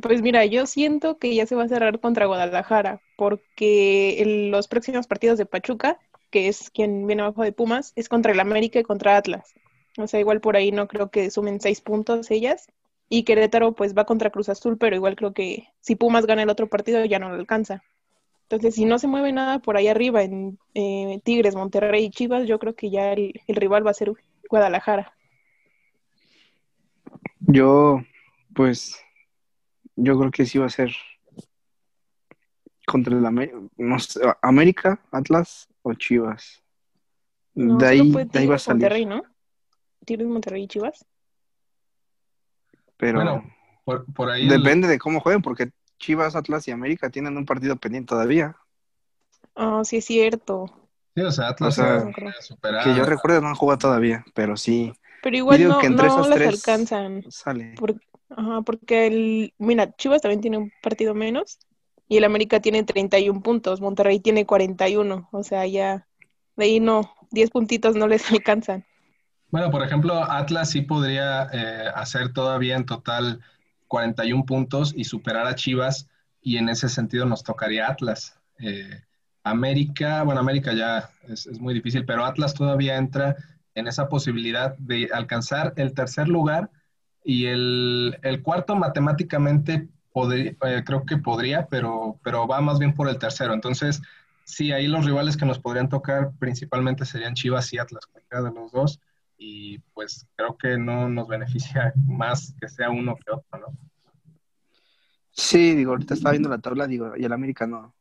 S7: Pues mira, yo siento que ya se va a cerrar contra Guadalajara, porque en los próximos partidos de Pachuca, que es quien viene abajo de Pumas, es contra el América y contra Atlas. O sea, igual por ahí no creo que sumen seis puntos ellas. Y Querétaro pues va contra Cruz Azul, pero igual creo que si Pumas gana el otro partido ya no lo alcanza. Entonces, si no se mueve nada por ahí arriba en eh, Tigres, Monterrey y Chivas, yo creo que ya el, el rival va a ser Guadalajara.
S8: Yo, pues, yo creo que sí va a ser contra el América, no sé, América, Atlas o Chivas.
S7: No,
S8: de, ahí,
S7: fue
S8: de ahí va a salir.
S7: Monterrey, ¿no? Tigres, Monterrey y Chivas.
S8: Pero
S6: Bueno, por, por ahí. el-
S8: depende de cómo jueguen, porque Chivas, Atlas y América tienen un partido pendiente todavía.
S7: Ah, sí es cierto.
S6: sí, o sea, Atlas
S8: o sea,
S6: superar.
S8: Que yo recuerdo no han jugado todavía, pero sí
S7: Pero igual no,
S8: que entre
S7: no
S8: tres-
S7: alcanzan.
S8: sale.
S7: por- ajá, porque el, mira, Chivas también tiene un partido menos y el América tiene 31 puntos, Monterrey tiene 41, o sea, ya de ahí no, 10 puntitos no les alcanzan.
S6: Bueno, por ejemplo, Atlas sí podría eh, hacer todavía en total 41 puntos y superar a Chivas, y en ese sentido nos tocaría Atlas. Eh, América, bueno, América ya es, es muy difícil, pero Atlas todavía entra en esa posibilidad de alcanzar el tercer lugar Y el, el cuarto matemáticamente podría, eh, creo que podría, pero, pero va más bien por el tercero. Entonces, sí, ahí los rivales que nos podrían tocar principalmente serían Chivas y Atlas, cualquiera de los dos. Y pues creo que no nos beneficia más que sea uno que otro, ¿no?
S8: Sí, digo, ahorita estaba viendo la tabla, digo, y el América no.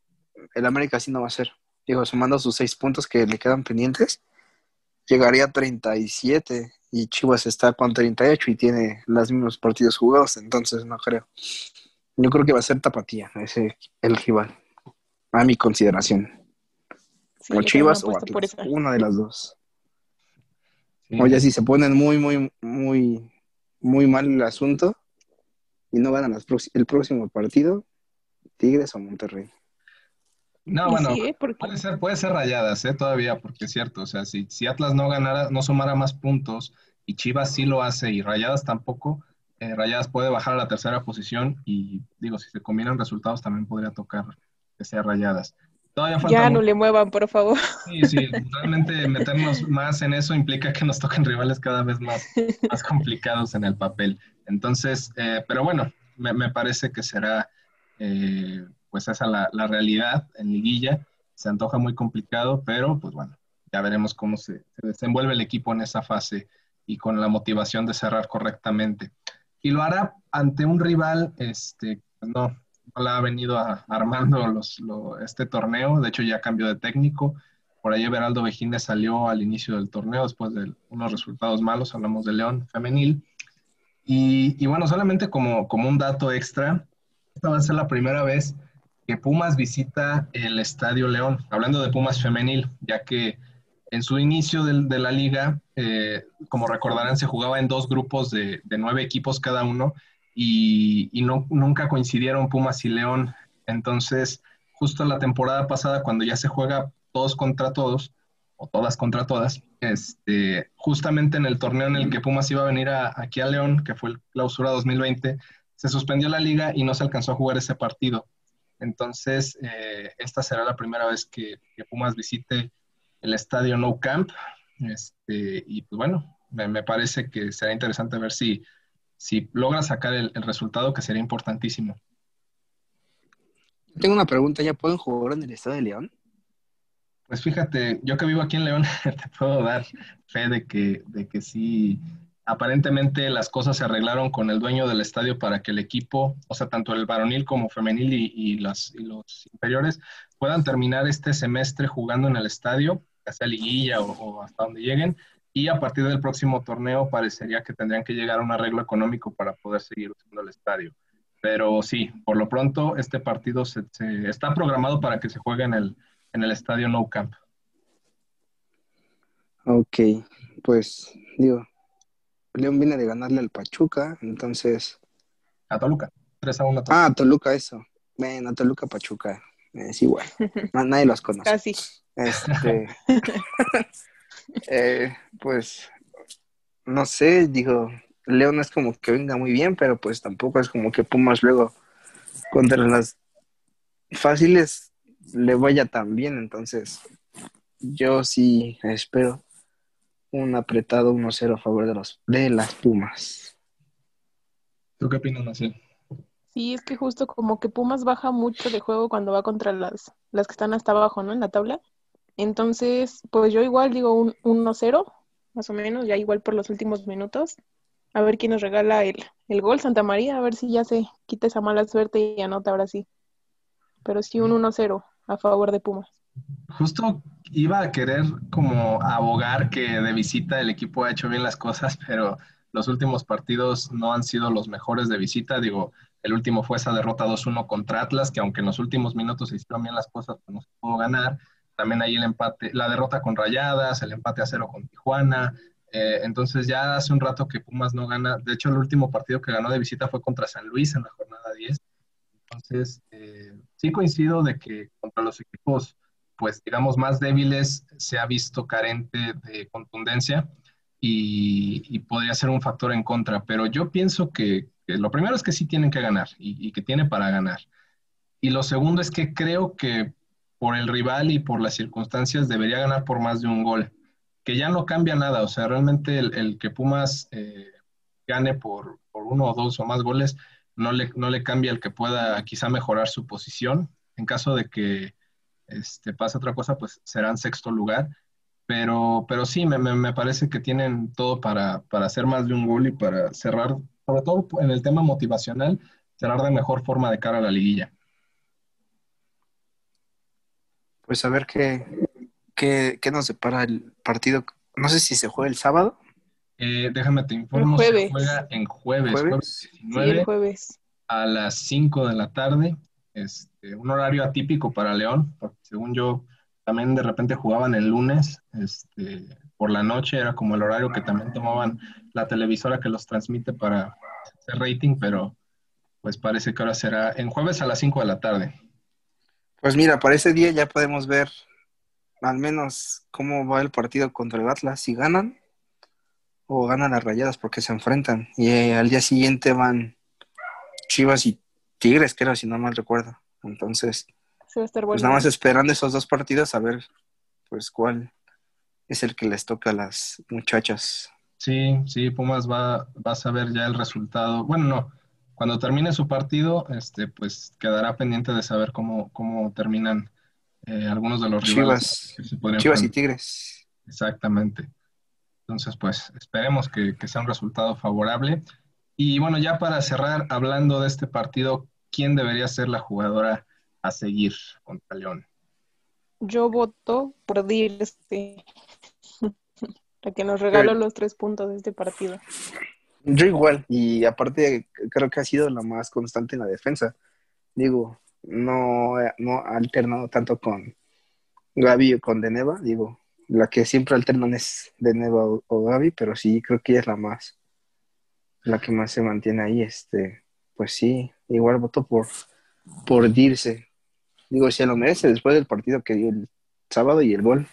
S8: El América sí no va a ser. Digo, sumando sus seis puntos que le quedan pendientes, llegaría a 37 y Chivas está con 38 y tiene los mismos partidos jugados, entonces no creo. Yo creo que va a ser Tapatía, ese el rival, a mi consideración.
S7: Sí,
S8: o Chivas o Atlas, una de las dos.
S6: Sí.
S8: Oye, si se ponen muy, muy, muy, muy mal el asunto y no ganan el próximo partido, Tigres o Monterrey.
S6: No,
S7: Y
S6: bueno,
S7: sí, ¿eh? Porque-
S6: puede ser, puede ser rayadas, ¿eh? Todavía, porque es cierto, o sea, si, si Atlas no ganara, no sumara más puntos y Chivas sí lo hace y Rayadas tampoco, eh, Rayadas puede bajar a la tercera posición y digo, si se combinan resultados también podría tocar que sea Rayadas. Todavía falta
S7: Ya no
S6: mucho.
S7: le muevan, por favor.
S6: Sí, sí, realmente meternos más en eso implica que nos toquen rivales cada vez más, más complicados en el papel. Entonces, eh, pero bueno, me, me parece que será eh, pues esa la, la realidad en liguilla. Se antoja muy complicado, pero pues bueno, ya veremos cómo se, se desenvuelve el equipo en esa fase y con la motivación de cerrar correctamente. Y lo hará ante un rival, este, pues no la ha venido a- armando este torneo, de hecho ya cambió de técnico. Por ahí Everaldo Vejines salió al inicio del torneo después de unos resultados malos, hablamos de León femenil. Y, bueno, solamente como, como un dato extra, esta va a ser la primera vez que Pumas visita el Estadio León, hablando de Pumas femenil, ya que en su inicio del- de, la liga, eh, como recordarán, se jugaba en dos grupos de, de nueve equipos cada uno y, no, nunca coincidieron Pumas y León. Entonces, justo la temporada pasada, cuando ya se juega todos contra todos, o todas contra todas, este, justamente en el torneo en el que Pumas iba a venir a- aquí a León, que fue el clausura 2020, se suspendió la liga y no se alcanzó a jugar ese partido. Entonces, eh, esta será la primera vez que, Pumas visite el estadio No Camp. Este, y pues bueno, me parece que será interesante ver si, si logra sacar el, el resultado, que sería importantísimo.
S8: Tengo una pregunta, ¿ya pueden jugar en el Estado de León?
S6: Pues fíjate, yo que vivo aquí en León, te puedo dar fe de que, de que sí, aparentemente las cosas se arreglaron con el dueño del estadio para que el equipo, o sea, tanto el varonil como femenil y, y las, y los inferiores, puedan terminar este semestre jugando en el estadio, ya sea liguilla o, o hasta donde lleguen, y a partir del próximo torneo parecería que tendrían que llegar a un arreglo económico para poder seguir usando el estadio. Pero sí, por lo pronto este partido se, se- está programado para que se juegue en el, en el estadio No Camp.
S8: Ok, pues digo, León viene de ganarle al Pachuca, entonces...
S6: A Toluca, 3 a 1 Toluca.
S8: Ah, Toluca, eso. Bueno, Toluca, Pachuca, es igual. Na- Nadie los conoce.
S7: Casi.
S8: Este, eh, pues, no sé, digo, León es como que venga muy bien, pero pues tampoco es como que Pumas luego contra las fáciles le vaya tan bien, entonces yo sí espero un apretado 1-0 a favor de los de las Pumas.
S6: ¿Tú qué opinas, Maciel?
S7: Sí, es que justo como que Pumas baja mucho de juego cuando va contra las, las que están hasta abajo, ¿no? En la tabla. Entonces, pues yo igual digo un 1-0, más o menos, ya igual por los últimos minutos. A ver quién nos regala el, el gol, Santa María, a ver si ya se quita esa mala suerte y anota ahora sí. Pero sí un 1-0 a favor de Pumas.
S6: Justo iba a querer como abogar que de visita el equipo ha hecho bien las cosas, pero los últimos partidos no han sido los mejores de visita. Digo, el último fue esa derrota 2-1 contra Atlas, que aunque en los últimos minutos se hicieron bien las cosas, pues no se pudo ganar. También ahí el empate, la derrota con Rayadas, el empate a cero con Tijuana. Eh, entonces ya hace un rato que Pumas no gana. De hecho, el último partido que ganó de visita fue contra San Luis en la jornada 10. Entonces, eh, sí coincido de que contra los equipos, pues digamos, más débiles se ha visto carente de contundencia y, podría ser un factor en contra. Pero yo pienso que, que lo primero es que sí tienen que ganar y, y que tiene para ganar. Y lo segundo es que creo que por el rival y por las circunstancias debería ganar por más de un gol, que ya no cambia nada, o sea, realmente el, que Pumas eh, gane por, por uno o dos o más goles, no le, no le cambia el que pueda quizá mejorar su posición. En caso de que este, pase otra cosa, pues serán sexto lugar. Pero, pero sí, me, me, me parece que tienen todo para, para hacer más de un gol y para cerrar, sobre todo en el tema motivacional, cerrar de mejor forma de cara a la liguilla.
S8: Pues a ver qué, qué, qué nos separa el partido. No sé si se juega el sábado.
S6: Eh, déjame te informo,
S7: El
S6: se
S7: jueves.
S6: juega en jueves,
S8: ¿Jueves?
S6: jueves
S7: Sí,
S6: 19
S7: el jueves.
S6: a las 5 de la tarde. Este, un horario atípico para León, porque según yo también de repente jugaban el lunes, este, por la noche era como el horario que también tomaban la televisora que los transmite para hacer rating, pero pues parece que ahora será en jueves a las 5 de la tarde.
S8: Pues mira, para ese día ya podemos ver al menos cómo va el partido contra el Atlas, si ganan o ganan las rayadas porque se enfrentan. Y eh, al día siguiente van Chivas y Tigres, creo, si no mal recuerdo. Entonces,
S7: Se va a estar
S8: pues nada más esperando esos dos partidos a ver pues cuál es el que les toca a las muchachas.
S6: Sí, sí, Pumas va, va a saber ya el resultado. Bueno, no, cuando termine su partido, este, pues quedará pendiente de saber cómo, cómo terminan eh, algunos de los rivales.
S8: Chivas,
S6: que se podrían
S8: Chivas y. Tigres.
S6: Exactamente. Entonces, pues esperemos que, que sea un resultado favorable. Y bueno, ya para cerrar, hablando de este partido, ¿quién debería ser la jugadora a seguir contra León?
S7: Yo voto por Dirce, la que nos regaló los tres puntos de este partido.
S8: Yo igual, y aparte creo que ha sido la más constante en la defensa. Digo, no, no ha alternado tanto con Gaby o con Deneva, digo, la que siempre alternan es Deneva o, o Gaby, pero sí creo que ella es la más, la que más se mantiene ahí, este, pues sí, igual voto por, por Dirce. Digo, si lo merece después del partido que dio el sábado y el gol.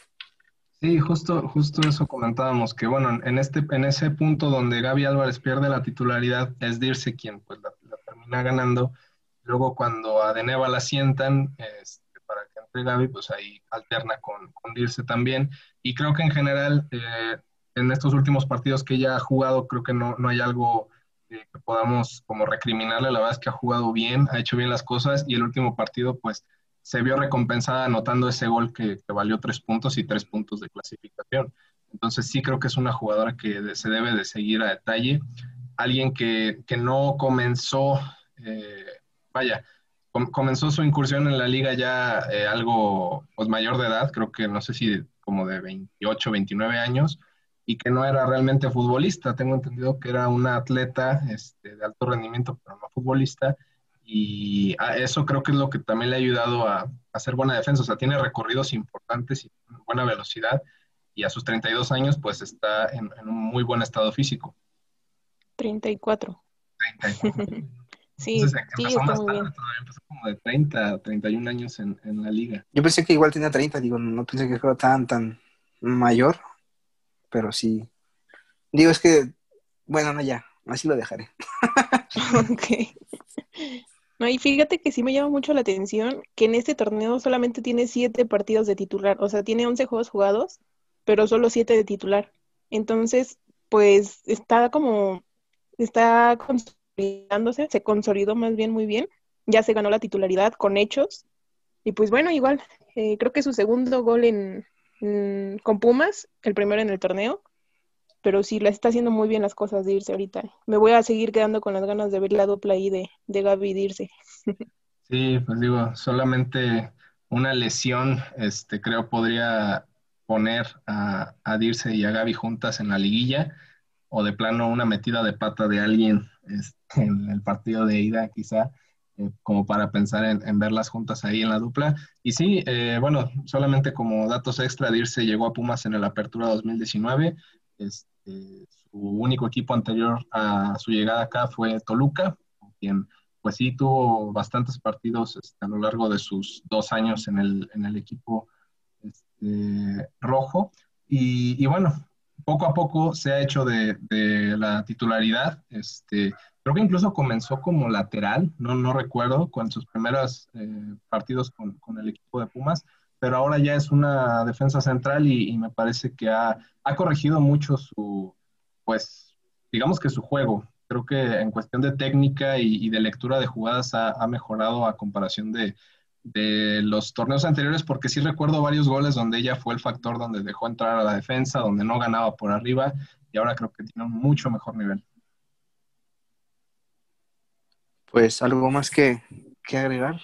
S6: Sí, justo, justo eso comentábamos, que bueno, en este, en ese punto donde Gaby Álvarez pierde la titularidad, es Dirce quien pues la, termina ganando. Luego cuando a Deneva la sientan, este, para que entre Gaby, pues ahí alterna con, con Dirce también. Y creo que en general, eh, en estos últimos partidos que ella ha jugado, creo que no, no hay algo eh, que podamos como recriminarle. La verdad es que ha jugado bien, ha hecho bien las cosas y el último partido, pues se vio recompensada anotando ese gol que, valió tres puntos y tres puntos de clasificación. Entonces sí creo que es una jugadora que se debe de seguir a detalle. Alguien que, que no comenzó, eh, vaya, com comenzó su incursión en la liga ya eh, algo pues, mayor de edad, creo que no sé si como de 28, 29 años, y que no era realmente futbolista. Tengo entendido que era una atleta este, de alto rendimiento, pero no futbolista y eso creo que es lo que también le ha ayudado a, a, hacer buena defensa. O sea, tiene recorridos importantes y buena velocidad y a sus 32 años pues está en, en un muy buen estado físico.
S7: 34.
S6: 34.
S7: sí, Entonces, sí, está muy bien.
S6: Todavía empezó como de 30, 31 años en, en, la liga.
S8: Yo pensé que igual tenía 30, digo, no pensé que fuera tan, tan mayor, pero sí. Digo, es que, bueno, no, ya, así lo dejaré.
S7: ok. No, y fíjate que sí me llama mucho la atención que en este torneo solamente tiene siete partidos de titular, o sea, tiene 11 juegos jugados, pero solo siete de titular. Entonces, pues está como, está consolidándose, se consolidó más bien muy bien, ya se ganó la titularidad con hechos. Y pues bueno, igual, eh, creo que su segundo gol en, en, con Pumas, el primero en el torneo, pero sí, la está haciendo muy bien las cosas de irse ahorita. Me voy a seguir quedando con las ganas de ver la dupla ahí de, de Gaby de irse.
S6: Sí, pues digo, solamente una lesión, este, creo podría poner a, a Dirce y a Gaby juntas en la liguilla, o de plano una metida de pata de alguien este, en el partido de ida, quizá, eh, como para pensar en, en, verlas juntas ahí en la dupla. Y sí, eh, bueno, solamente como datos extra, Dirce llegó a Pumas en el Apertura 2019. Este, su único equipo anterior a su llegada acá fue Toluca, quien pues sí tuvo bastantes partidos este, a lo largo de sus dos años en el, en el equipo este, rojo. Y, bueno, poco a poco se ha hecho de, de la titularidad. Este, creo que incluso comenzó como lateral, no, no recuerdo, con sus primeros eh, partidos con, con el equipo de Pumas pero ahora ya es una defensa central y, me parece que ha, ha, corregido mucho su, pues, digamos que su juego. Creo que en cuestión de técnica y, de lectura de jugadas ha, mejorado a comparación de, de, los torneos anteriores, porque sí recuerdo varios goles donde ella fue el factor donde dejó entrar a la defensa, donde no ganaba por arriba, y ahora creo que tiene un mucho mejor nivel.
S8: Pues algo más que, que agregar.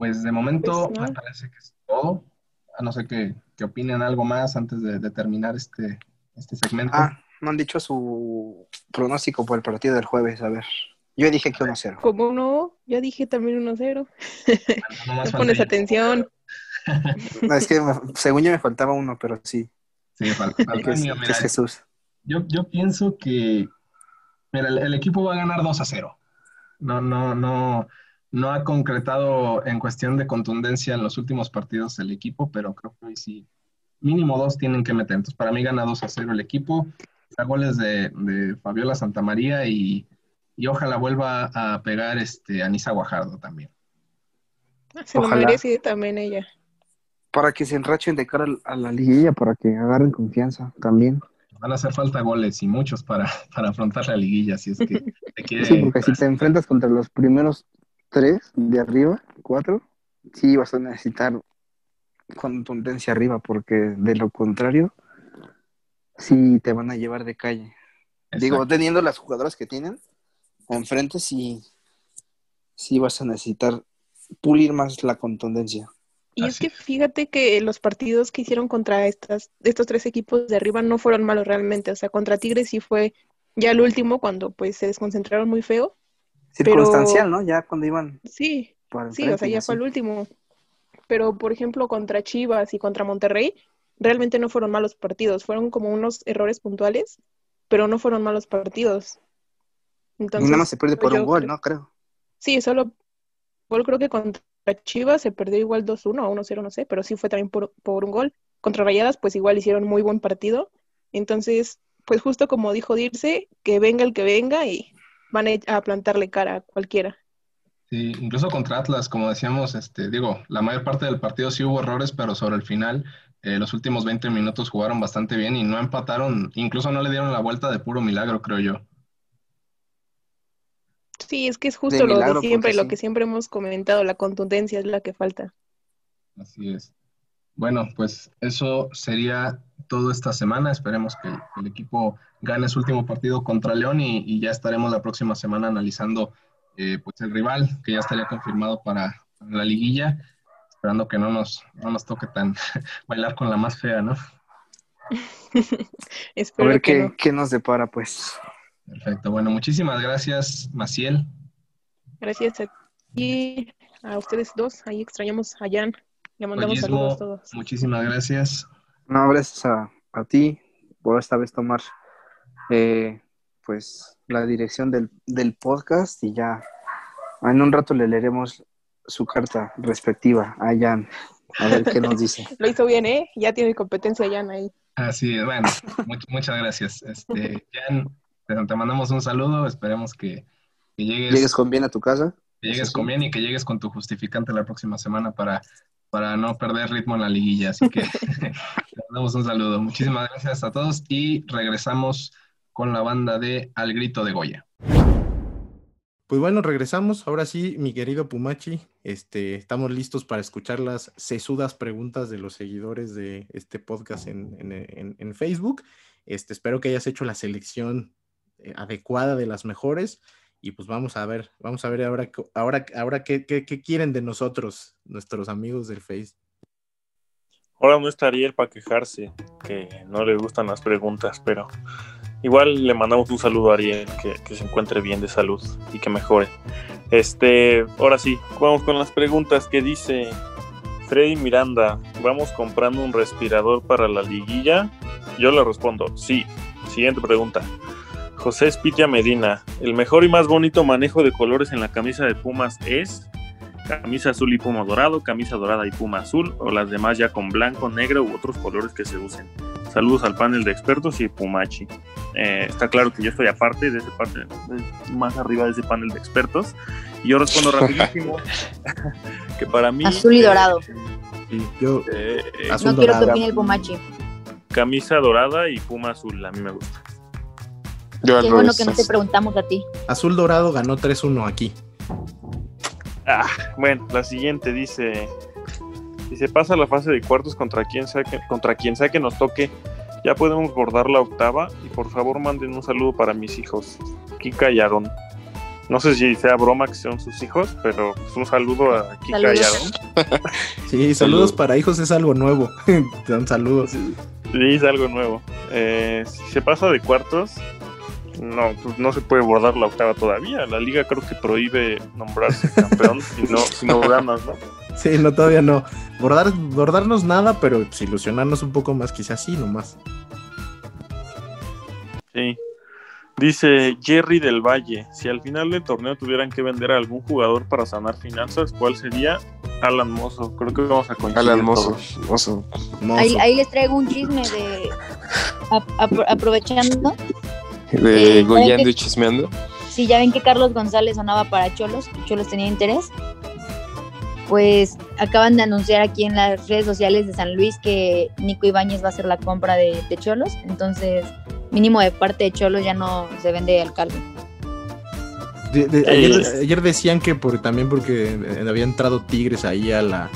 S6: Pues de momento pues me parece que es todo. A no ser que, que opinen algo más antes de, terminar este, este segmento.
S8: Ah, no han dicho su pronóstico por el partido del jueves. A ver, yo dije que 1-0.
S7: ¿Cómo no? Yo dije también 1-0. No, pones atención.
S8: No, es que según yo me faltaba uno, pero sí.
S6: Sí, falta,
S8: es, Jesús.
S6: Yo, yo pienso que mira, el, el, equipo va a ganar 2 0. No, no, no no ha concretado en cuestión de contundencia en los últimos partidos el equipo, pero creo que hoy sí, mínimo dos tienen que meter. Entonces, para mí gana 2 a 0 el equipo. Está goles de, de Fabiola Santamaría y, y ojalá vuelva a pegar este Anisa Guajardo también.
S7: Se lo merece también ella.
S8: Para que se enrachen de cara a la liguilla, para que agarren confianza también.
S6: Van a hacer falta goles y muchos para, para afrontar la liguilla, si es que
S8: Sí, porque si te enfrentas contra los primeros tres de arriba, cuatro, sí vas a necesitar contundencia arriba, porque de lo contrario, sí te van a llevar de calle. Digo, teniendo las jugadoras que tienen enfrente, sí, sí vas a necesitar pulir más la contundencia.
S7: Y es que fíjate que los partidos que hicieron contra estas, estos tres equipos de arriba no fueron malos realmente. O sea, contra Tigres sí fue ya el último cuando pues se desconcentraron muy feo
S8: circunstancial, ¿no? Ya cuando iban.
S7: Sí, sí, o sea, ya fue el último. Pero, por ejemplo, contra Chivas y contra Monterrey, realmente no fueron malos partidos. Fueron como unos errores puntuales, pero no fueron malos partidos.
S8: Entonces, y nada más se pierde por un gol, ¿no? Creo.
S7: Sí, solo. Gol creo que contra Chivas se perdió igual 2-1 o 1-0, no sé, pero sí fue también por, por un gol. Contra Rayadas, pues igual hicieron muy buen partido. Entonces, pues justo como dijo Dirce, que venga el que venga y van a plantarle cara a cualquiera.
S6: Sí, incluso contra Atlas, como decíamos, este, digo, la mayor parte del partido sí hubo errores, pero sobre el final, eh, los últimos 20 minutos jugaron bastante bien y no empataron, incluso no le dieron la vuelta de puro milagro, creo yo.
S7: Sí, es que es justo lo de siempre, lo que siempre hemos comentado, la contundencia es la que falta.
S6: Así es. Bueno, pues eso sería todo esta semana. Esperemos que el equipo gane su último partido contra León y, ya estaremos la próxima semana analizando eh, pues el rival que ya estaría confirmado para, la liguilla, esperando que no nos, no nos toque tan bailar con la más fea, ¿no?
S8: a ver qué, qué nos depara, pues.
S6: Perfecto. Bueno, muchísimas gracias, Maciel.
S7: Gracias a ti, a ustedes dos. Ahí extrañamos a Jan. Le mandamos saludos a todos.
S6: Muchísimas gracias.
S8: No, gracias a, a ti por esta vez tomar eh, pues la dirección del, del podcast y ya en un rato le leeremos su carta respectiva a Jan. A ver qué nos dice.
S7: Lo hizo bien, ¿eh? Ya tiene competencia Jan ahí.
S6: Así es, bueno, muchas gracias. Este, Jan, te, mandamos un saludo, esperemos que, llegues...
S8: Llegues con bien a tu casa.
S6: Que llegues con bien y que llegues con tu justificante la próxima semana para para no perder ritmo en la liguilla. Así que le damos un saludo. Muchísimas gracias a todos y regresamos con la banda de Al Grito de Goya.
S2: Pues bueno, regresamos. Ahora sí, mi querido Pumachi, este, estamos listos para escuchar las sesudas preguntas de los seguidores de este podcast en, Facebook. Este, espero que hayas hecho la selección eh, adecuada de las mejores y pues vamos a ver, vamos a ver ahora, ahora, ahora qué, qué, quieren de nosotros, nuestros amigos del Face.
S4: Ahora no está Ariel para quejarse, que no le gustan las preguntas, pero igual le mandamos un saludo a Ariel, que, que, se encuentre bien de salud y que mejore. Este, ahora sí, vamos con las preguntas que dice Freddy Miranda, ¿vamos comprando un respirador para la liguilla? Yo le respondo, sí. Siguiente pregunta. José Espitia Medina, el mejor y más bonito manejo de colores en la camisa de Pumas es camisa azul y puma dorado, camisa dorada y puma azul, o las demás ya con blanco, negro u otros colores que se usen. Saludos al panel de expertos y Pumachi. Eh, está claro que yo estoy aparte de ese panel, más arriba de ese panel de expertos. Y yo respondo rapidísimo que para mí...
S3: Azul y dorado.
S2: Eh, yo,
S3: eh, no quiero que opine el Pumachi.
S4: Camisa dorada y puma azul, a mí me gusta.
S5: Yo
S3: Qué bueno que no te preguntamos a ti.
S2: Azul Dorado ganó 3-1 aquí.
S4: Ah, bueno, la siguiente dice: Dice, pasa la fase de cuartos contra quien sea que, contra quien sea que nos toque. Ya podemos bordar la octava y por favor manden un saludo para mis hijos, Kika y Aarón. No sé si sea broma que son sus hijos, pero pues, un saludo a Kika y
S3: Saludos.
S4: Aarón.
S2: Sí, saludos para hijos es algo nuevo. Dan saludos.
S4: Sí, es algo nuevo. Eh, si se pasa de cuartos, no, pues no se puede bordar la octava todavía. La liga creo que prohíbe nombrarse campeón si no, si no ganas, ¿no?
S2: Sí, no, todavía no. Bordar, bordarnos nada, pero pues, ilusionarnos un poco más, quizás sí, nomás.
S4: Sí. Dice Jerry del Valle, si al final del torneo tuvieran que vender a algún jugador para sanar finanzas, ¿cuál sería? Alan Mozo. Creo que vamos a coincidir.
S5: Alan Mozo. Mozo.
S2: Mozo.
S3: Ahí, ahí les traigo un chisme de. ap- apro- aprovechando.
S5: De Goyando
S3: ¿sabe
S5: y chismeando.
S3: Si ya ven que Carlos González sonaba para Cholos, Cholos tenía interés. Pues acaban de anunciar aquí en las redes sociales de San Luis que Nico Ibáñez va a hacer la compra de, de Cholos. Entonces, mínimo de parte de Cholos ya no se vende al calvo.
S2: De- de- ayer, ayer decían que por, también porque eh, había entrado Tigres ahí a la.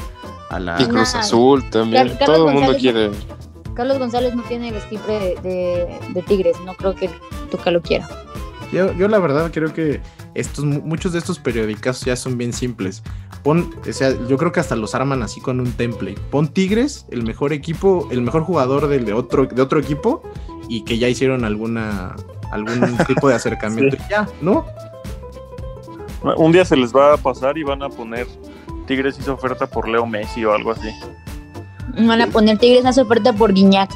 S2: A la
S5: Y Cruz Azul también.
S3: Car- Carlos
S5: Todo el mundo
S3: González-
S5: quiere.
S3: Carlos González no tiene el estifre de, de- de Tigres. No creo que Tuca lo quiera.
S2: Yo, yo la verdad creo que estos, mu- muchos de estos periódicos ya son bien simples. Pon, o sea, yo creo que hasta los arman así con un template. Pon Tigres, el mejor equipo, el mejor jugador del de otro, de otro equipo, y que ya hicieron alguna algún tipo de acercamiento. Y Ya, ¿no?
S4: Un día se les va a pasar y van a poner Tigres hizo oferta por Leo Messi o algo así.
S3: Van a poner Tigres hace oferta por Guiñac.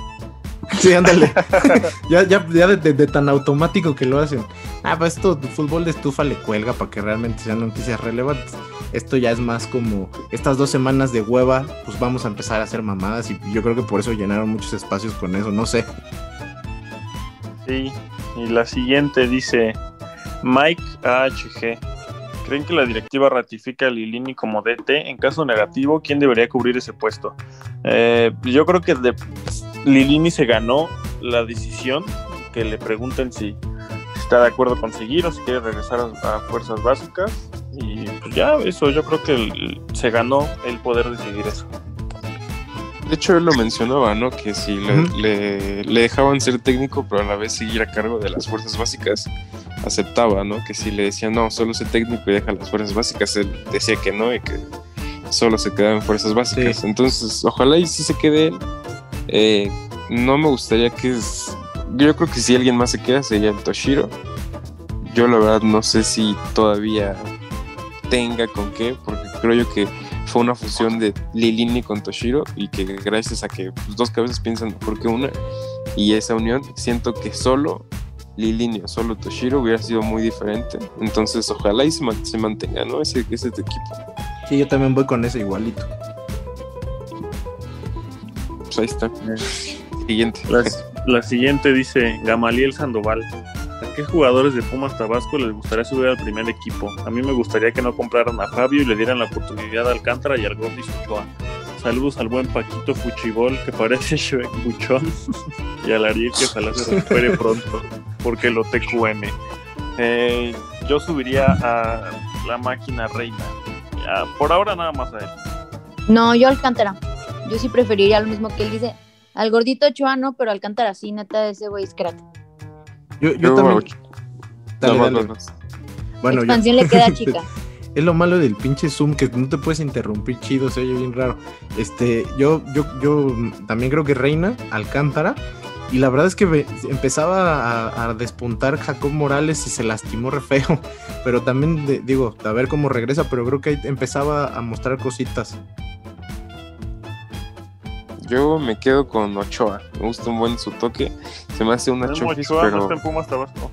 S2: Sí, ándale. ya ya, ya de, tan automático que lo hacen. Ah, pues esto, fútbol de estufa le cuelga para que realmente sean noticias relevantes. Esto ya es más como estas dos semanas de hueva, pues vamos a empezar a hacer mamadas y yo creo que por eso llenaron muchos espacios con eso, no sé.
S4: Sí. Y la siguiente dice Mike AHG. ¿Creen que la directiva ratifica a Lilini como DT? En caso negativo, ¿quién debería cubrir ese puesto? Eh, yo creo que de- Lilini se ganó la decisión que le pregunten si está de acuerdo con seguir o si quiere regresar a, a fuerzas básicas. Y pues ya, eso, yo creo que el- se ganó el poder decidir eso.
S5: De hecho, él lo mencionaba, ¿no? Que si le,
S2: Ujú.
S5: le- le dejaban ser técnico, pero a la vez seguir a cargo de las fuerzas básicas, aceptaba, ¿no? Que si le decían, no, solo sé técnico y deja las fuerzas básicas, él decía que no y que solo se quedaba en fuerzas básicas.
S2: Sí.
S5: Entonces, ojalá y sí se quede él. Eh, no me gustaría que... es- Yo creo que si alguien más se queda sería el Toshiro. Yo la verdad no sé si todavía tenga con qué, porque creo yo que fue una fusión de Lilini con Toshiro y que gracias a que pues, dos cabezas piensan mejor que una y esa unión, siento que solo Lilini o solo Toshiro hubiera sido muy diferente. Entonces, ojalá y se, man- se mantenga, ¿no? Ese, ese equipo.
S2: Sí, yo también voy con ese igualito.
S5: Pues ahí está. Siguiente.
S4: La, la siguiente dice Gamaliel Sandoval. ¿A qué jugadores de Pumas Tabasco les gustaría subir al primer equipo? A mí me gustaría que no compraran a Fabio y le dieran la oportunidad a Alcántara y al Gordis Ochoa. Saludos al buen Paquito Fuchibol que parece Shrek Buchón y al Ariel que ojalá se recupere pronto porque lo TQM. Eh, yo subiría a la máquina reina. Ya, por ahora nada más a él.
S3: No, yo Alcántara. Yo sí preferiría lo mismo que él dice. Al gordito Ochoa no, pero Alcántara sí, neta, ese güey es crack.
S2: Yo, yo
S5: Yo,
S2: también. Dale, dale. Bueno, yo-
S3: Expansión le queda chica.
S2: Es lo malo del pinche Zoom, que no te puedes interrumpir chido, se oye bien raro. Este, yo, yo, yo también creo que Reina, Alcántara, y la verdad es que empezaba a, a despuntar Jacob Morales y se lastimó re feo. Pero también de- digo, a ver cómo regresa, pero creo que ahí empezaba a mostrar cositas.
S5: Yo me quedo con Ochoa. Me gusta un buen su toque. Se me hace una chofis,
S4: Ochoa no
S5: pero.
S4: está en Pumas Tabasco.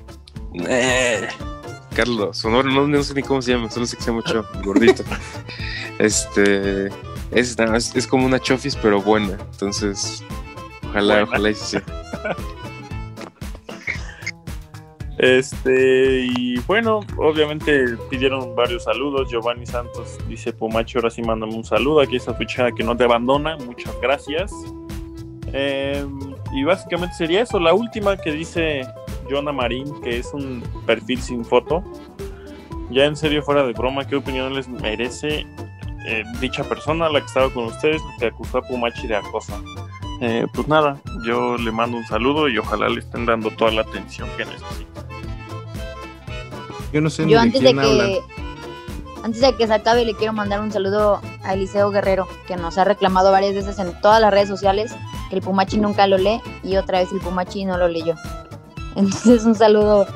S5: Eh, Carlos, no, no, no sé ni cómo se llama, solo sé que se llama Ochoa, gordito. este. Es, es, es como una chofis, pero buena. Entonces, ojalá,
S4: Buena.
S5: ojalá y sí.
S4: Este, y bueno, obviamente pidieron varios saludos. Giovanni Santos dice: Pumacho, ahora sí mándame un saludo. Aquí está tu chava que no te abandona. Muchas gracias. Eh, y básicamente sería eso. La última que dice Jonah Marín, que es un perfil sin foto. Ya en serio, fuera de broma, ¿qué opinión les merece eh, dicha persona, la que estaba con ustedes, que acusó a Pumachi de acoso? Eh, pues nada, yo le mando un saludo y ojalá le estén dando toda la atención que necesita.
S2: Yo no sé ni
S3: Yo
S2: de
S3: antes de
S2: quién
S3: que antes de que se acabe le quiero mandar un saludo a Eliseo Guerrero, que nos ha reclamado varias veces en todas las redes sociales que el Pumachi nunca lo lee y otra vez el Pumachi no lo leyó. Entonces un saludo,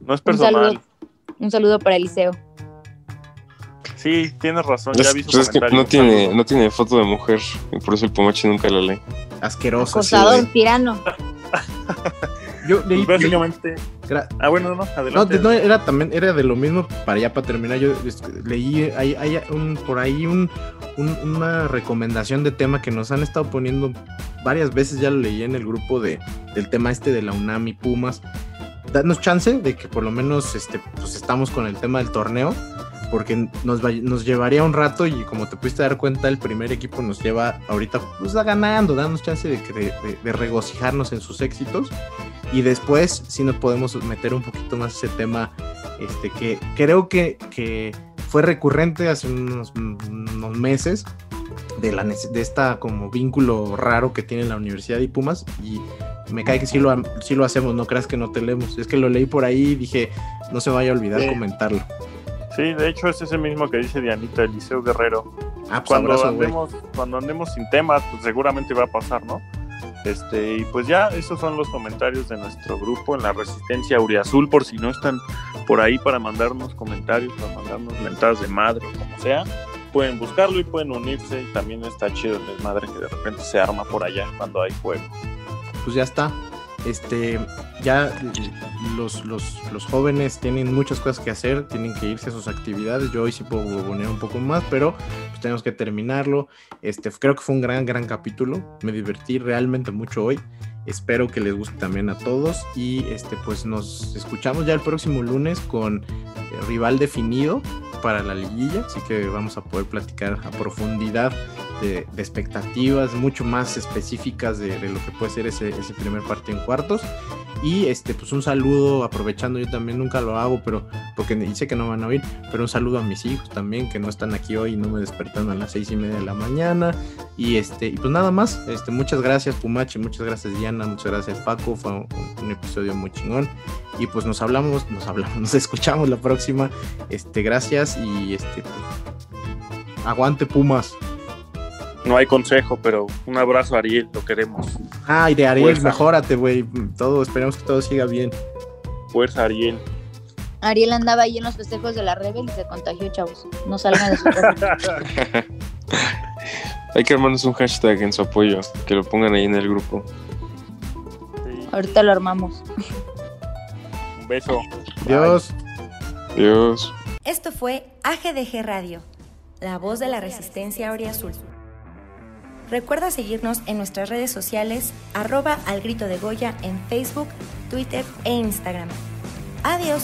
S4: No es
S3: un
S4: personal.
S3: saludo, un saludo para Eliseo.
S4: Sí, tienes razón, ya
S5: Es,
S4: vi su
S5: pues es que
S4: comentario.
S5: no tiene, no tiene foto de mujer y por eso el Pumachi nunca la lee.
S2: Asqueroso. sí,
S3: Acosador,
S2: güey.
S3: tirano.
S2: Yo leí,
S4: Pues básicamente.
S2: gra-
S4: Ah, bueno, no,
S2: No,
S4: adelante.
S2: de- no, era también, era de lo mismo, para ya para terminar, yo leí, hay, hay un, por ahí un, un- una recomendación de tema que nos han estado poniendo varias veces, ya lo leí en el grupo de, del tema este de la UNAM y Pumas. Danos chance de que por lo menos este, pues estamos con el tema del torneo, porque nos, va- nos llevaría un rato y como te pudiste dar cuenta, el primer equipo nos lleva ahorita pues ganando, danos chance de, que- de- de- de regocijarnos en sus éxitos y después sí nos podemos meter un poquito más ese tema este que creo que, que fue recurrente hace unos, unos meses de la de esta como vínculo raro que tiene la universidad y Pumas y me cae que sí lo, sí lo hacemos, no creas que no te leemos, es que lo leí por ahí y dije no se vaya a olvidar
S4: Sí.
S2: comentarlo.
S4: Sí, de hecho es ese mismo que dice Dianita, Eliseo Guerrero.
S2: Ah, pues
S4: Cuando
S2: abrazo,
S4: andemos, cuando andemos sin temas, pues seguramente va a pasar, ¿no? Este, y pues ya, esos son los comentarios de nuestro grupo en la Resistencia Uriazul, por si no están por ahí para mandarnos comentarios, para mandarnos mentadas de madre o como sea, pueden buscarlo y pueden unirse. Y también está chido el desmadre que de repente se arma por allá cuando hay juego.
S2: pues ya está. Este, ya los, los, los jóvenes tienen muchas cosas que hacer, tienen que irse a sus actividades. Yo hoy sí puedo bobonear un poco más, pero pues tenemos que terminarlo. Este, creo que fue un gran, gran capítulo. Me divertí realmente mucho hoy. Espero que les guste también a todos. Y este, pues nos escuchamos ya el próximo lunes con eh, rival definido para la liguilla. Así que vamos a poder platicar a profundidad de, de expectativas mucho más específicas de, de lo que puede ser ese, ese primer partido en cuartos. Y este, pues un saludo, aprovechando, yo también nunca lo hago, pero porque dice que no van a oír, pero un saludo a mis hijos también, que no están aquí hoy y no me despertaron a las seis y media de la mañana. Y este, y pues nada más, este, muchas gracias Pumachi, muchas gracias Diana, muchas gracias Paco, fue un, un episodio muy chingón. Y pues nos hablamos, nos hablamos, nos escuchamos la próxima. Este, gracias y este pues, aguante Pumas.
S4: No hay consejo, pero un abrazo a Ariel, lo queremos.
S2: Ay, de Ariel,
S4: Fuerza.
S2: mejórate, güey. Todo, esperemos que todo siga bien.
S4: Fuerza, Ariel.
S3: Ariel andaba ahí en los festejos de la Rebel y se contagió, chavos. No salgan de su casa.
S5: Hay que armarnos un hashtag en su apoyo, que lo pongan ahí en el grupo.
S4: Sí,
S3: Ahorita lo armamos.
S4: un beso.
S2: Dios.
S5: Dios.
S1: Esto fue AGDG Radio, la voz de la resistencia Azul. Recuerda seguirnos en nuestras redes sociales, arroba al grito de Goya en Facebook, Twitter e Instagram. Adiós.